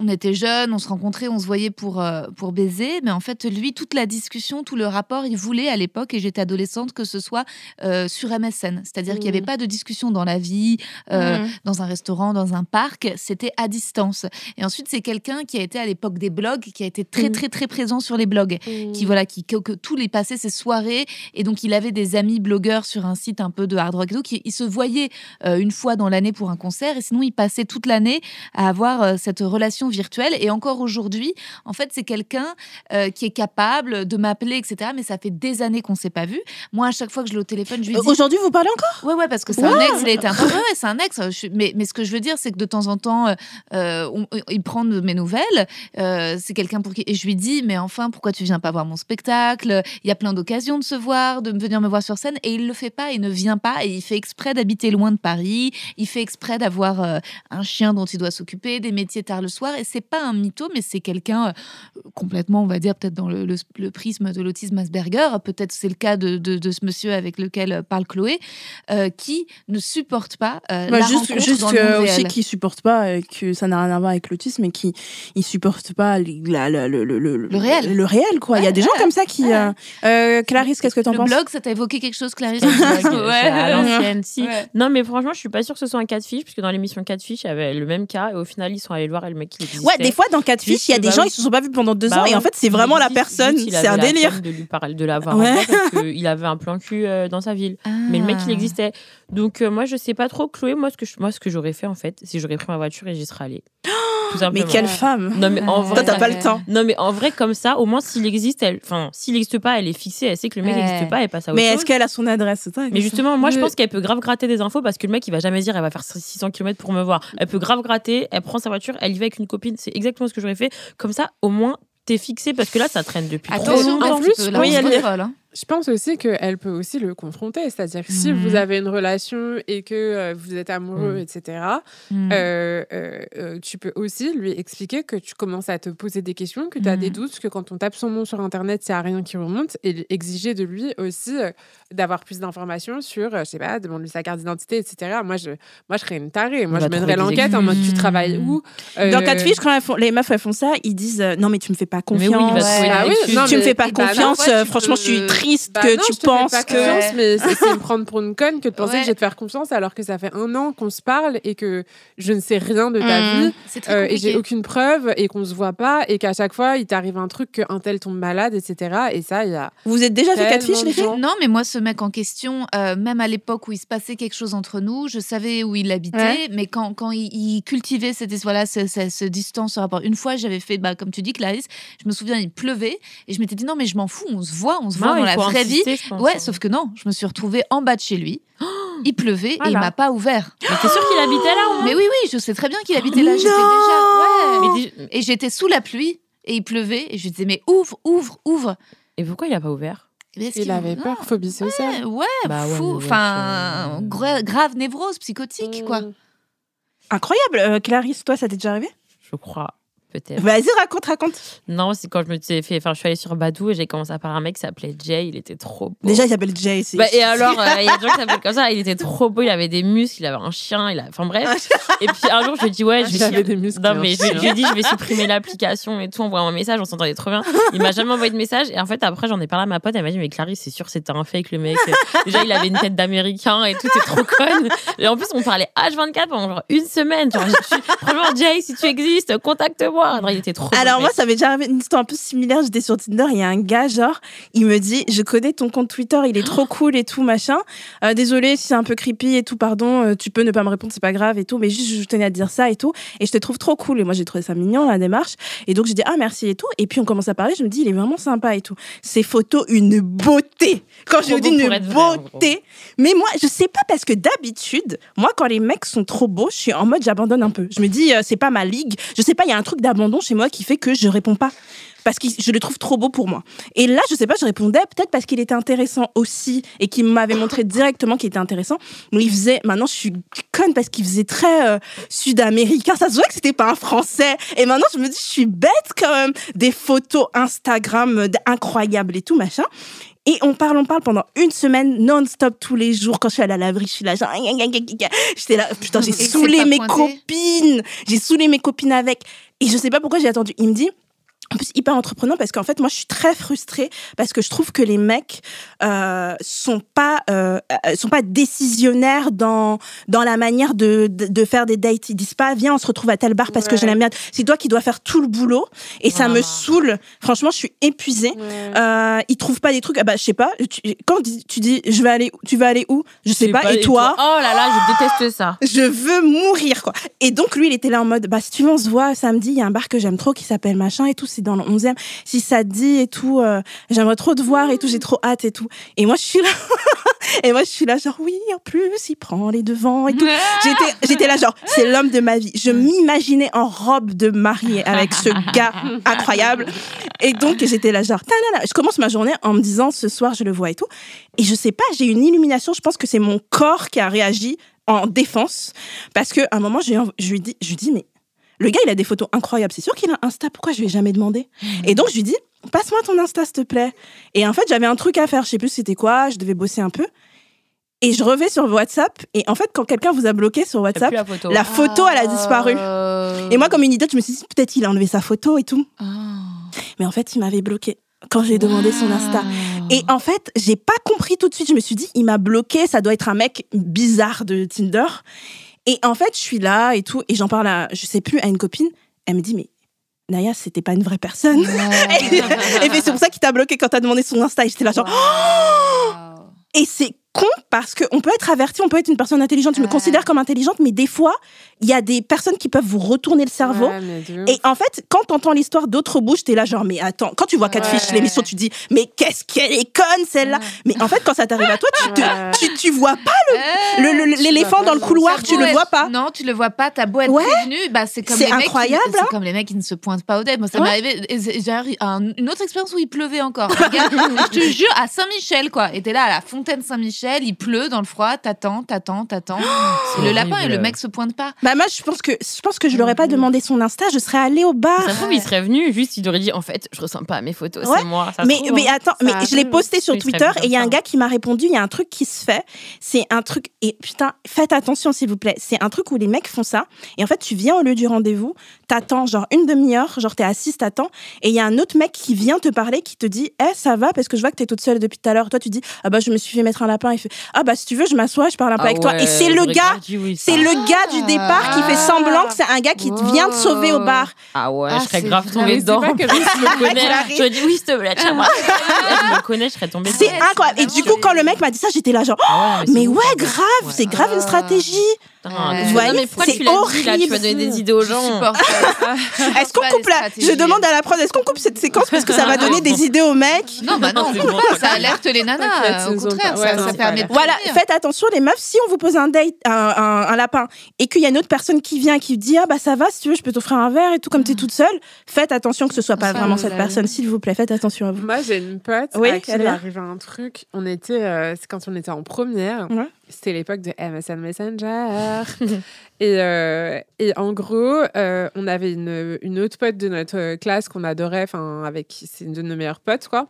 on était jeunes, on se rencontrait, on se voyait pour, euh, pour baiser, mais en fait, lui, toute la discussion, tout le rapport, il voulait à l'époque, et j'étais adolescente, que ce soit euh, sur MSN. C'est-à-dire qu'il n'y avait Mhm. pas de discussion dans la vie, euh, Mhm. dans un restaurant, dans un parc, c'était à distance. Et ensuite, c'est quelqu'un qui a été à l'époque des blogs, qui a été très, Mhm. très, très présent sur les blogs, qui, voilà, qui, que, que tous les passait ses soirées. Et donc, il avait des amis blogueurs sur un site un peu de hard rock et tout, qui il se voyait une fois dans l'année pour un concert, et sinon, il passait toute l'année à avoir cette relation virtuelle. Et encore aujourd'hui, en fait, c'est quelqu'un euh, qui est capable de m'appeler, etc. Mais ça fait des années qu'on s'est pas vu. Moi, à chaque fois que je l'ai au téléphone, je lui dis. Aujourd'hui, vous parlez encore? Ouais, ouais, parce que c'est un ex, il a été un peu. Ouais, ouais, c'est un ex. je Mais, mais ce que je veux dire, c'est que de temps en temps, euh, euh, on- il prend de mes nouvelles. Euh, c'est quelqu'un pour qui. Et je lui dis, mais enfin, pourquoi tu viens pas voir mon spectacle? Il y a plein d'occasions de se voir, de venir me voir sur scène. Et il le fait pas, il ne vient pas. Et il fait exprès d'habiter loin de Paris. Il fait exprès d'avoir euh, un chien dont il doit s'occuper, des métiers tard le soir. Et c'est pas un mytho, mais c'est quelqu'un euh, complètement, on va dire, peut-être dans le, le- le prisme de l'autisme Asperger. Peut-être c'est le cas de, de- de ce monsieur avec lequel euh, parle Chloé, euh, qui ne supporte pas euh, Bah, la juste rencontre juste dans le monde aussi qui supporte pas que ça n'a rien à voir avec l'autisme et qui il supporte pas les- la- la- le, le, le, Le réel. le réel quoi il y a des gens comme ça qui euh, euh, Clarisse qu'est-ce que t'en Le penses blog, ça t'a évoqué quelque chose, Clarisse à l'ancienne, si. Non, mais franchement, je suis pas sûre que ce soit un cas de fiche, puisque dans l'émission cas de fiche, il y avait le même cas, et au final, ils sont allés le voir et le mec, il existait. ouais des fois dans Catfish il y a Juste, des bah gens ils se sont pas vus pendant deux Bah ans et en fait c'est vraiment la personne c'est un délire de lui parler, de l'avoir Ouais. parce qu'il avait un plan cul euh, dans sa ville. Mais le mec, il Ah. existait. Donc, euh, moi, je sais pas trop, Chloé, moi, ce que je- moi, ce que j'aurais fait, en fait, c'est j'aurais pris ma voiture et j'y serais allée. Tout mais simplement. quelle femme Non, mais en vrai. toi t'as pas le temps Non, mais en vrai, comme ça, au moins, s'il existe, elle... enfin, s'il existe pas, elle est fixée, elle sait que le mec Ouais. n'existe pas, elle passe à autre mais chose. est-ce qu'elle a son adresse Mais justement, moi, je pense qu'elle peut grave gratter des infos parce que le mec, il va jamais dire, elle va faire 600 km pour me voir. Elle peut grave gratter, elle prend sa voiture, elle y va avec une copine. C'est exactement ce que j'aurais fait. Comme ça, au moins, t'es fixé parce que là, ça traîne depuis trop Attention, longtemps. En plus, oui, elle-. Je pense aussi qu'elle peut aussi le confronter. C'est-à-dire que si Mhm. vous avez une relation et que euh, vous êtes amoureux, Mhm. etc., euh, euh, euh, tu peux aussi lui expliquer que tu commences à te poser des questions, que tu as Mhm. des doutes, que quand on tape son nom sur Internet, il n'y a rien qui remonte, et exiger de lui aussi d'avoir plus d'informations sur, euh, je sais pas, demande-lui sa carte d'identité, etc. Moi, je, moi, je serais une tarée. Moi, je mènerais l'enquête en mode tu travailles où dans Euh, Catfish quand elles font- les meufs elles font ça ils disent euh, non mais tu me fais pas Mais confiance oui, Bah oui, non, tu me fais pas bah, confiance euh, franchement peux- je suis triste Bah que non, tu je te fais pas penses que confiance, mais c'est me prendre pour une conne que de penser Ouais. que je vais te faire confiance alors que ça fait un an qu'on se parle et que je ne sais rien de ta Mm. vie euh, et j'ai aucune preuve et qu'on se voit pas et qu'à chaque fois il t'arrive un truc qu'un tel tombe malade, etc. Et ça, il y a. vous êtes déjà fait Catfish de les filles gens. Non, mais moi, ce mec en question, euh, même à l'époque où il se passait quelque chose entre nous, je savais où il habitait, Ouais. mais quand, quand il, il cultivait cette voilà, ce, ce- ce distance, ce rapport. Une fois, j'avais fait, bah, comme tu dis, Clarisse, je me souviens, il pleuvait, et je m'étais dit, non, mais je m'en fous, on se voit, on se voit Non, dans la vraie vie. insister, je pense, Ouais, hein. sauf que non, je me suis retrouvée en bas de chez lui. Il pleuvait et il m'a pas ouvert. Mais t'es sûr qu'il habitait là Mais oui, oui, je sais très bien qu'il habitait là. Non déjà. Ouais. Et j'étais sous la pluie et il pleuvait et je disais mais ouvre, ouvre, ouvre. Et pourquoi il a pas ouvert? Mais Il avait peur, phobie sociale. Ouais, ouais, Bah ouais, fou. Enfin, grave névrose psychotique, quoi. Mm. incroyable Euh, Clarisse toi ça t'est déjà arrivé? Je crois, peut-être. vas-y raconte raconte Non, c'est quand je me suis fait. Enfin, je suis allée sur Badou et j'ai commencé à parler à un mec qui s'appelait Jay. Il était trop beau. déjà il s'appelle Jay ici Bah, et alors, euh, il y a des gens qui s'appellent comme ça. Il était trop beau. Il avait des muscles. Il avait un chien. Il a... Enfin bref. et puis un jour, je lui ai dit ouais, je vais. Des muscles. Non mais je, lui ai dit je vais supprimer l'application et tout, envoyer un message, on s'entendait trop bien. Il m'a jamais envoyé de message et en fait après j'en ai parlé à ma pote, elle m'a dit mais Clarisse c'est sûr c'était un fake le mec. Déjà il avait une tête d'américain et tout, c'est trop conne. Et en plus on parlait H24 pendant genre une semaine. Genre, je suis- franchement Jay si tu existes contacte-moi. Alors, il était trop. Alors moi, ça m'est déjà arrivé une histoire un peu similaire. J'étais sur Tinder, il y a un gars, genre, il me dit, je connais ton compte Twitter, il est trop cool et tout, machin. Euh, désolé si c'est un peu creepy et tout, pardon, euh, tu peux ne pas me répondre, c'est pas grave et tout, mais juste, je tenais à te dire ça et tout. Et je te trouve trop cool. Et moi, j'ai trouvé ça mignon, la démarche. Et donc, j'ai dit, ah, merci et tout. Et puis, on commence à parler, je me dis, il est vraiment sympa et tout. Ces photos, une beauté. Quand je vous dis une vrai, beauté. Mais moi, je sais pas parce que d'habitude, moi, quand les mecs sont trop beaux, je suis en mode j'abandonne un peu. Je me dis, euh, c'est pas ma ligue. Je sais pas, il y a un truc d'abandon chez moi qui fait que je réponds pas. Parce que je le trouve trop beau pour moi. Et là, je sais pas, je répondais peut-être parce qu'il était intéressant aussi et qu'il m'avait montré directement qu'il était intéressant. Mais il faisait, maintenant je suis conne parce qu'il faisait très euh, sud-américain. Ça se voit que c'était pas un français. Et maintenant je me dis, je suis bête quand même. Des photos Instagram incroyables et tout, machin. Et on parle, on parle pendant une semaine non-stop tous les jours. Quand je suis allée à la laverie, je suis là, genre, j'étais là, putain, j'ai saoulé mes copines. J'ai saoulé mes copines avec. Et je sais pas pourquoi j'ai attendu. Il me dit, en plus hyper entreprenant parce qu'en fait moi je suis très frustrée parce que je trouve que les mecs euh, sont pas euh, euh, sont pas décisionnaires dans dans la manière de, de de faire des dates. Ils disent pas viens on se retrouve à tel bar parce que Ouais. je l'aime bien c'est toi qui dois faire tout le boulot et ça me saoule. Franchement je suis épuisée. Euh, ils trouvent pas des trucs. Ah bah je sais pas. Tu- quand tu- dis je vais aller tu vas aller où? Je sais pas, et toi? Oh là là, je déteste ça. je veux mourir quoi. Et donc lui il était là en mode bah si tu veux on se voit samedi, il y a un bar que j'aime trop qui s'appelle machin et tout, c'est dans le 11e. Si ça te dit et tout, euh, j'aimerais trop te voir et tout, j'ai trop hâte et tout. Et moi je suis là et moi je suis là genre oui, en plus il prend les devants et tout. J'étais j'étais là genre c'est l'homme de ma vie. Je m'imaginais en robe de mariée avec ce gars incroyable. Et donc j'étais là genre je commence ma journée en me disant ce soir je le vois et tout. Et je sais pas, j'ai une illumination, je pense que c'est mon corps qui a réagi en défense parce que à un moment je lui, env- je lui dis je lui dis mais le gars il a des photos incroyables. C'est sûr qu'il a Insta pourquoi je lui ai jamais demandé et donc je lui dis passe-moi ton Insta s'il te plaît. Et en fait j'avais un truc à faire. Je sais plus c'était quoi je devais bosser un peu. Et je revais sur WhatsApp. Et en fait quand quelqu'un vous a bloqué sur WhatsApp plus la photo. la photo elle a disparu. Euh, et moi comme une idiote je me suis dit peut-être il a enlevé sa photo et tout. Ah. mais en fait il m'avait bloqué quand j'ai demandé son Insta. Et en fait, j'ai pas compris tout de suite. Je me suis dit, il m'a bloqué, ça doit être un mec bizarre de Tinder. Et en fait, je suis là et tout, et j'en parle à, je sais plus, à une copine. Elle me dit, mais Naya, c'était pas une vraie personne. et c'est pour ça qu'il t'a bloqué quand t'as demandé son Insta. Et j'étais là, genre, Wow. et c'est con parce qu'on peut être averti, on peut être une personne intelligente. Je me considère comme intelligente, mais des fois, il y a des personnes qui peuvent vous retourner le cerveau. Ouais. Et en fait, quand t'entends l'histoire d'autres bouches, t'es là genre, mais attends, quand tu vois Catfish, Ouais. l'émission, tu dis, mais qu'est-ce qu'elle est conne celle-là Mais en fait, quand ça t'arrive à toi, tu, te- tu, tu vois pas Eh, l'éléphant dans le couloir, tu le vois pas. Non, tu le vois pas. T'as beau être prévenu, bah c'est comme C'est les mecs. qui- incroyable, C'est hein. comme les mecs qui ne se pointent pas au date. Moi, ça m'est arrivé. J'ai une autre expérience où il pleuvait encore. Je te jure, à Saint-Michel, quoi. Et t'es là à la fontaine Saint-Michel, il pleut dans le froid, t'attends, t'attends, t'attends. C'est Et le lapin et le mec se pointent pas. Bah moi, je pense que je pense que je l'aurais pas demandé son Insta, je serais allée au bar. Ça se trouve, il serait venu, juste il aurait dit en fait, je ressemble pas à mes photos, Ouais, c'est moi. Ça Mais, trouve, mais hein. attends, mais je l'ai posté sur Twitter et il y a un gars qui m'a répondu, il y a un truc qui se fait, c'est un truc, et putain, faites attention s'il vous plaît, c'est un truc où les mecs font ça, et en fait tu viens au lieu du rendez-vous, t'attends genre une demi-heure, genre t'es assise, t'attends, et il y a un autre mec qui vient te parler, qui te dit, eh ça va, parce que je vois que t'es toute seule depuis tout à l'heure, toi tu dis, ah bah je me suis fait mettre un lapin, il fait, ah bah si tu veux je m'assois, je parle un peu Ah avec toi, et c'est le gars, oui, c'est le gars du départ qui fait semblant que c'est un gars qui te vient te sauver au bar. Ah ouais, Ah, je serais c'est grave tombée dedans. pas que je me connais. Clarisse. J'aurais dit oui, s'il te plaît, tiens-moi. je me connais, je serais tombée C'est incroyable. Et du coup, quand le mec m'a dit ça, j'étais là genre, Ah mais ouais, grave, c'est grave une Ah. stratégie. Putain, Ouais. non, mais pourquoi c'est tu l'as dit là Tu horrible. vas donner des idées aux Je gens. supporte pas. Est-ce qu'on coupe stratégies. Je demande à la prod, est-ce qu'on coupe cette séquence parce que ça va donner des idées aux mecs? Non, bah non, ça alerte les nanas. Euh, Au contraire, ça, permet c'est de Voilà, faites attention les meufs, si on vous pose un date, un, un- un lapin, et qu'il y a une autre personne qui vient qui dit ah bah ça va, si tu veux, je peux t'offrir un verre et tout comme t'es toute seule, faites attention que ce soit pas Ça, vraiment cette avez- personne, s'il vous plaît, faites attention à vous. Moi, j'ai une pote Oui, à qui elle il est arrivé un truc. On était, euh, c'est quand on était en première. Ouais. C'était l'époque de MSN Messenger. et, euh, et en gros, euh, on avait une, une autre pote de notre classe qu'on adorait, enfin, avec qui c'est une de nos meilleures potes, quoi.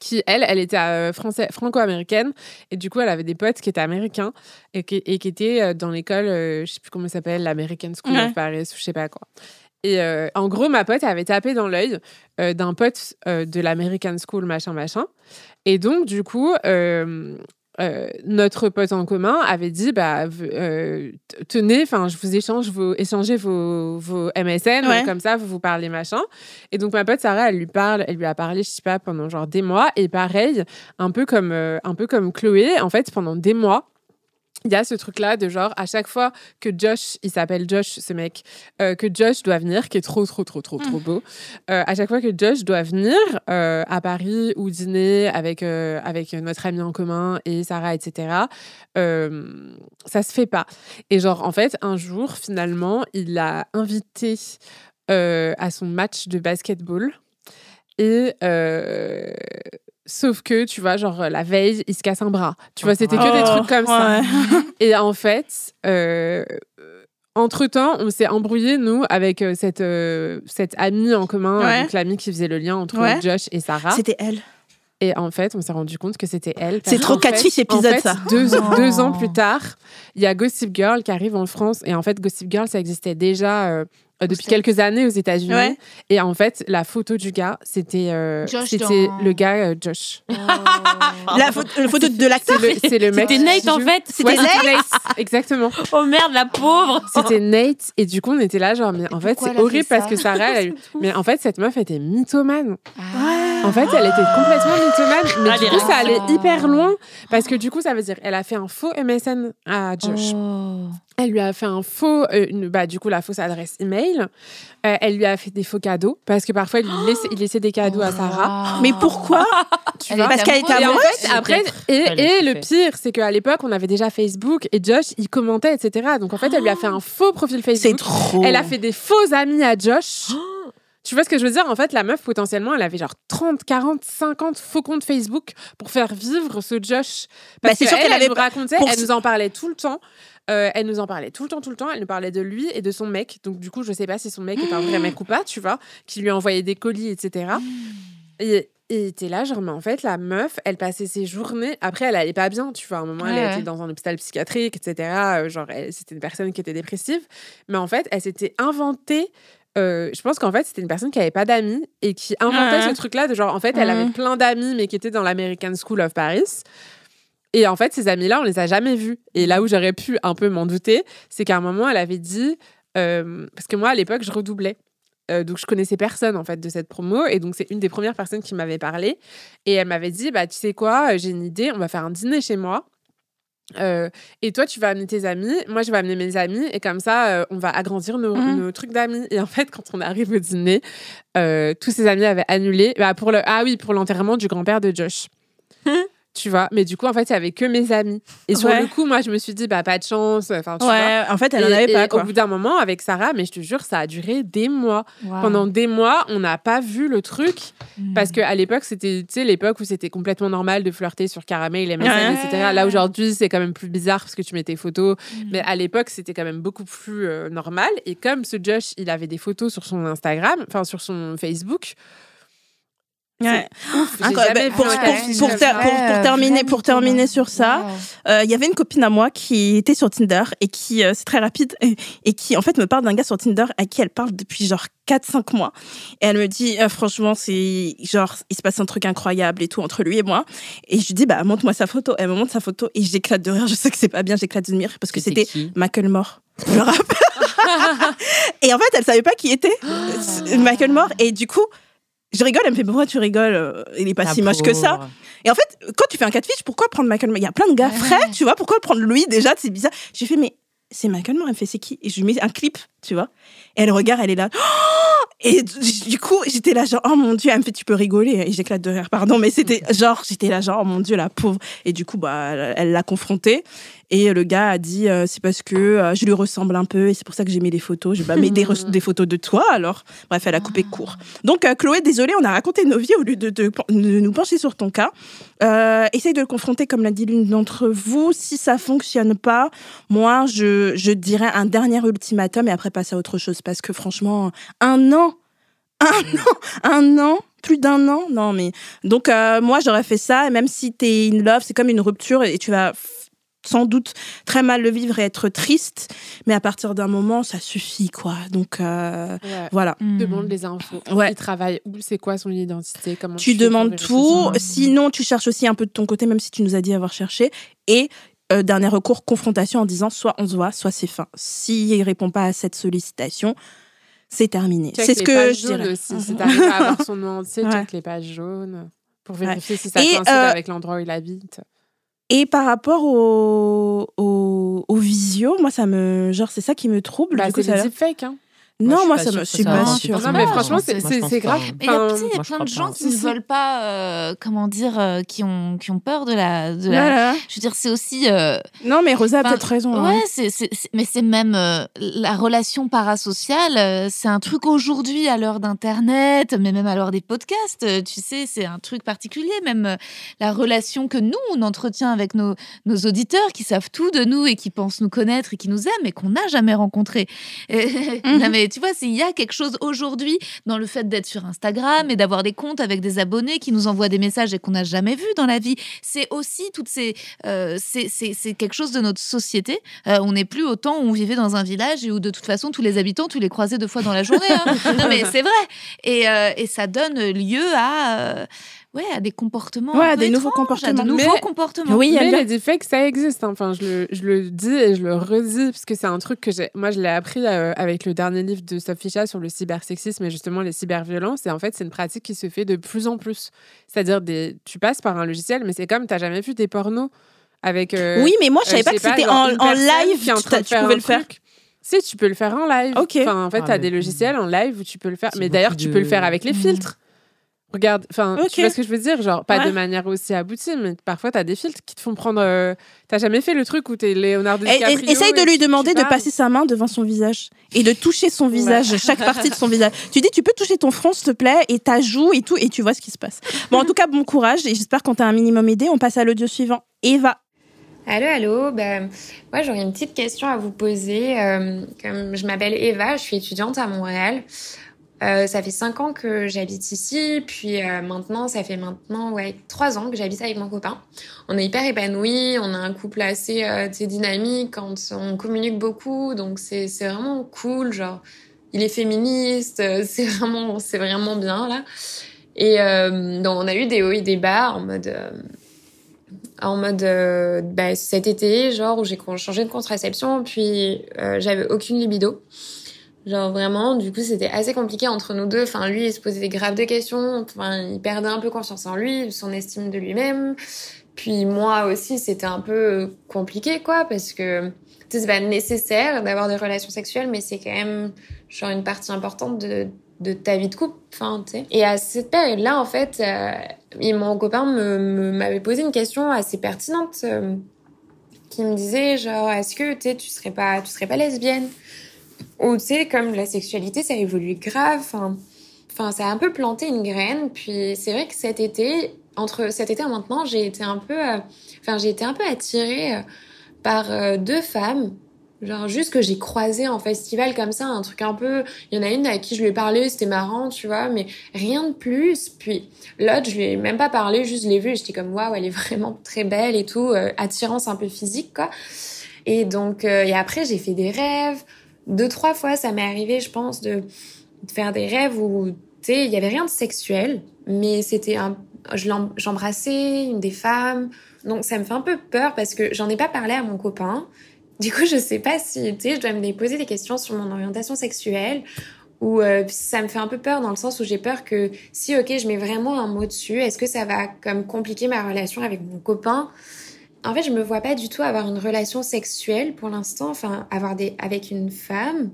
Qui, elle, elle était euh, franco-américaine. Et du coup, elle avait des potes qui étaient américains et qui, et qui étaient euh, dans l'école, euh, je sais plus comment ça s'appelle, l'American School Ouais. of Paris, ou je sais pas quoi. Et euh, en gros, ma pote avait tapé dans l'œil euh, d'un pote de l'American School, machin, machin. Et donc, du coup, euh, notre pote en commun avait dit bah, euh, tenez, enfin, je vous échange vos, échangez vos, vos MSN, Ouais. comme ça, vous vous parlez, machin. Et donc, ma pote Sarah, elle lui parle, elle lui a parlé, je sais pas, pendant genre des mois. Et pareil, un peu comme, euh, un peu comme Chloé, en fait, pendant des mois, il y a ce truc-là de genre, à chaque fois que Josh, il s'appelle Josh, ce mec, euh, que Josh doit venir, qui est trop, trop, trop, trop, trop beau, euh, à chaque fois que Josh doit venir euh, à Paris ou dîner avec, avec notre ami en commun et Sarah, etc., ça se fait pas. Et genre, en fait, un jour, finalement, il l'a invité à son match de basketball. Et sauf que, tu vois, genre la veille, il se casse un bras. Tu vois, c'était que des Oh, trucs comme ça. Et en fait, euh, entre-temps, on s'est embrouillé, nous, avec euh, cette, euh, cette amie en commun, Ouais. donc l'amie qui faisait le lien entre Ouais. Josh et Sarah. C'était elle. Et en fait, on s'est rendu compte que c'était elle. C'est trop fait- catfish en épisode, fait, ça. Deux, Oh. deux ans plus tard, il y a Gossip Girl qui arrive en France. Et en fait, Gossip Girl, ça existait déjà euh, euh, depuis States. quelques années aux États-Unis. Ouais. Et en fait, la photo du gars, c'était euh, Josh c'était dans- le gars euh, Josh. La photo, la photo de l'acteur C'est le, le mec. C'était Nate en fait. C'était Ouais, Nate Nate. Exactement. Oh merde, la pauvre. C'était Nate. Et du coup, on était là, genre, mais en fait, c'est horrible fait parce que Sarah, elle a eu- Mais en fait, cette meuf était mythomane. Ah. En fait, elle était complètement mythomane. Mais Ah, du coup, ça allait hyper loin. Parce que du coup, ça veut dire, elle a fait un faux MSN à Josh. Oh. Elle lui a fait un faux, euh, une- bah, du coup, la fausse adresse email. Euh, elle lui a fait des faux cadeaux parce que parfois, il, lui laissait, il laissait des cadeaux à Sarah. Mais pourquoi Tu vois Parce qu'elle était Et en amoureuse fait, après, et, le pire, c'est qu'à l'époque, on avait déjà Facebook et Josh, il commentait, etc. Donc en fait, elle lui a fait un faux profil C'est Facebook. trop. Elle a fait des faux amis à Josh. Tu vois ce que je veux dire? En fait, la meuf, potentiellement, elle avait genre 30, 40, 50 faux comptes Facebook pour faire vivre ce Josh. Bah, Parce c'est que sûr elle, qu'elle elle avait nous racontait, pour- elle nous en parlait tout le temps. Euh, elle nous en parlait tout le temps, tout le temps. Elle nous parlait de lui et de son mec. Donc, du coup, je sais pas si son mec est un vrai mec ou pas, tu vois, qui lui envoyait des colis, etc. Et et t'es là, genre, mais en fait, la meuf, elle passait ses journées. Après, elle allait pas bien, tu vois. À un moment, elle était dans un hôpital psychiatrique, etc. Euh, Genre, c'était une personne qui était dépressive. Mais en fait, elle s'était inventée. Euh, je pense qu'en fait, c'était une personne qui avait pas d'amis et qui inventait ce truc-là de genre, en fait, elle avait Mhm. plein d'amis, mais qui étaient dans l'American School of Paris. Et en fait, ces amis-là, on les a jamais vus. Et là où j'aurais pu un peu m'en douter, c'est qu'à un moment, elle avait dit, euh, parce que moi, à l'époque, je redoublais. Euh, donc je connaissais personne en fait de cette promo et donc c'est une des premières personnes qui m'avait parlé et elle m'avait dit bah tu sais quoi j'ai une idée on va faire un dîner chez moi Euh, et toi tu vas amener tes amis moi je vais amener mes amis et comme ça euh, on va agrandir nos, Mhm. nos trucs d'amis et en fait quand on arrive au dîner euh, tous ses amis avaient annulé bah, pour le ah oui pour l'enterrement du grand-père de Josh tu vois mais du coup en fait il y avait que mes amis et sur Ouais. le coup moi je me suis dit bah pas de chance enfin tu vois Ouais, en fait, elle en Et- avait pas, quoi. Au bout d'un moment, avec Sarah, mais je te jure, ça a duré des mois. Wow. Pendant des mois, on n'a pas vu le truc. Mm. Parce qu'à l'époque, c'était tu sais, l'époque où c'était complètement normal de flirter sur Caramel, MSN, Ouais. etc. Là, aujourd'hui, c'est quand même plus bizarre parce que tu mets tes photos. Mm. Mais à l'époque, c'était quand même beaucoup plus euh, normal. Et comme ce Josh, il avait des photos sur son Instagram, enfin sur son Facebook. Ouais. Ouf, Pour- pour- pour ter- terminer- pour terminer sur ça, Wow. Euh, Il y avait une copine à moi qui était sur Tinder et qui, euh, c'est très rapide, et, et qui en fait me parle d'un gars sur Tinder à qui elle parle depuis genre 4-5 mois. Et elle me dit, euh, franchement, c'est genre, il se passe un truc incroyable et tout entre lui et moi. Et je lui dis, bah, montre-moi sa photo. Elle me montre sa photo et j'éclate de rire. Je sais que c'est pas bien, j'éclate de rire parce que c'était Macklemore. Le rap. et en fait, elle savait pas qui était Ah. Macklemore. Et du coup, je rigole, elle me fait, pourquoi tu rigoles Euh, Il est pas si moche que ça. Et en fait, quand tu fais un catfish, pourquoi prendre Michael Moore Il y a plein de gars Ouais. frais, tu vois, pourquoi prendre lui déjà C'est bizarre. J'ai fait, mais c'est Michael Moore, elle me fait, c'est qui? Et je lui mets un clip, tu vois. Et elle regarde, elle est là. Oh et du coup, j'étais là, genre, oh mon Dieu, elle me fait, tu peux rigoler. Et j'éclate de rire, pardon, mais c'était genre, j'étais là, genre, oh mon Dieu, la pauvre. Et du coup, bah, elle l'a confronté. Et le gars a dit, euh, c'est parce que euh, je lui ressemble un peu et c'est pour ça que j'ai mis des photos. Je vais bah, mais des, photos de toi alors. Bref, elle a coupé court. Donc, euh, Chloé, désolée, on a raconté nos vies au lieu de, de- de nous pencher sur ton cas. Essaye de le confronter, comme l'a dit l'une d'entre vous. Si ça fonctionne pas, moi, je, je dirais un dernier ultimatum et après passer à autre chose. Parce que franchement, un an, un an, un an, plus d'un an, non mais. Donc, euh, moi, j'aurais fait ça. Et même si t'es in love, c'est comme une rupture et tu vas sans doute très mal le vivre et être triste. Mais à partir d'un moment, ça suffit, quoi. Donc, euh, Ouais. voilà. Mm. Demande les infos. Ouais. Il travaille où C'est quoi son identité? Comment Tu demandes tout. Sinon, tu cherches aussi un peu de ton côté, même si tu nous as dit avoir cherché. Et euh, dernier recours, confrontation en disant soit on se voit, soit c'est fin. S'il répond pas à cette sollicitation, c'est terminé. C'est ce que je dirais. aussi. Si t'arrives à avoir son nom entier, Ouais. check les pages jaunes pour vérifier si ça Et, coïncide euh, avec l'endroit où il habite. Et par rapport au, au, au visio, moi, ça me. Genre, c'est ça qui me trouble. Bah, c'est des deepfakes. Hein. Non, moi, ça me. suis pas sûre. Non, pas. mais franchement, c'est grave. Mais il y a, plein de gens pas. qui ne veulent pas, euh, comment dire, euh, qui, ont, qui ont peur de la. De la... Voilà. Je veux dire, c'est aussi. euh, Non, mais Rosa a peut-être raison. hein. Ouais, c'est, c'est- c'est- mais c'est même euh, la relation parasociale, euh, c'est un truc aujourd'hui à l'heure d'Internet, mais même à l'heure des podcasts, euh, tu sais, c'est un truc particulier. Même euh, la relation que nous, on entretient avec nos, nos auditeurs qui savent tout de nous et qui pensent nous connaître et qui nous aiment et qu'on n'a jamais rencontré. Et- Mhm. Non, mais tu vois, c'est- il y a quelque chose aujourd'hui dans le fait d'être sur Instagram et d'avoir des comptes avec des abonnés qui nous envoient des messages et qu'on n'a jamais vu dans la vie. C'est aussi toutes ces, euh, c'est c'est- c'est quelque chose de notre société. Euh, on n'est plus au temps où on vivait dans un village et où de toute façon tous les habitants, tu les croisais deux fois dans la journée. hein. non mais c'est vrai. Et, euh, et ça donne lieu à, ouais, à des comportements, Ouais, un à peu des nouveaux étranges, à de comportements. nouveaux Mais- comportements. Oui, Mais Elvia. les deepfakes, ça existe. hein. Enfin, je le, je le dis et je le redis parce que c'est un truc que j'ai. Moi, je l'ai appris euh, avec le dernier livre de Sophie Chat sur le cybersexisme et justement les cyberviolences. Et en fait, c'est une pratique qui se fait de plus en plus. C'est-à-dire, des... tu passes par un logiciel, mais c'est comme tu jamais vu des pornos avec. euh, oui, mais moi, je euh, savais pas que c'était en, live. qui est en tu train de tu faire pouvais le faire. truc. Si, tu peux le faire en live. Ok. Enfin, en fait, Ah, tu as des logiciels en live où tu peux le faire. Mais d'ailleurs, tu peux le faire avec les Mhm. filtres. Regarde, enfin, Ok. tu vois ce que je veux dire? Genre, pas Ouais. de manière aussi aboutie, mais parfois, tu as des filtres qui te font prendre. euh, T'as jamais fait le truc où t'es Leonardo Et- et- DiCaprio essaye de lui demander de parles. passer sa main devant son visage et de toucher son visage, chaque partie de son visage. Tu dis, tu peux toucher ton front, s'il te plaît, et ta joue et tout, et tu vois ce qui se passe. Bon, en tout cas, bon courage, et j'espère qu'on t'a un minimum aidé. On passe à l'audio suivant. Eva. Allô, allô? Ben, moi, j'aurais une petite question à vous poser. Euh, comme je m'appelle Eva, je suis étudiante à Montréal. Euh, ça fait cinq ans que j'habite ici, puis euh, maintenant, ça fait maintenant ouais trois ans que j'habite avec mon copain. On est hyper épanouis, on a un couple assez euh, dynamique, quand on communique beaucoup, donc c'est c'est vraiment cool. Genre, il est féministe, euh, c'est vraiment c'est vraiment bien là. Et euh, donc, on a eu des hauts et des bas en mode euh, en mode bah, cet été, genre où j'ai changé de contraception, puis j'avais aucune libido. Genre vraiment, du coup, c'était assez compliqué entre nous deux. Enfin, lui, il se posait des graves de questions. Enfin, il perdait un peu confiance en lui, son estime de lui-même. Puis moi aussi, c'était un peu compliqué, quoi, parce que c'est pas nécessaire d'avoir des relations sexuelles, mais c'est quand même genre une partie importante de ta vie de couple, enfin, tu sais. Et à cette période-là, en fait, euh, mon copain m'avait posé une question assez pertinente, euh, qui me disait genre, est-ce que tu serais pas, tu serais pas lesbienne? Ou tu sais, comme la sexualité, ça évolue grave, enfin, ça a un peu planté une graine. Puis c'est vrai que cet été, entre cet été et maintenant, j'ai été un peu, euh, enfin, j'ai été un peu attirée euh, par euh, deux femmes. Genre juste que j'ai croisé en festival comme ça, un truc un peu... Il y en a une à qui je lui ai parlé, c'était marrant, tu vois, mais rien de plus. Puis l'autre, je lui ai même pas parlé, juste je l'ai vue j'étais comme, waouh, elle est vraiment très belle et tout, attirance un peu physique, quoi. Et donc, et après, j'ai fait des rêves. Deux, trois fois, ça m'est arrivé, je pense, de, faire des rêves où, tu sais, il y avait rien de sexuel, mais c'était un... J'embrassais une des femmes. Donc, ça me fait un peu peur parce que j'en ai pas parlé à mon copain. Du coup, je sais pas si, tu sais, je dois me poser des questions sur mon orientation sexuelle ou euh, ça me fait un peu peur dans le sens où j'ai peur que si, ok, je mets vraiment un mot dessus, est-ce que ça va comme compliquer ma relation avec mon copain? En fait, je me vois pas du tout avoir une relation sexuelle pour l'instant, enfin, avoir des avec une femme.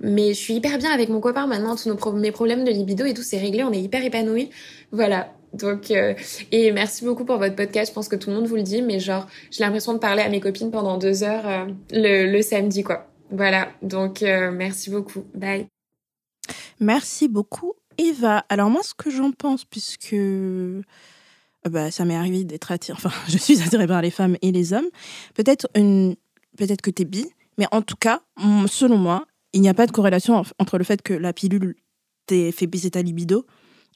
Mais je suis hyper bien avec mon copain maintenant, tous nos mes problèmes de libido et tout, c'est réglé, on est hyper épanouis. Voilà. Donc, euh, et merci beaucoup pour votre podcast. Je pense que tout le monde vous le dit, mais genre, j'ai l'impression de parler à mes copines pendant deux heures euh, le, samedi, quoi. Voilà. Donc, euh, merci beaucoup. Bye. Merci beaucoup, Eva. Alors moi, ce que j'en pense, puisque bah, ça m'est arrivé d'être attirée, enfin, je suis attirée par les femmes et les hommes, peut-être une, peut-être que t'es bi, mais en tout cas, selon moi, il n'y a pas de corrélation en- entre le fait que la pilule t'ait fait baisser ta libido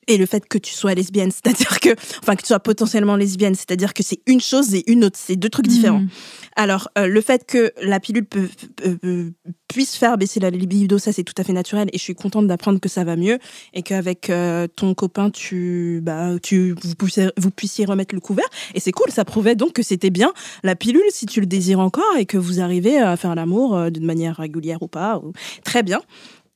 et le fait que tu sois lesbienne, c'est-à-dire que, enfin, que tu sois potentiellement lesbienne, c'est-à-dire que c'est une chose et une autre, c'est deux trucs différents. Mhm. Alors, euh, le fait que la pilule peut- peut- peut- puisse faire baisser la libido, ça c'est tout à fait naturel et je suis contente d'apprendre que ça va mieux et qu'avec euh, ton copain, tu, bah, tu, vous, puissiez, vous puissiez remettre le couvert. Et c'est cool, ça prouvait donc que c'était bien la pilule si tu le désires encore et que vous arrivez à faire l'amour euh, d'une manière régulière ou pas. ou- Très bien.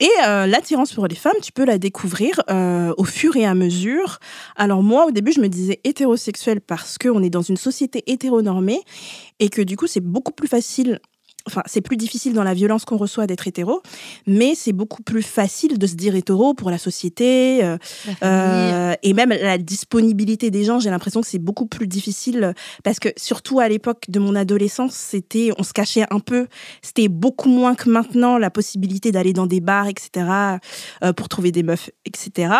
Et euh, l'attirance pour les femmes, tu peux la découvrir euh, au fur et à mesure. Alors moi, au début, je me disais hétérosexuelle parce qu'on est dans une société hétéronormée et que du coup, c'est beaucoup plus facile. Enfin, c'est plus difficile dans la violence qu'on reçoit d'être hétéro, mais c'est beaucoup plus facile de se dire hétéro pour la société euh, La euh, et même la disponibilité des gens. J'ai l'impression que c'est beaucoup plus difficile parce que surtout à l'époque de mon adolescence, c'était on se cachait un peu. C'était beaucoup moins que maintenant la possibilité d'aller dans des bars, etc. euh, pour trouver des meufs, etc.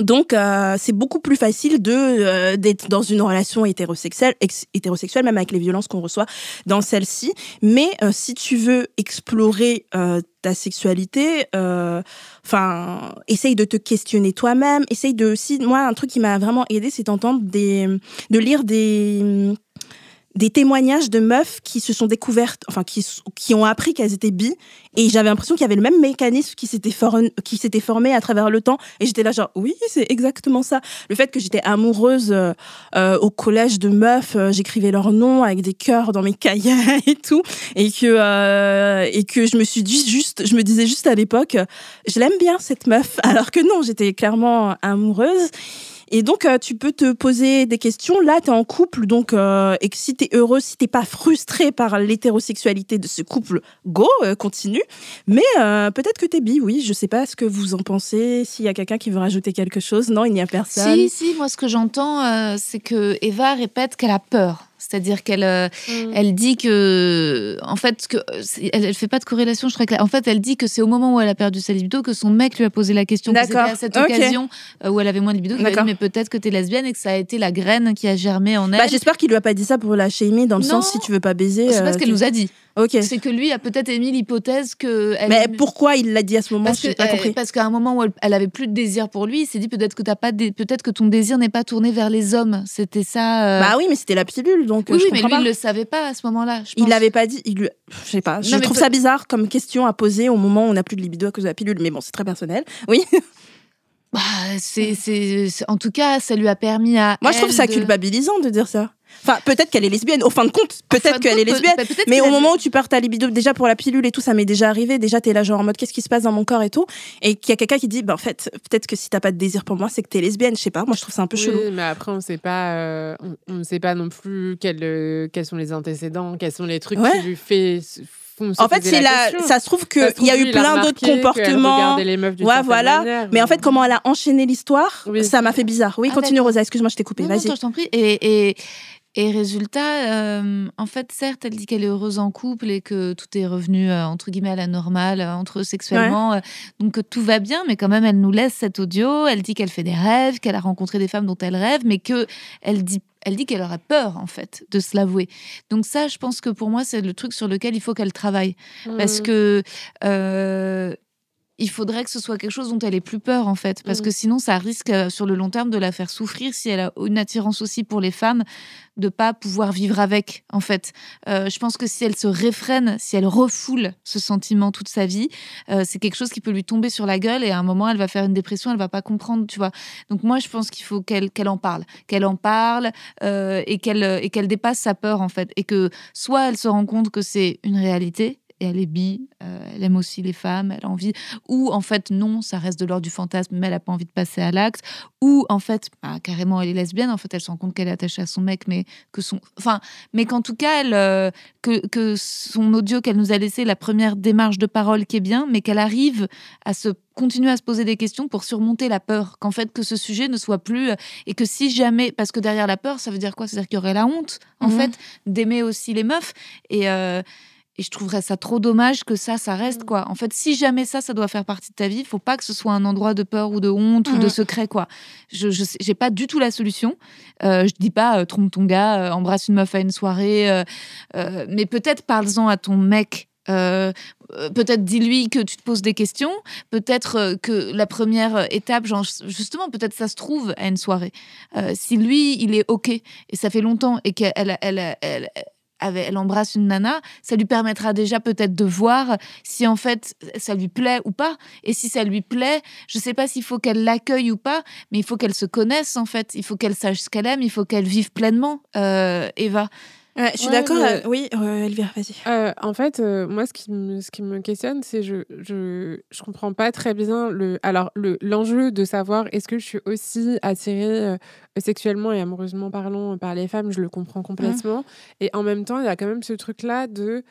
Donc, euh, c'est beaucoup plus facile de euh, d'être dans une relation hétérosexuelle, ex- hétérosexuelle, même avec les violences qu'on reçoit dans celle-ci. Mais euh, si tu veux explorer euh, ta sexualité, euh, enfin, essaye de te questionner toi-même. Essaye de aussi, moi, un truc qui m'a vraiment aidé, c'est d'entendre des, de lire des des témoignages de meufs qui se sont découvertes, enfin qui, qui ont appris qu'elles étaient bi, et j'avais l'impression qu'il y avait le même mécanisme qui s'était formé à travers le temps, et j'étais là genre oui c'est exactement ça. Le fait que j'étais amoureuse euh, euh, au collège de meufs, euh, j'écrivais leurs noms avec des cœurs dans mes cahiers et tout, et que et que je me suis dit juste, je me disais juste à l'époque, je l'aime bien cette meuf, alors que non j'étais clairement amoureuse. Et donc, euh, tu peux te poser des questions. Là, tu es en couple, donc, euh, et si tu es heureux, si t'es pas frustré par l'hétérosexualité de ce couple, go, euh, continue. Mais peut-être que t'es bi, oui. Je sais pas ce que vous en pensez. S'il y a quelqu'un qui veut rajouter quelque chose. Non, il n'y a personne. Si, si, moi ce que j'entends, c'est que Eva répète qu'elle a peur. C'est-à-dire qu'elle euh, elle dit que, en fait, que elle, elle fait pas de corrélation. Je crois que, en fait, elle dit que c'est au moment où elle a perdu sa libido que son mec lui a posé la question. que D'accord. à cette occasion euh, où elle avait moins de libido. qu'il a dit, D'accord. mais peut-être que t'es lesbienne et que ça a été la graine qui a germé en elle. Bah, J'espère qu'il lui a pas dit ça pour la shamer, dans le Non. sens si tu veux pas baiser. c'est pas euh, ce qu'elle tu- nous a dit. Ok. C'est que lui a peut-être émis l'hypothèse que. Elle Mais pourquoi il l'a dit à ce moment parce Je pas euh, compris. parce qu'à un moment où elle, elle avait plus de désir pour lui, il s'est dit peut-être que t'as pas, peut-être que ton désir n'est pas tourné vers les hommes. C'était ça. euh, Bah oui, mais c'était la pilule, donc euh, oui, je oui, mais lui, pas. il le savait pas à ce moment-là. Il l'avait pas dit. Il lui... Je sais pas. Je Non, trouve ça bizarre comme question à poser au moment où on n'a plus de libido à cause de la pilule. Mais bon, c'est très personnel. Oui. Bah, c'est, c'est, c'est- en tout cas, ça lui a permis à. Moi, je trouve ça de- au de dire ça. Enfin, peut-être qu'elle est lesbienne. Au fin de compte, peut-être qu'elle est lesbienne. peut- bah, Mais au moment où tu perds ta libido, déjà pour la pilule et tout, ça m'est déjà arrivé. Déjà, t'es là genre en mode qu'est-ce qui se passe dans mon corps et tout? Et qu'il y a quelqu'un qui dit, bah en fait, peut-être que si t'as pas de désir pour moi, c'est que t'es lesbienne. Je sais pas. Moi, je trouve ça un peu Oui, chelou. mais après, on sait pas, euh, on, on ne sait pas non plus quels, euh, quels sont les antécédents, quels sont les trucs Ouais. qui lui fait, En fait, c'est la ça se trouve qu'il y a eu plein d'autres comportements. les meufs Ouais, voilà. manière, Mais en fait, comment elle a enchaîné l'histoire, Oui. ça m'a fait bizarre. Oui, Ah, continue. Rosa. Excuse-moi, je t'ai coupé. Vas-y. je t'en prie. Et, et, et résultat, euh, en fait, certes, elle dit qu'elle est heureuse en couple et que tout est revenu, euh, entre guillemets, à la normale, euh, entre eux sexuellement. donc que tout va bien, mais quand même, elle nous laisse cet audio. Elle dit qu'elle fait des rêves, qu'elle a rencontré des femmes dont elle rêve, mais que elle dit. Elle dit qu'elle aurait peur, en fait, de se l'avouer. Donc ça, je pense que pour moi, c'est le truc sur lequel il faut qu'elle travaille. Parce Mm. que il faudrait que ce soit quelque chose dont elle ait plus peur en fait, parce Mm. que sinon ça risque euh, sur le long terme de la faire souffrir si elle a une attirance aussi pour les femmes, de pas pouvoir vivre avec en fait. Euh, je pense que si elle se réfrène, si elle refoule ce sentiment toute sa vie, euh, c'est quelque chose qui peut lui tomber sur la gueule et à un moment elle va faire une dépression, elle va pas comprendre, tu vois. Donc moi je pense qu'il faut qu'elle qu'elle en parle, qu'elle en parle et qu'elle et qu'elle dépasse sa peur en fait, et que soit elle se rend compte que c'est une réalité et elle est bi, euh, elle aime aussi les femmes, elle a envie, ou en fait non, ça reste de l'ordre du fantasme, mais elle a pas envie de passer à l'acte, ou en fait bah, carrément elle est lesbienne, en fait elle se rend compte qu'elle est attachée à son mec, mais que son, enfin, mais qu'en tout cas elle, euh, que, que son audio qu'elle nous a laissé, la première démarche de parole qui est bien, mais qu'elle arrive à se continuer à se poser des questions pour surmonter la peur, qu'en fait que ce sujet ne soit plus euh, et que si jamais, parce que derrière la peur, ça veut dire quoi? C'est-à-dire qu'il y aurait la honte, en Mhm. fait, d'aimer aussi les meufs et euh, et je trouverais ça trop dommage que ça, ça reste quoi. En fait, si jamais ça, ça doit faire partie de ta vie, il faut pas que ce soit un endroit de peur ou de honte ou de Mhm. secret quoi. Je j'ai pas du tout la solution. Euh, je dis pas euh, trompe ton gars, euh, embrasse une meuf à une soirée, euh, mais peut-être parle-en à ton mec. euh, peut-être dis-lui que tu te poses des questions. Peut-être que la première étape, genre, justement, peut-être ça se trouve à une soirée. Euh, si lui, il est OK et ça fait longtemps et qu'elle elle, elle, elle, elle embrasse une nana, ça lui permettra déjà peut-être de voir si en fait ça lui plaît ou pas. Et si ça lui plaît, je sais pas s'il faut qu'elle l'accueille ou pas, mais il faut qu'elle se connaisse en fait. Il faut qu'elle sache ce qu'elle aime, il faut qu'elle vive pleinement, euh, Eva. Ouais, je suis Ouais, d'accord. mais- euh, Oui, euh, Elvire, vas-y. Euh, en fait, euh, moi, ce qui me, ce qui me questionne, c'est je, je je comprends pas très bien le alors le l'enjeu de savoir est-ce que je suis aussi attirée euh, sexuellement et amoureusement parlant par les femmes, je le comprends complètement. Et en même temps, il y a quand même ce truc là de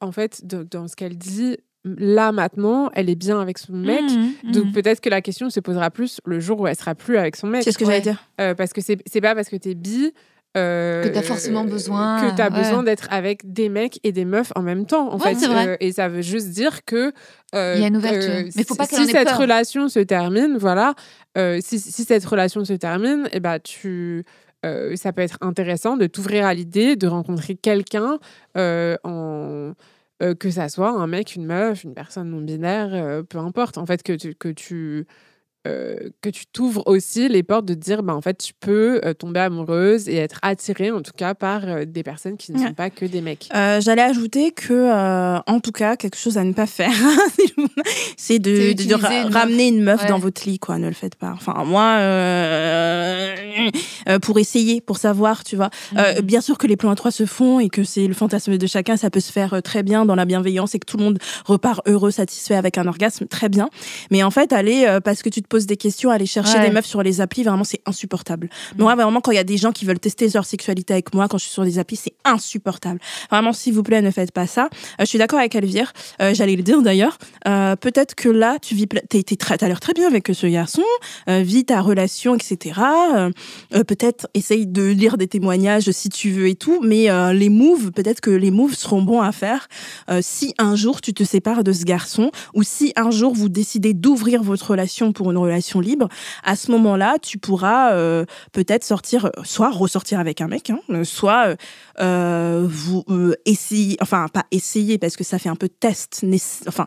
en fait de- dans ce qu'elle dit là maintenant, elle est bien avec son mec. Mhm, Donc peut-être que la question se posera plus le jour où elle sera plus avec son mec. C'est ce que Ouais. j'allais dire. Euh, parce que c'est c'est pas parce que t'es bi euh, Que t'as forcément besoin, Que tu as ouais. besoin d'être avec des mecs et des meufs en même temps. En Ouais, fait, vrai. Euh, et ça veut juste dire que. euh, Il y a une ouverture. Mais faut pas si- Si cette peur. relation se termine, voilà. euh, si, si cette relation se termine, et ben tu. euh, ça peut être intéressant de t'ouvrir à l'idée de rencontrer quelqu'un euh, en. euh, que ça soit un mec, une meuf, une personne non binaire, euh, peu importe. En fait, que tu, que tu, euh, que tu t'ouvres aussi les portes de dire, bah, en fait, tu peux euh, tomber amoureuse et être attirée, en tout cas, par euh, des personnes qui ne Ouais. sont pas que des mecs. Euh, J'allais ajouter que, euh, en tout cas, quelque chose à ne pas faire, c'est de, C'est de- de ra- utiliser une ramener une meuf Ouais. dans votre lit, quoi. Ne le faites pas. Enfin, moi, euh, euh, pour essayer, pour savoir, tu vois. Euh, Mhm. bien sûr que les plans à trois se font et que c'est le fantasme de chacun, ça peut se faire euh, très bien dans la bienveillance et que tout le monde repart heureux, satisfait avec un orgasme, très bien. Mais en fait, aller, euh, parce que tu te poses des questions, aller chercher Ouais. des meufs sur les applis, vraiment, c'est insupportable. Moi, vraiment, quand il y a des gens qui veulent tester leur sexualité avec moi, quand je suis sur des applis, c'est insupportable. Vraiment, s'il vous plaît, ne faites pas ça. Euh, je suis d'accord avec Elvire. Euh, J'allais le dire d'ailleurs. Euh, Peut-être que là, tu vis, t'as l'air très bien avec ce garçon. Euh, vis ta relation, etc. Euh, peut-être essaye de lire des témoignages si tu veux et tout. Mais euh, les moves, peut-être que les moves seront bons à faire euh, si un jour tu te sépares de ce garçon ou si un jour vous décidez d'ouvrir votre relation pour une relation libre. À ce moment-là, tu pourras peut-être sortir, soit ressortir avec un mec, hein, soit vous essayer, enfin pas essayer parce que ça fait un peu test, enfin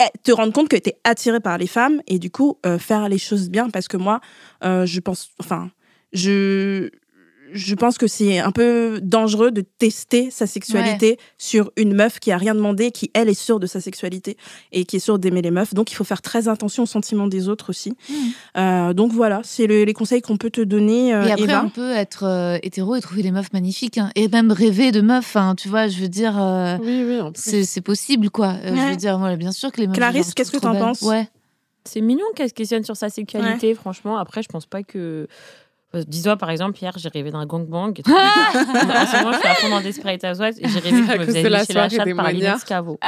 eh, te rendre compte que tu es attiré par les femmes et du coup faire les choses bien parce que moi, je pense, enfin, je je pense que c'est un peu dangereux de tester sa sexualité sur une meuf qui a rien demandé, qui elle est sûre de sa sexualité et qui est sûre d'aimer les meufs. Donc il faut faire très attention aux sentiments des autres aussi. Euh, donc voilà, c'est le- les conseils qu'on peut te donner, euh, Et après, Eva. on peut être euh, hétéro et trouver des meufs magnifiques. hein. Et même rêver de meufs, hein, tu vois, je veux dire, euh, Oui, oui, c'est c'est possible, quoi. Euh, Je Ouais. veux dire, moi, bien sûr que les meufs. Clarisse, qu'est-ce que t'en penses? Ouais. C'est mignon qu'elle se questionne sur sa sexualité, franchement. Après, je pense pas que. Euh, Dis-toi, par exemple, hier, j'ai rêvé d'un gangbang. Et tout. en ce moment, je suis à fond dans Desperate Housewives et j'ai rêvé que je me faisais la lécher la chatte par. Linette Scavo.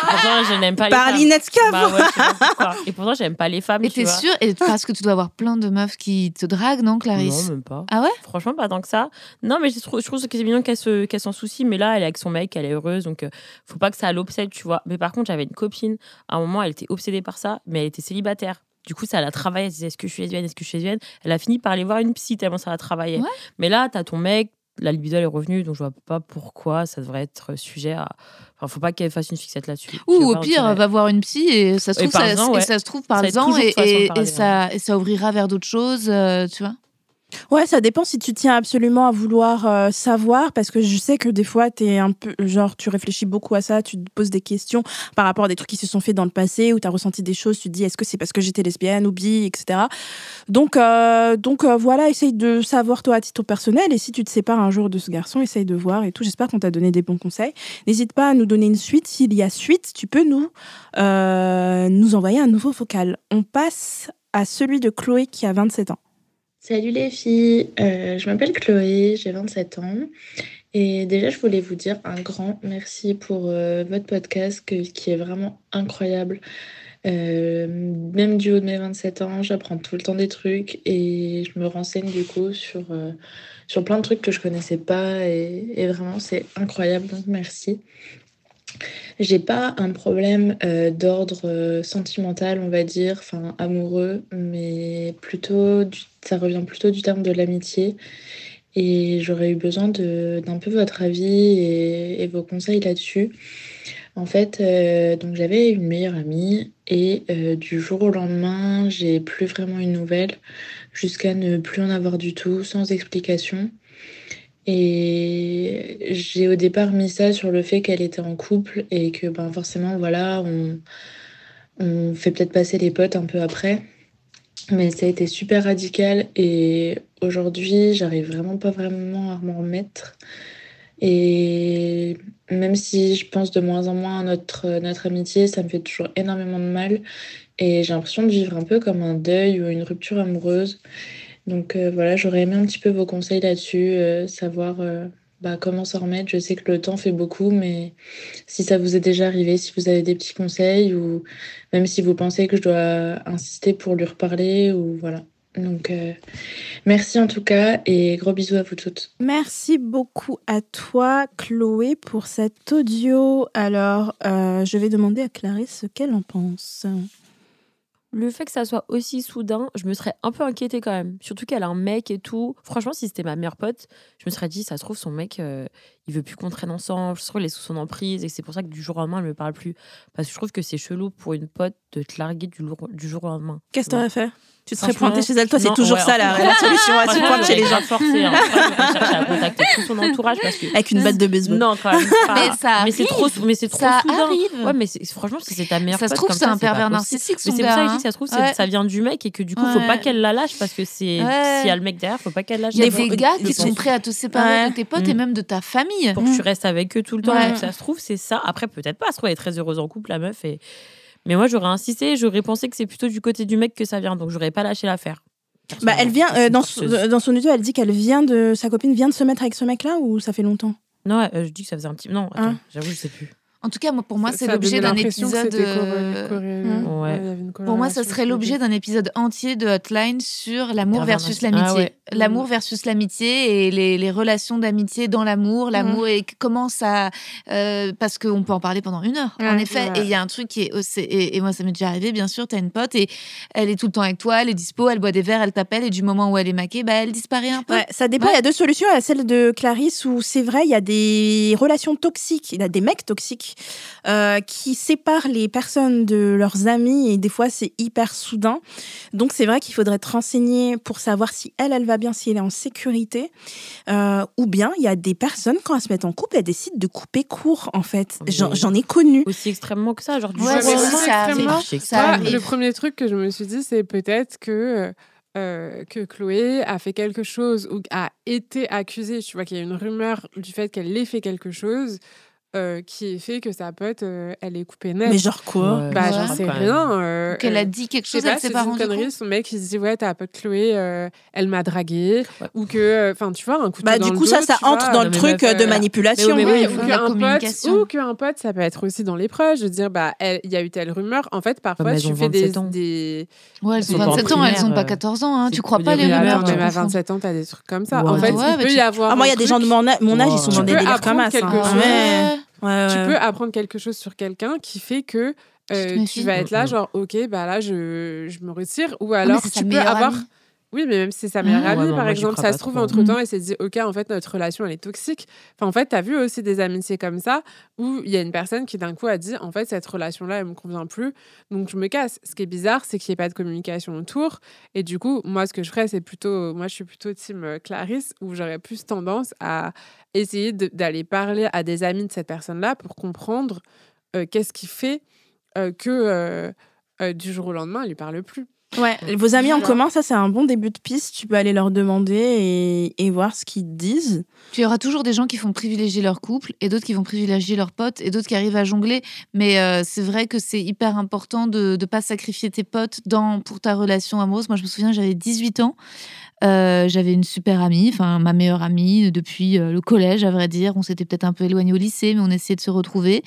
pourtant, je n'aime pas les Par femmes. Linette Scavo. Bah ouais, je sais pas pourquoi. Et pourtant, j'aime pas les femmes. Et t'es sûre Et parce que tu dois avoir plein de meufs qui te draguent, non, Clarisse Non, même pas. Ah ouais? Franchement, pas tant que ça. Non, mais je trouve, je trouve que c'est mignon qu'elle s'en soucie. Mais là, elle est avec son mec, elle est heureuse. Donc, euh, faut pas que ça l'obsède, tu vois. Mais par contre, j'avais une copine. À un moment, elle était obsédée par ça, mais elle était célibataire. Du coup, ça la travaillé. Elle disait Est-ce que je suis lesbienne Est-ce que je suis lesbienne? Elle a fini par aller voir une psy tellement ça la travaillait. Ouais. Mais là, t'as ton mec. La libido elle est revenue, donc je vois pas pourquoi ça devrait être sujet à. Enfin, faut pas qu'elle fasse une fixette là-dessus. Ou au pire, va voir une psy et ça se Et trouve, ça, parle-en, et ça se trouve et, et- et ça, et ça ouvrira vers d'autres choses, euh, tu vois. Ouais, ça dépend si tu tiens absolument à vouloir euh, savoir, parce que je sais que des fois, un peu, genre, tu réfléchis beaucoup à ça, tu te poses des questions par rapport à des trucs qui se sont faits dans le passé, ou t'as ressenti des choses, tu te dis, est-ce que c'est parce que j'étais lesbienne ou bi, etc. Donc, euh, donc euh, voilà, essaye de savoir toi à titre personnel, et si tu te sépares un jour de ce garçon, essaye de voir et tout. J'espère qu'on t'a donné des bons conseils. N'hésite pas à nous donner une suite. S'il y a suite, tu peux nous, nous envoyer un nouveau vocal. On passe à celui de Chloé qui a 27 ans. Salut les filles, Euh, je m'appelle Chloé, j'ai 27 ans. Et déjà, je voulais vous dire un grand merci pour euh, votre podcast qui est vraiment incroyable. Euh, même du haut de mes 27 ans, j'apprends tout le temps des trucs et je me renseigne du coup sur, sur plein de trucs que je connaissais pas et, vraiment c'est incroyable, donc merci. J'ai pas un problème d'ordre sentimental, on va dire, enfin amoureux, mais plutôt du- ça revient plutôt du terme de l'amitié. Et j'aurais eu besoin d'un peu votre avis et, vos conseils là-dessus. En fait, euh, donc j'avais une meilleure amie et euh, du jour au lendemain, j'ai plus vraiment une nouvelle jusqu'à ne plus en avoir du tout, sans explication. Et j'ai au départ mis ça sur le fait qu'elle était en couple et que ben forcément voilà, on fait peut-être passer les potes un peu après. Mais ça a été super radical et aujourd'hui, j'arrive vraiment pas vraiment à m'en remettre. Et même si je pense de moins en moins à notre, notre amitié, ça me fait toujours énormément de mal. Et j'ai l'impression de vivre un peu comme un deuil ou une rupture amoureuse. Donc euh, voilà, j'aurais aimé un petit peu vos conseils là-dessus, euh, savoir euh, bah, comment s'en remettre? Je sais que le temps fait beaucoup, mais si ça vous est déjà arrivé, si vous avez des petits conseils ou même si vous pensez que je dois insister pour lui reparler ou voilà. Donc, euh, merci en tout cas et gros bisous à vous toutes. Merci beaucoup à toi, Chloé, pour cet audio. Alors, euh, je vais demander à Clarisse ce qu'elle en pense. Le fait que ça soit aussi soudain, je me serais un peu inquiétée quand même. Surtout qu'elle a un mec et tout. Franchement, si c'était ma meilleure pote, je me serais dit, ça se trouve, son mec, euh, il veut plus qu'on traîne ensemble. Je trouve qu'il est sous son emprise et c'est pour ça que du jour au lendemain, elle me parle plus. Parce que je trouve que c'est chelou pour une pote de te larguer du, lour- du jour au lendemain. Qu'est-ce que t'aurais fait? Tu serais pointé chez elle, toi, c'est toujours ouais, ça la, la solution, à se franchement, pointe chez les gens. forcé, hein. Cherché à contacter tout son entourage parce que. Avec une batte de baseball. Non, quand même pas. Mais ça Mais c'est trop, arrive. mais c'est trop Ça soudain. arrive. Ouais, mais franchement, si c'est ta meilleure Ça se trouve, comme c'est un pervers narcissique, Mais c'est pour ça que je dis, hein. ça se trouve, Ouais. ça vient du mec et que du coup, faut Ouais. pas qu'elle la lâche parce que c'est. Ouais. S'il y a le mec derrière, faut pas qu'elle lâche. Il y a des gars qui sont prêts à te séparer de tes potes Mm. et même de ta famille. Pour que tu restes avec eux tout le temps. Ouais. Donc ça se trouve, c'est ça. Après, peut-être pas. Ça se trouve, elle est très heureuse en couple, la meuf. Et... Mais moi, j'aurais insisté. J'aurais pensé que c'est plutôt du côté du mec que ça vient. Donc, j'aurais pas lâché l'affaire. Bah, elle vient, euh, dans, son- dans son audio, elle dit qu'elle vient de. Sa copine vient de se mettre avec ce mec-là ou ça fait longtemps? Non, euh, je dis que ça faisait un petit. Non, attends, Hein? j'avoue, je sais plus. En tout cas, moi, pour moi, c'est l'objet d'un épisode. euh. Hmm. Ouais. Ouais, Pour moi, ça serait je l'objet d'un épisode entier de Hotline sur l'amour versus l'amitié. Ah ouais. L'amour versus l'amitié et les, les relations d'amitié dans l'amour, l'amour et comment ça. euh, parce qu'on peut en parler pendant une heure, en Ouais. effet. Ouais. Et il y a un truc qui est. aussi- Et, et moi, ça m'est déjà arrivé, bien sûr. T'as une pote et elle est tout le temps avec toi, elle est dispo, elle boit des verres, elle t'appelle et du moment où elle est maquée, bah, elle disparaît un peu. Ouais, ça dépend. Ouais. Il y a deux solutions. Il y a celle de Clarisse où c'est vrai, il y a des relations toxiques, il y a des mecs toxiques euh, qui séparent les personnes de leurs amis et des fois c'est hyper soudain. Donc c'est vrai qu'il faudrait te renseigner pour savoir si elle, elle va bien, si elle est en sécurité. Euh, ou bien il y a des personnes quand elles se mettent en couple, elles décident de couper court en fait. J'en ai connu. Aussi extrêmement que ça. Genre, du Ouais, jour ça archi Ça le premier truc que je me suis dit, c'est peut-être que, euh, que Chloé a fait quelque chose ou a été accusée. Tu vois qu'il y a une rumeur du fait qu'elle ait fait quelque chose euh, qui fait que sa pote, euh, elle est coupée net. Mais genre quoi Ouais, bah, j'en sais rien. euh, Qu'elle euh, a dit quelque je chose, pas, elle s'est c'est pas une rendue connerie. compte. Son mec, il se dit Ouais, ta pote Chloé, euh, elle m'a dragué. Ouais. Ou que, enfin, tu vois, un couteau Bah dans du coup ça dos, ça vois. entre dans le truc meuf, euh, de euh, manipulation. mais oui, mais Oui, oui, ou qu'un pote, ou qu'un pote, ça peut être aussi dans les proches, de dire, bah, elle- il y a eu telle rumeur. En fait, parfois, tu fais des, 27 ans. des... Ouais, elles Ils ont sont pas en 27 ans, elles ont pas euh, 14 ans. Hein. Tu crois pas les rumeurs, même à confonds. 27 ans, t'as des trucs comme ça. En fait, il peut tu- y avoir. Ah, moi il y a des gens de mon, âge, ils sont dans des délires comme ça. Ouais. Tu ouais. peux apprendre quelque chose sur quelqu'un qui fait que euh, tu vas être là, Mhm. genre, ok, bah là, je, je me retire. Ou Ah, alors, tu peux avoir. amie. Oui, mais même si c'est sa meilleure Ah. amie, Ouais, par moi, exemple, ça se trouve trop. entre temps Mm. et s'est dit, ok, en fait, notre relation, elle est toxique. Enfin, en fait, tu as vu aussi des amitiés comme ça où il y a une personne qui d'un coup a dit, en fait, cette relation-là, elle me convient plus, donc je me casse. Ce qui est bizarre, c'est qu'il n'y ait pas de communication autour. Et du coup, moi, ce que je ferais, c'est plutôt, moi, je suis plutôt team euh, Clarisse, où j'aurais plus tendance à essayer d'aller parler à des amis de cette personne-là pour comprendre euh, qu'est-ce qui fait euh, que euh, euh, du jour au lendemain, elle lui parle plus. Ouais, vos amis en commun, ça c'est un bon début de piste. Tu peux aller leur demander et, et voir ce qu'ils te disent. Il y aura toujours des gens qui vont privilégier leur couple et d'autres qui vont privilégier leurs potes et d'autres qui arrivent à jongler. Mais euh, c'est vrai que c'est hyper important de ne pas sacrifier tes potes dans, pour ta relation amoureuse. Moi, je me souviens, j'avais 18 ans. Euh, j'avais une super amie, enfin ma meilleure amie depuis euh, le collège, à vrai dire. On s'était peut-être un peu éloigné au lycée, mais on essayait de se retrouver.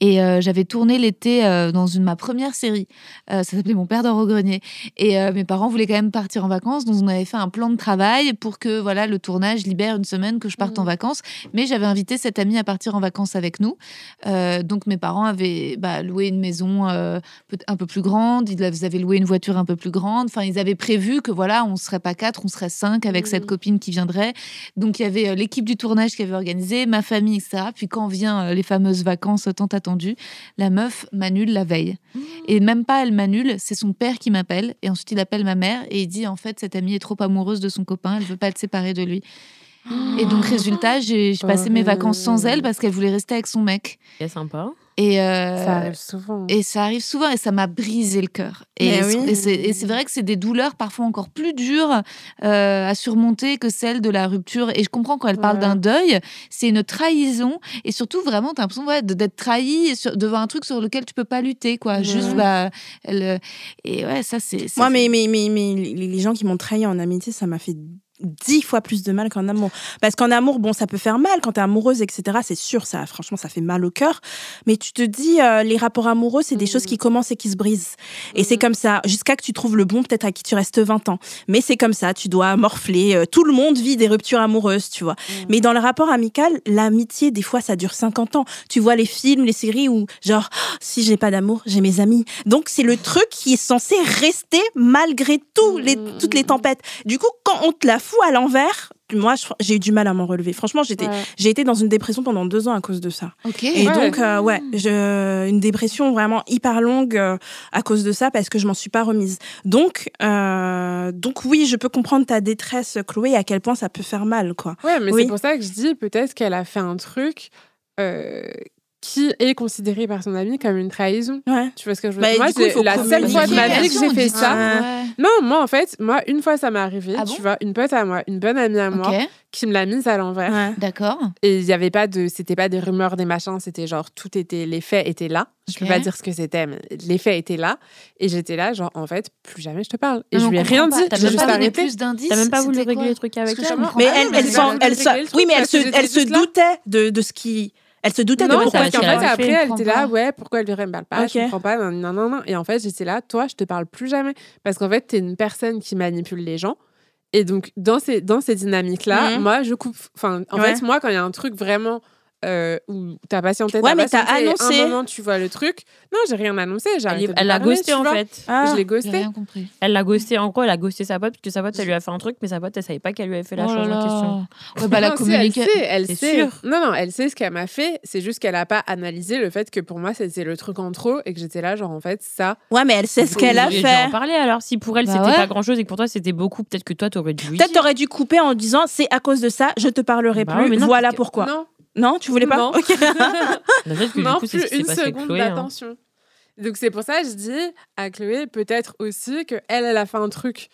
Et euh, j'avais tourné l'été euh, dans une, ma première série. Euh, ça s'appelait Mon père dort au grenier. Et mes parents voulaient quand même partir en vacances, donc on avait fait un plan de travail pour que voilà le tournage libère une semaine, que je parte en vacances. Mais j'avais invité cette amie à partir en vacances avec nous. Donc mes parents avaient bah, loué une maison un peu plus grande, ils avaient loué une voiture un peu plus grande. Enfin, ils avaient prévu que voilà, on serait pas quatre, on serait cinq avec cette copine qui viendrait. Donc il y avait euh, l'équipe du tournage qui avait organisé, ma famille, etc. Puis quand vient euh, les fameuses vacances tant attendues, la meuf m'annule la veille. Et même pas elle m'annule, c'est son père qui m'appelle. Et ensuite il appelle ma mère et il dit en fait cette amie est trop amoureuse de son copain, elle veut pas être séparée de lui. Et donc résultat, j'ai j'ai passé mes vacances sans elle parce qu'elle voulait rester avec son mec. C'est sympa. Et, euh, Ça arrive souvent. et ça arrive souvent et ça m'a brisé le cœur. Et, oui. c'est- vrai que c'est des douleurs parfois encore plus dures euh, à surmonter que celles de la rupture. Et je comprends quand elle parle Ouais. d'un deuil, c'est une trahison. Et surtout, vraiment, tu as l'impression ouais, d'être trahi sur- devant un truc sur lequel tu peux pas lutter. quoi. Juste, bah, elle, et ouais, ça, c'est. Moi, mais, mais, mais, mais les gens qui m'ont trahi en amitié, ça m'a fait dix fois plus de mal qu'en amour. Parce qu'en amour, bon, ça peut faire mal quand t'es amoureuse, etc. C'est sûr, ça, franchement, ça fait mal au cœur. Mais tu te dis, euh, les rapports amoureux, c'est des choses qui commencent et qui se brisent. Et c'est comme ça, jusqu'à que tu trouves le bon, peut-être à qui tu restes 20 ans. Mais c'est comme ça, tu dois morfler. euh, Tout le monde vit des ruptures amoureuses, tu vois. Mais dans le rapport amical, l'amitié, des fois, ça dure 50 ans. Tu vois les films, les séries où, genre, Oh, si j'ai pas d'amour, j'ai mes amis. Donc, c'est le truc qui est censé rester malgré tout, les, toutes les tempêtes. Du coup, quand on te la fout à l'envers, moi, j'ai eu du mal à m'en relever. Franchement, j'étais, Ouais. j'ai été dans une dépression pendant deux ans à cause de ça. Et Ouais. donc, euh, ouais, je, une dépression vraiment hyper longue euh, à cause de ça parce que je m'en suis pas remise. Donc, euh, donc oui, je peux comprendre ta détresse, Chloé, et à quel point ça peut faire mal, quoi. Ouais, mais Oui. c'est pour ça que je dis peut-être qu'elle a fait un truc euh, qui est considéré par son ami comme une trahison. Ouais. Tu vois ce que je veux Bah, dire? Moi, faut la seule fois de ma vie que j'ai fait ça. Ouais. Non, moi, en fait, moi, une fois, ça m'est arrivé. Ah bon? tu vois, une pote à moi, une bonne amie à moi, qui me l'a mise à l'envers. Ouais. D'accord. Et il y avait pas de, c'était pas des rumeurs, des machins, c'était genre tout était, les faits étaient là. Je peux Ok. pas dire ce que c'était, mais les faits étaient là. Et j'étais là, genre en fait, plus jamais je te parle. Et Non, je lui ai rien pas. dit, T'as même juste pas plus d'indices. T'as même pas voulu régler quoi le truc avec elle Mais elle, oui, mais elle se, doutait de, de ce qui, elle se doutait de Non, pourquoi ça, parce qu'en qu'elle fait, après, elle je était là, ouais, pourquoi elle ne me parle pas, je Ok. comprends pas, non, non, non, non. Et en fait, j'étais là, toi, je te parle plus jamais. Parce qu'en fait, t'es une personne qui manipule les gens. Et donc, dans ces, dans ces dynamiques-là, Mhm. moi, je coupe. Enfin, en Ouais. fait, moi, quand il y a un truc vraiment euh, où t'as patienté, Ouais, mais t'as annoncé. un moment, tu vois le truc. Non, j'ai rien annoncé, j'ai Elle, l'a ghosté en fait. Ah. Je l'ai J'ai ghosté. rien compris. Elle l'a ghosté en gros, elle a ghosté sa pote? Parce que sa pote elle lui a fait un truc, mais sa pote elle savait pas qu'elle lui avait fait la Oh chose là en question. Ouais, bah la Non, si, communication. elle sait, elle sait. Non, non, elle sait ce qu'elle m'a fait. C'est juste qu'elle a pas analysé le fait que pour moi, c'était le truc en trop et que j'étais là, genre, en fait, ça. Ouais, mais elle sait ce qu'elle a fait. en parler alors. Si pour elle Bah c'était ouais. pas grand chose et que pour toi c'était beaucoup, peut-être que toi t'aurais dû Peut-être t'aurais dû couper en disant c'est à cause de ça, je te parlerai Bah plus. mais non, voilà pourquoi. Non, Non, tu voulais pas Non. Ok. Peut-être que du non coup plus une seconde Chloé. hein. d'attention. Donc c'est pour ça que je dis à Chloé peut-être aussi que elle, a fait un truc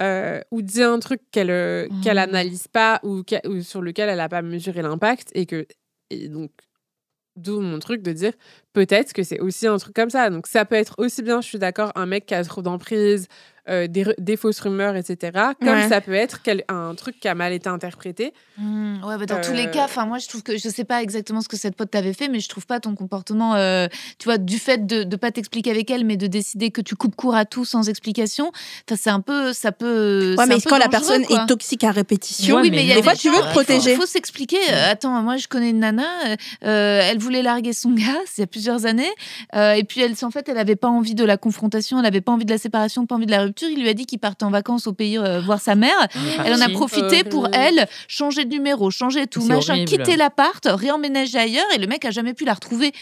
euh, ou dit un truc qu'elle euh, qu'elle Mhm. analyse pas ou, qu'elle- ou sur lequel elle a pas mesuré l'impact et que et donc d'où mon truc de dire peut-être que c'est aussi un truc comme ça. Donc ça peut être aussi bien, je suis d'accord, un mec qui a trop d'emprise, euh, des, fausses rumeurs, etc. Comme Ouais. ça peut être quel- un truc qui a mal été interprété. Hmm, ouais, bah dans tous les Euh, cas, enfin moi je trouve que je sais pas exactement ce que cette pote t'avait fait, mais je trouve pas ton comportement, euh, tu vois, du fait de de pas t'expliquer avec elle, mais de décider que tu coupes court à tout sans explication. Enfin c'est un peu, ça peut. Ouais, mais un peu quand la personne quoi. est toxique à répétition, Ouais, oui, mais mais il y a des fois tu veux te il faut- protéger. faut s'expliquer. Attends, moi je connais une nana, elle voulait larguer son gars, c'est il y a plusieurs années, euh, et puis elle, en fait, elle avait pas envie de la confrontation, elle avait pas envie de la séparation, pas envie de la rupture. Il lui a dit qu'il partait en vacances au pays euh, voir sa mère. Elle en a profité pour elle changer de numéro, changer tout, machin, horrible. quitter l'appart, réemménager ailleurs, et le mec a jamais pu la retrouver.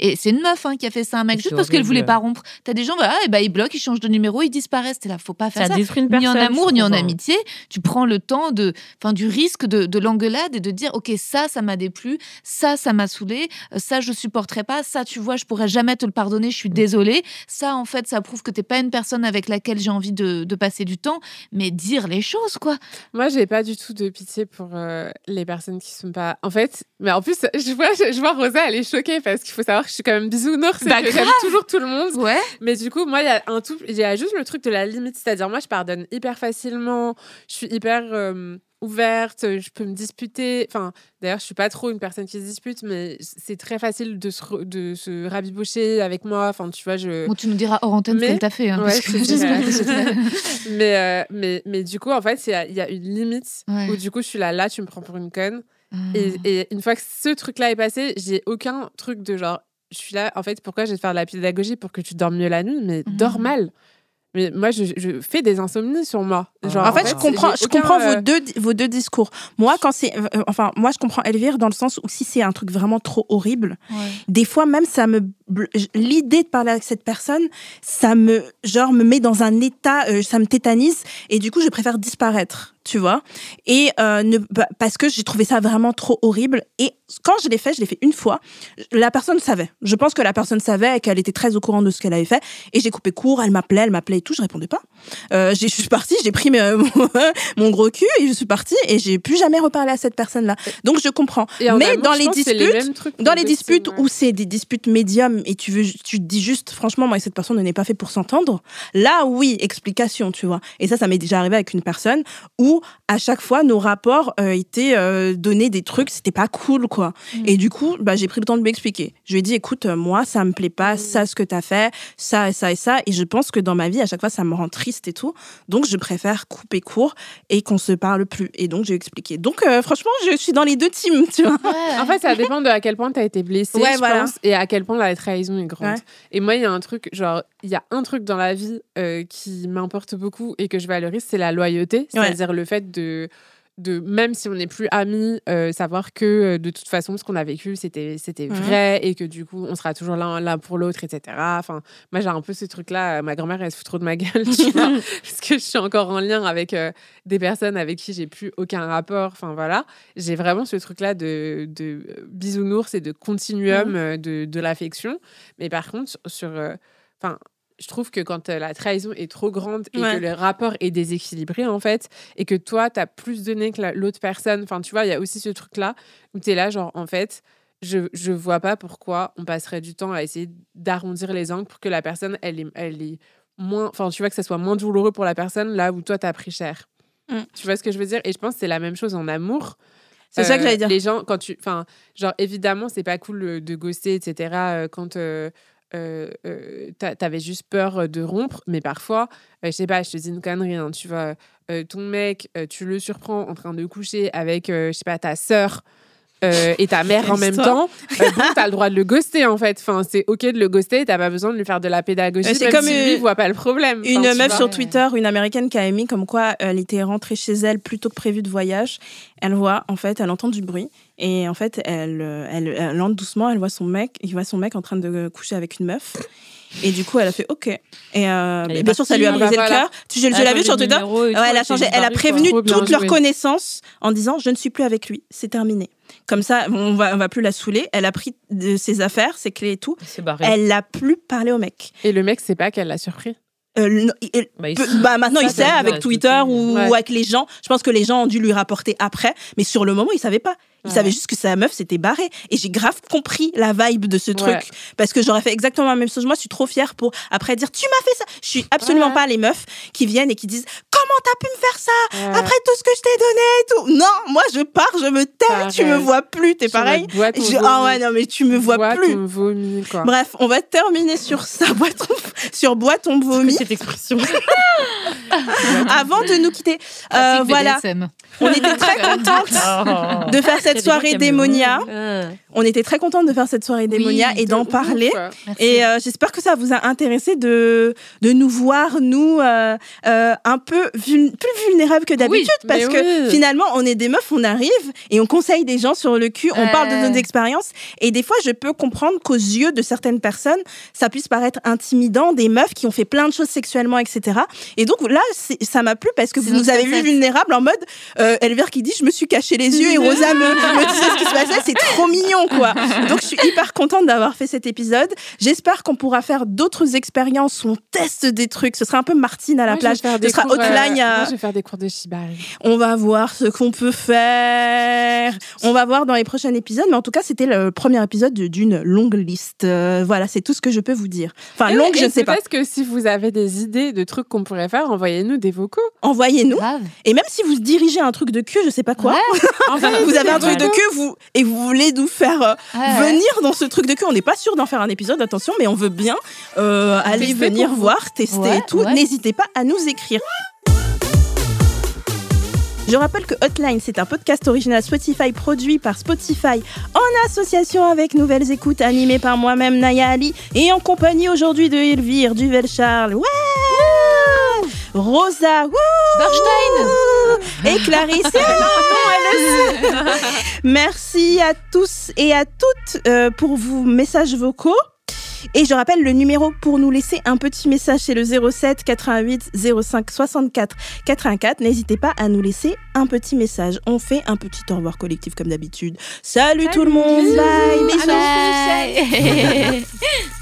Et c'est une meuf hein, qui a fait ça, un mec, juste parce qu'elle voulait pas rompre. T'as des gens, bah, ah, et bah, ils bloquent, ils changent de numéro, ils disparaissent. T'es là, faut pas faire Ça ça. une Ni en personne. amour, ni en amitié, tu prends le temps de, enfin, du risque de, de l'engueulade et de dire, ok, ça, ça m'a déplu, ça, ça m'a saoulé, euh, ça, je supporterai pas, ça, tu vois, je pourrais jamais te le pardonner, je Mm. suis désolée. Ça, en fait, ça prouve que t'es pas une personne avec laquelle j'ai envie de, de passer du temps, mais dire les choses, quoi. Moi, j'ai pas du tout de pitié pour euh, les personnes qui sont pas. En fait, mais en plus, je vois, je vois Rosa, elle est choquée parce qu'il faut savoir que je suis quand même bisounours Bah, que j'aime toujours tout le monde. Ouais. Mais du coup, moi, il y a un tout, il y a juste le truc de la limite, c'est-à-dire moi, je pardonne hyper facilement, je suis hyper euh, ouverte, je peux me disputer. Enfin, d'ailleurs, je suis pas trop une personne qui se dispute, mais c'est très facile de se, de se rabibocher avec moi. Enfin, tu vois, je. Bon, tu nous diras hors antenne ce Mais- qu'elle t'a fait. Hein, Ouais, que je mais, euh, mais, mais du coup, en fait, il y a, il y a une limite Ouais. où du coup, je suis là, là, tu me prends pour une conne. Ah. Et, et une fois que ce truc-là est passé, j'ai aucun truc de genre, je suis là, en fait, pourquoi je vais te faire de la pédagogie pour que tu dormes mieux la nuit, mais dors mal. Mais moi, je, je fais des insomnies sur moi. Genre, En fait, je comprends, je aucun, comprends euh, vos deux, vos deux discours. Moi, quand c'est, euh, enfin, moi, je comprends Elvire dans le sens où si c'est un truc vraiment trop horrible, Ouais. des fois même ça me, l'idée de parler avec cette personne, ça me, genre, me met dans un état, euh, ça me tétanise et du coup, je préfère disparaître, tu vois. Et euh, ne, bah, parce que j'ai trouvé ça vraiment trop horrible. Et quand je l'ai fait, je l'ai fait une fois. La personne savait. Je pense que la personne savait et qu'elle était très au courant de ce qu'elle avait fait. Et j'ai coupé court. Elle m'appelait, elle m'appelait et tout. Je répondais pas. Euh, je suis partie, j'ai pris mes- mon, mon gros cul et je suis partie et j'ai plus jamais reparlé à cette personne-là. Donc je comprends. Mais dans les disputes, dans les disputes ouais. où c'est des disputes médiums, et tu veux, tu te dis juste, franchement, moi et cette personne, on n'est pas fait pour s'entendre. Là, oui, explication, tu vois. Et ça, ça m'est déjà arrivé avec une personne où à chaque fois nos rapports euh, étaient euh, donnés des trucs, c'était pas cool, quoi. Et du coup, bah, j'ai pris le temps de m'expliquer. Je lui ai dit, écoute, euh, moi, ça me plaît pas, ça, ce que t'as fait, ça et ça et ça. Et je pense que dans ma vie, à chaque fois, ça me rend triste et tout. Donc, je préfère couper court et qu'on se parle plus. Et donc, j'ai expliqué. Donc, euh, franchement, je suis dans les deux teams, tu vois. En fait, ça dépend de à quel point tu as été blessé, Ouais, je voilà. pense, et à quel point la trahison est grande. Ouais. Et moi, il y a un truc, genre, il y a un truc dans la vie euh, qui m'importe beaucoup et que je valorise, c'est la loyauté. C'est-à-dire le fait de, de, même si on n'est plus amis, euh, savoir que euh, de toute façon, ce qu'on a vécu, c'était c'était vrai et que du coup, on sera toujours l'un l'un pour l'autre, etc. Enfin, moi, j'ai un peu ce truc-là. euh, Ma grand-mère, elle se fout trop de ma gueule, tu vois, parce que je suis encore en lien avec euh, des personnes avec qui j'ai plus aucun rapport. Enfin, voilà j'ai vraiment ce truc-là de, de bisounours et de continuum de, de l'affection. Mais par contre, sur. euh, Enfin. Je trouve que quand euh, la trahison est trop grande et Ouais. que le rapport est déséquilibré, en fait, et que toi, tu as plus donné que la- l'autre personne, enfin, tu vois, il y a aussi ce truc-là où tu es là, genre, en fait, je, je vois pas pourquoi on passerait du temps à essayer d'arrondir les angles pour que la personne, elle est, elle est moins. Enfin, tu vois, que ça soit moins douloureux pour la personne là où toi, tu as pris cher. Mm. Tu vois ce que je veux dire? Et je pense que c'est la même chose en amour. C'est ça que j'allais dire. Les gens, quand tu. Enfin, genre, évidemment, c'est pas cool euh, de ghoster, etc. euh, quand. euh, euh, euh, t'a- t'avais juste peur euh, de rompre, mais parfois, euh, je sais pas, je te dis une connerie, hein, tu vois, ton mec, tu le surprends en train de coucher avec, je sais pas, ta sœur et ta mère en même temps, bon, t'as le droit de le ghoster en fait. Enfin, c'est ok de le ghoster, t'as pas besoin de lui faire de la pédagogie, c'est comme si une- lui voit pas le problème. Une Enfin, meuf vois. sur Twitter, une américaine qui a émis comme quoi elle était rentrée chez elle plus tôt que prévu de voyage. Elle voit, en fait, elle entend du bruit et en fait, elle, euh, elle, elle entre doucement, elle voit son mec, il voit son mec en train de coucher avec une meuf. Et du coup, elle a fait OK. Et euh, Elle bien sûr, ça lui a bah brisé le voilà. cœur. Tu, je, je Elle l'ai vu sur Twitter. Ouais, elle a elle changé. Elle a quoi. prévenu Trop bien toute leur joué. connaissance en disant je ne suis plus avec lui, c'est terminé. Comme ça, on va, on va plus la saouler. Elle a pris de ses affaires, ses clés et tout. C'est barré. Elle n'a plus parlé au mec. Et le mec, c'est pas qu'elle l'a surpris. Euh, il- Bah, il- bah, maintenant, Ça, il sait avec Twitter ou, Ouais. ou avec les gens. Je pense que les gens ont dû lui rapporter après, mais sur le moment, il savait pas. Il Ouais. savait juste que sa meuf s'était barrée. Et j'ai grave compris la vibe de ce truc. Parce que j'aurais fait exactement la même chose. Moi, je suis trop fière pour après dire Tu m'as fait ça. Je suis absolument Ouais. pas les meufs qui viennent et qui disent Comment t'as pu me faire ça? Ouais. après tout ce que je t'ai donné et tout. Non, moi, je pars, je me tais. Tu me Pareil. vois plus. T'es pareil Je-. Ah ouais, non, mais tu me vois Bois plus. ton vomi, quoi. Bref, on va terminer sur ça. Bois ton- sur bois ton vomi. Cette expression? Avant de nous quitter, euh, voilà, BDSM. on était très contente Oh. de faire a cette soirée démonia. le- On était très contente de faire cette soirée démonia et De d'en parler. Et euh, j'espère que ça vous a intéressé de, de nous voir, nous, euh, euh, un peu vul- plus vulnérables que d'habitude. parce que oui. finalement, on est des meufs, on arrive et on conseille des gens sur le cul, on parle de nos expériences. Et des fois, je peux comprendre qu'aux yeux de certaines personnes, ça puisse paraître intimidant, des meufs qui ont fait plein de choses sexuellement, etc. Et donc là, ça m'a plu parce que vous nous avez vu vulnérables en mode euh, Elvire qui dit Je me suis caché les yeux et Rosa me, me disait ce qui se passait. C'est trop mignon, quoi. Donc, je suis hyper contente d'avoir fait cet épisode. J'espère qu'on pourra faire d'autres expériences où on teste des trucs. Ce sera un peu Martine à la Moi, je plage. Ce sera cours, euh, Hotline. moi, je vais faire des cours de shibari. On va voir ce qu'on peut faire. On va voir dans les prochains épisodes. Mais en tout cas, c'était le premier épisode de- d'une longue liste. Euh, voilà, c'est tout ce que je peux vous dire. Enfin, Et- longue, et je ne sais pas. Peut-être que si vous avez des idées de trucs qu'on pourrait faire, envoyez-nous des vocaux. Envoyez-nous. Et même si vous dirigez un truc de cul, je sais pas quoi. Vous avez un truc de vous, et vous voulez nous faire euh, venir dans ce truc de cul. On n'est pas sûr d'en faire un épisode, attention, mais on veut bien euh, aller venir voir, tester Ouais, et tout. ouais. N'hésitez pas à nous écrire. Je rappelle que Hotline, c'est un podcast original Spotify produit par Spotify en association avec Nouvelles Écoutes, animé par moi-même Naya Ali et en compagnie aujourd'hui de Elvire Duvel-Charles. Ouais Rosa, Bernstein. et Clarisse. Merci à tous et à toutes euh, pour vos messages vocaux. Et je rappelle le numéro pour nous laisser un petit message, c'est le 07 88 05 64 84. N'hésitez pas à nous laisser un petit message. On fait un petit au revoir collectif comme d'habitude. Salut, tout le monde, bye, bisous. Bye.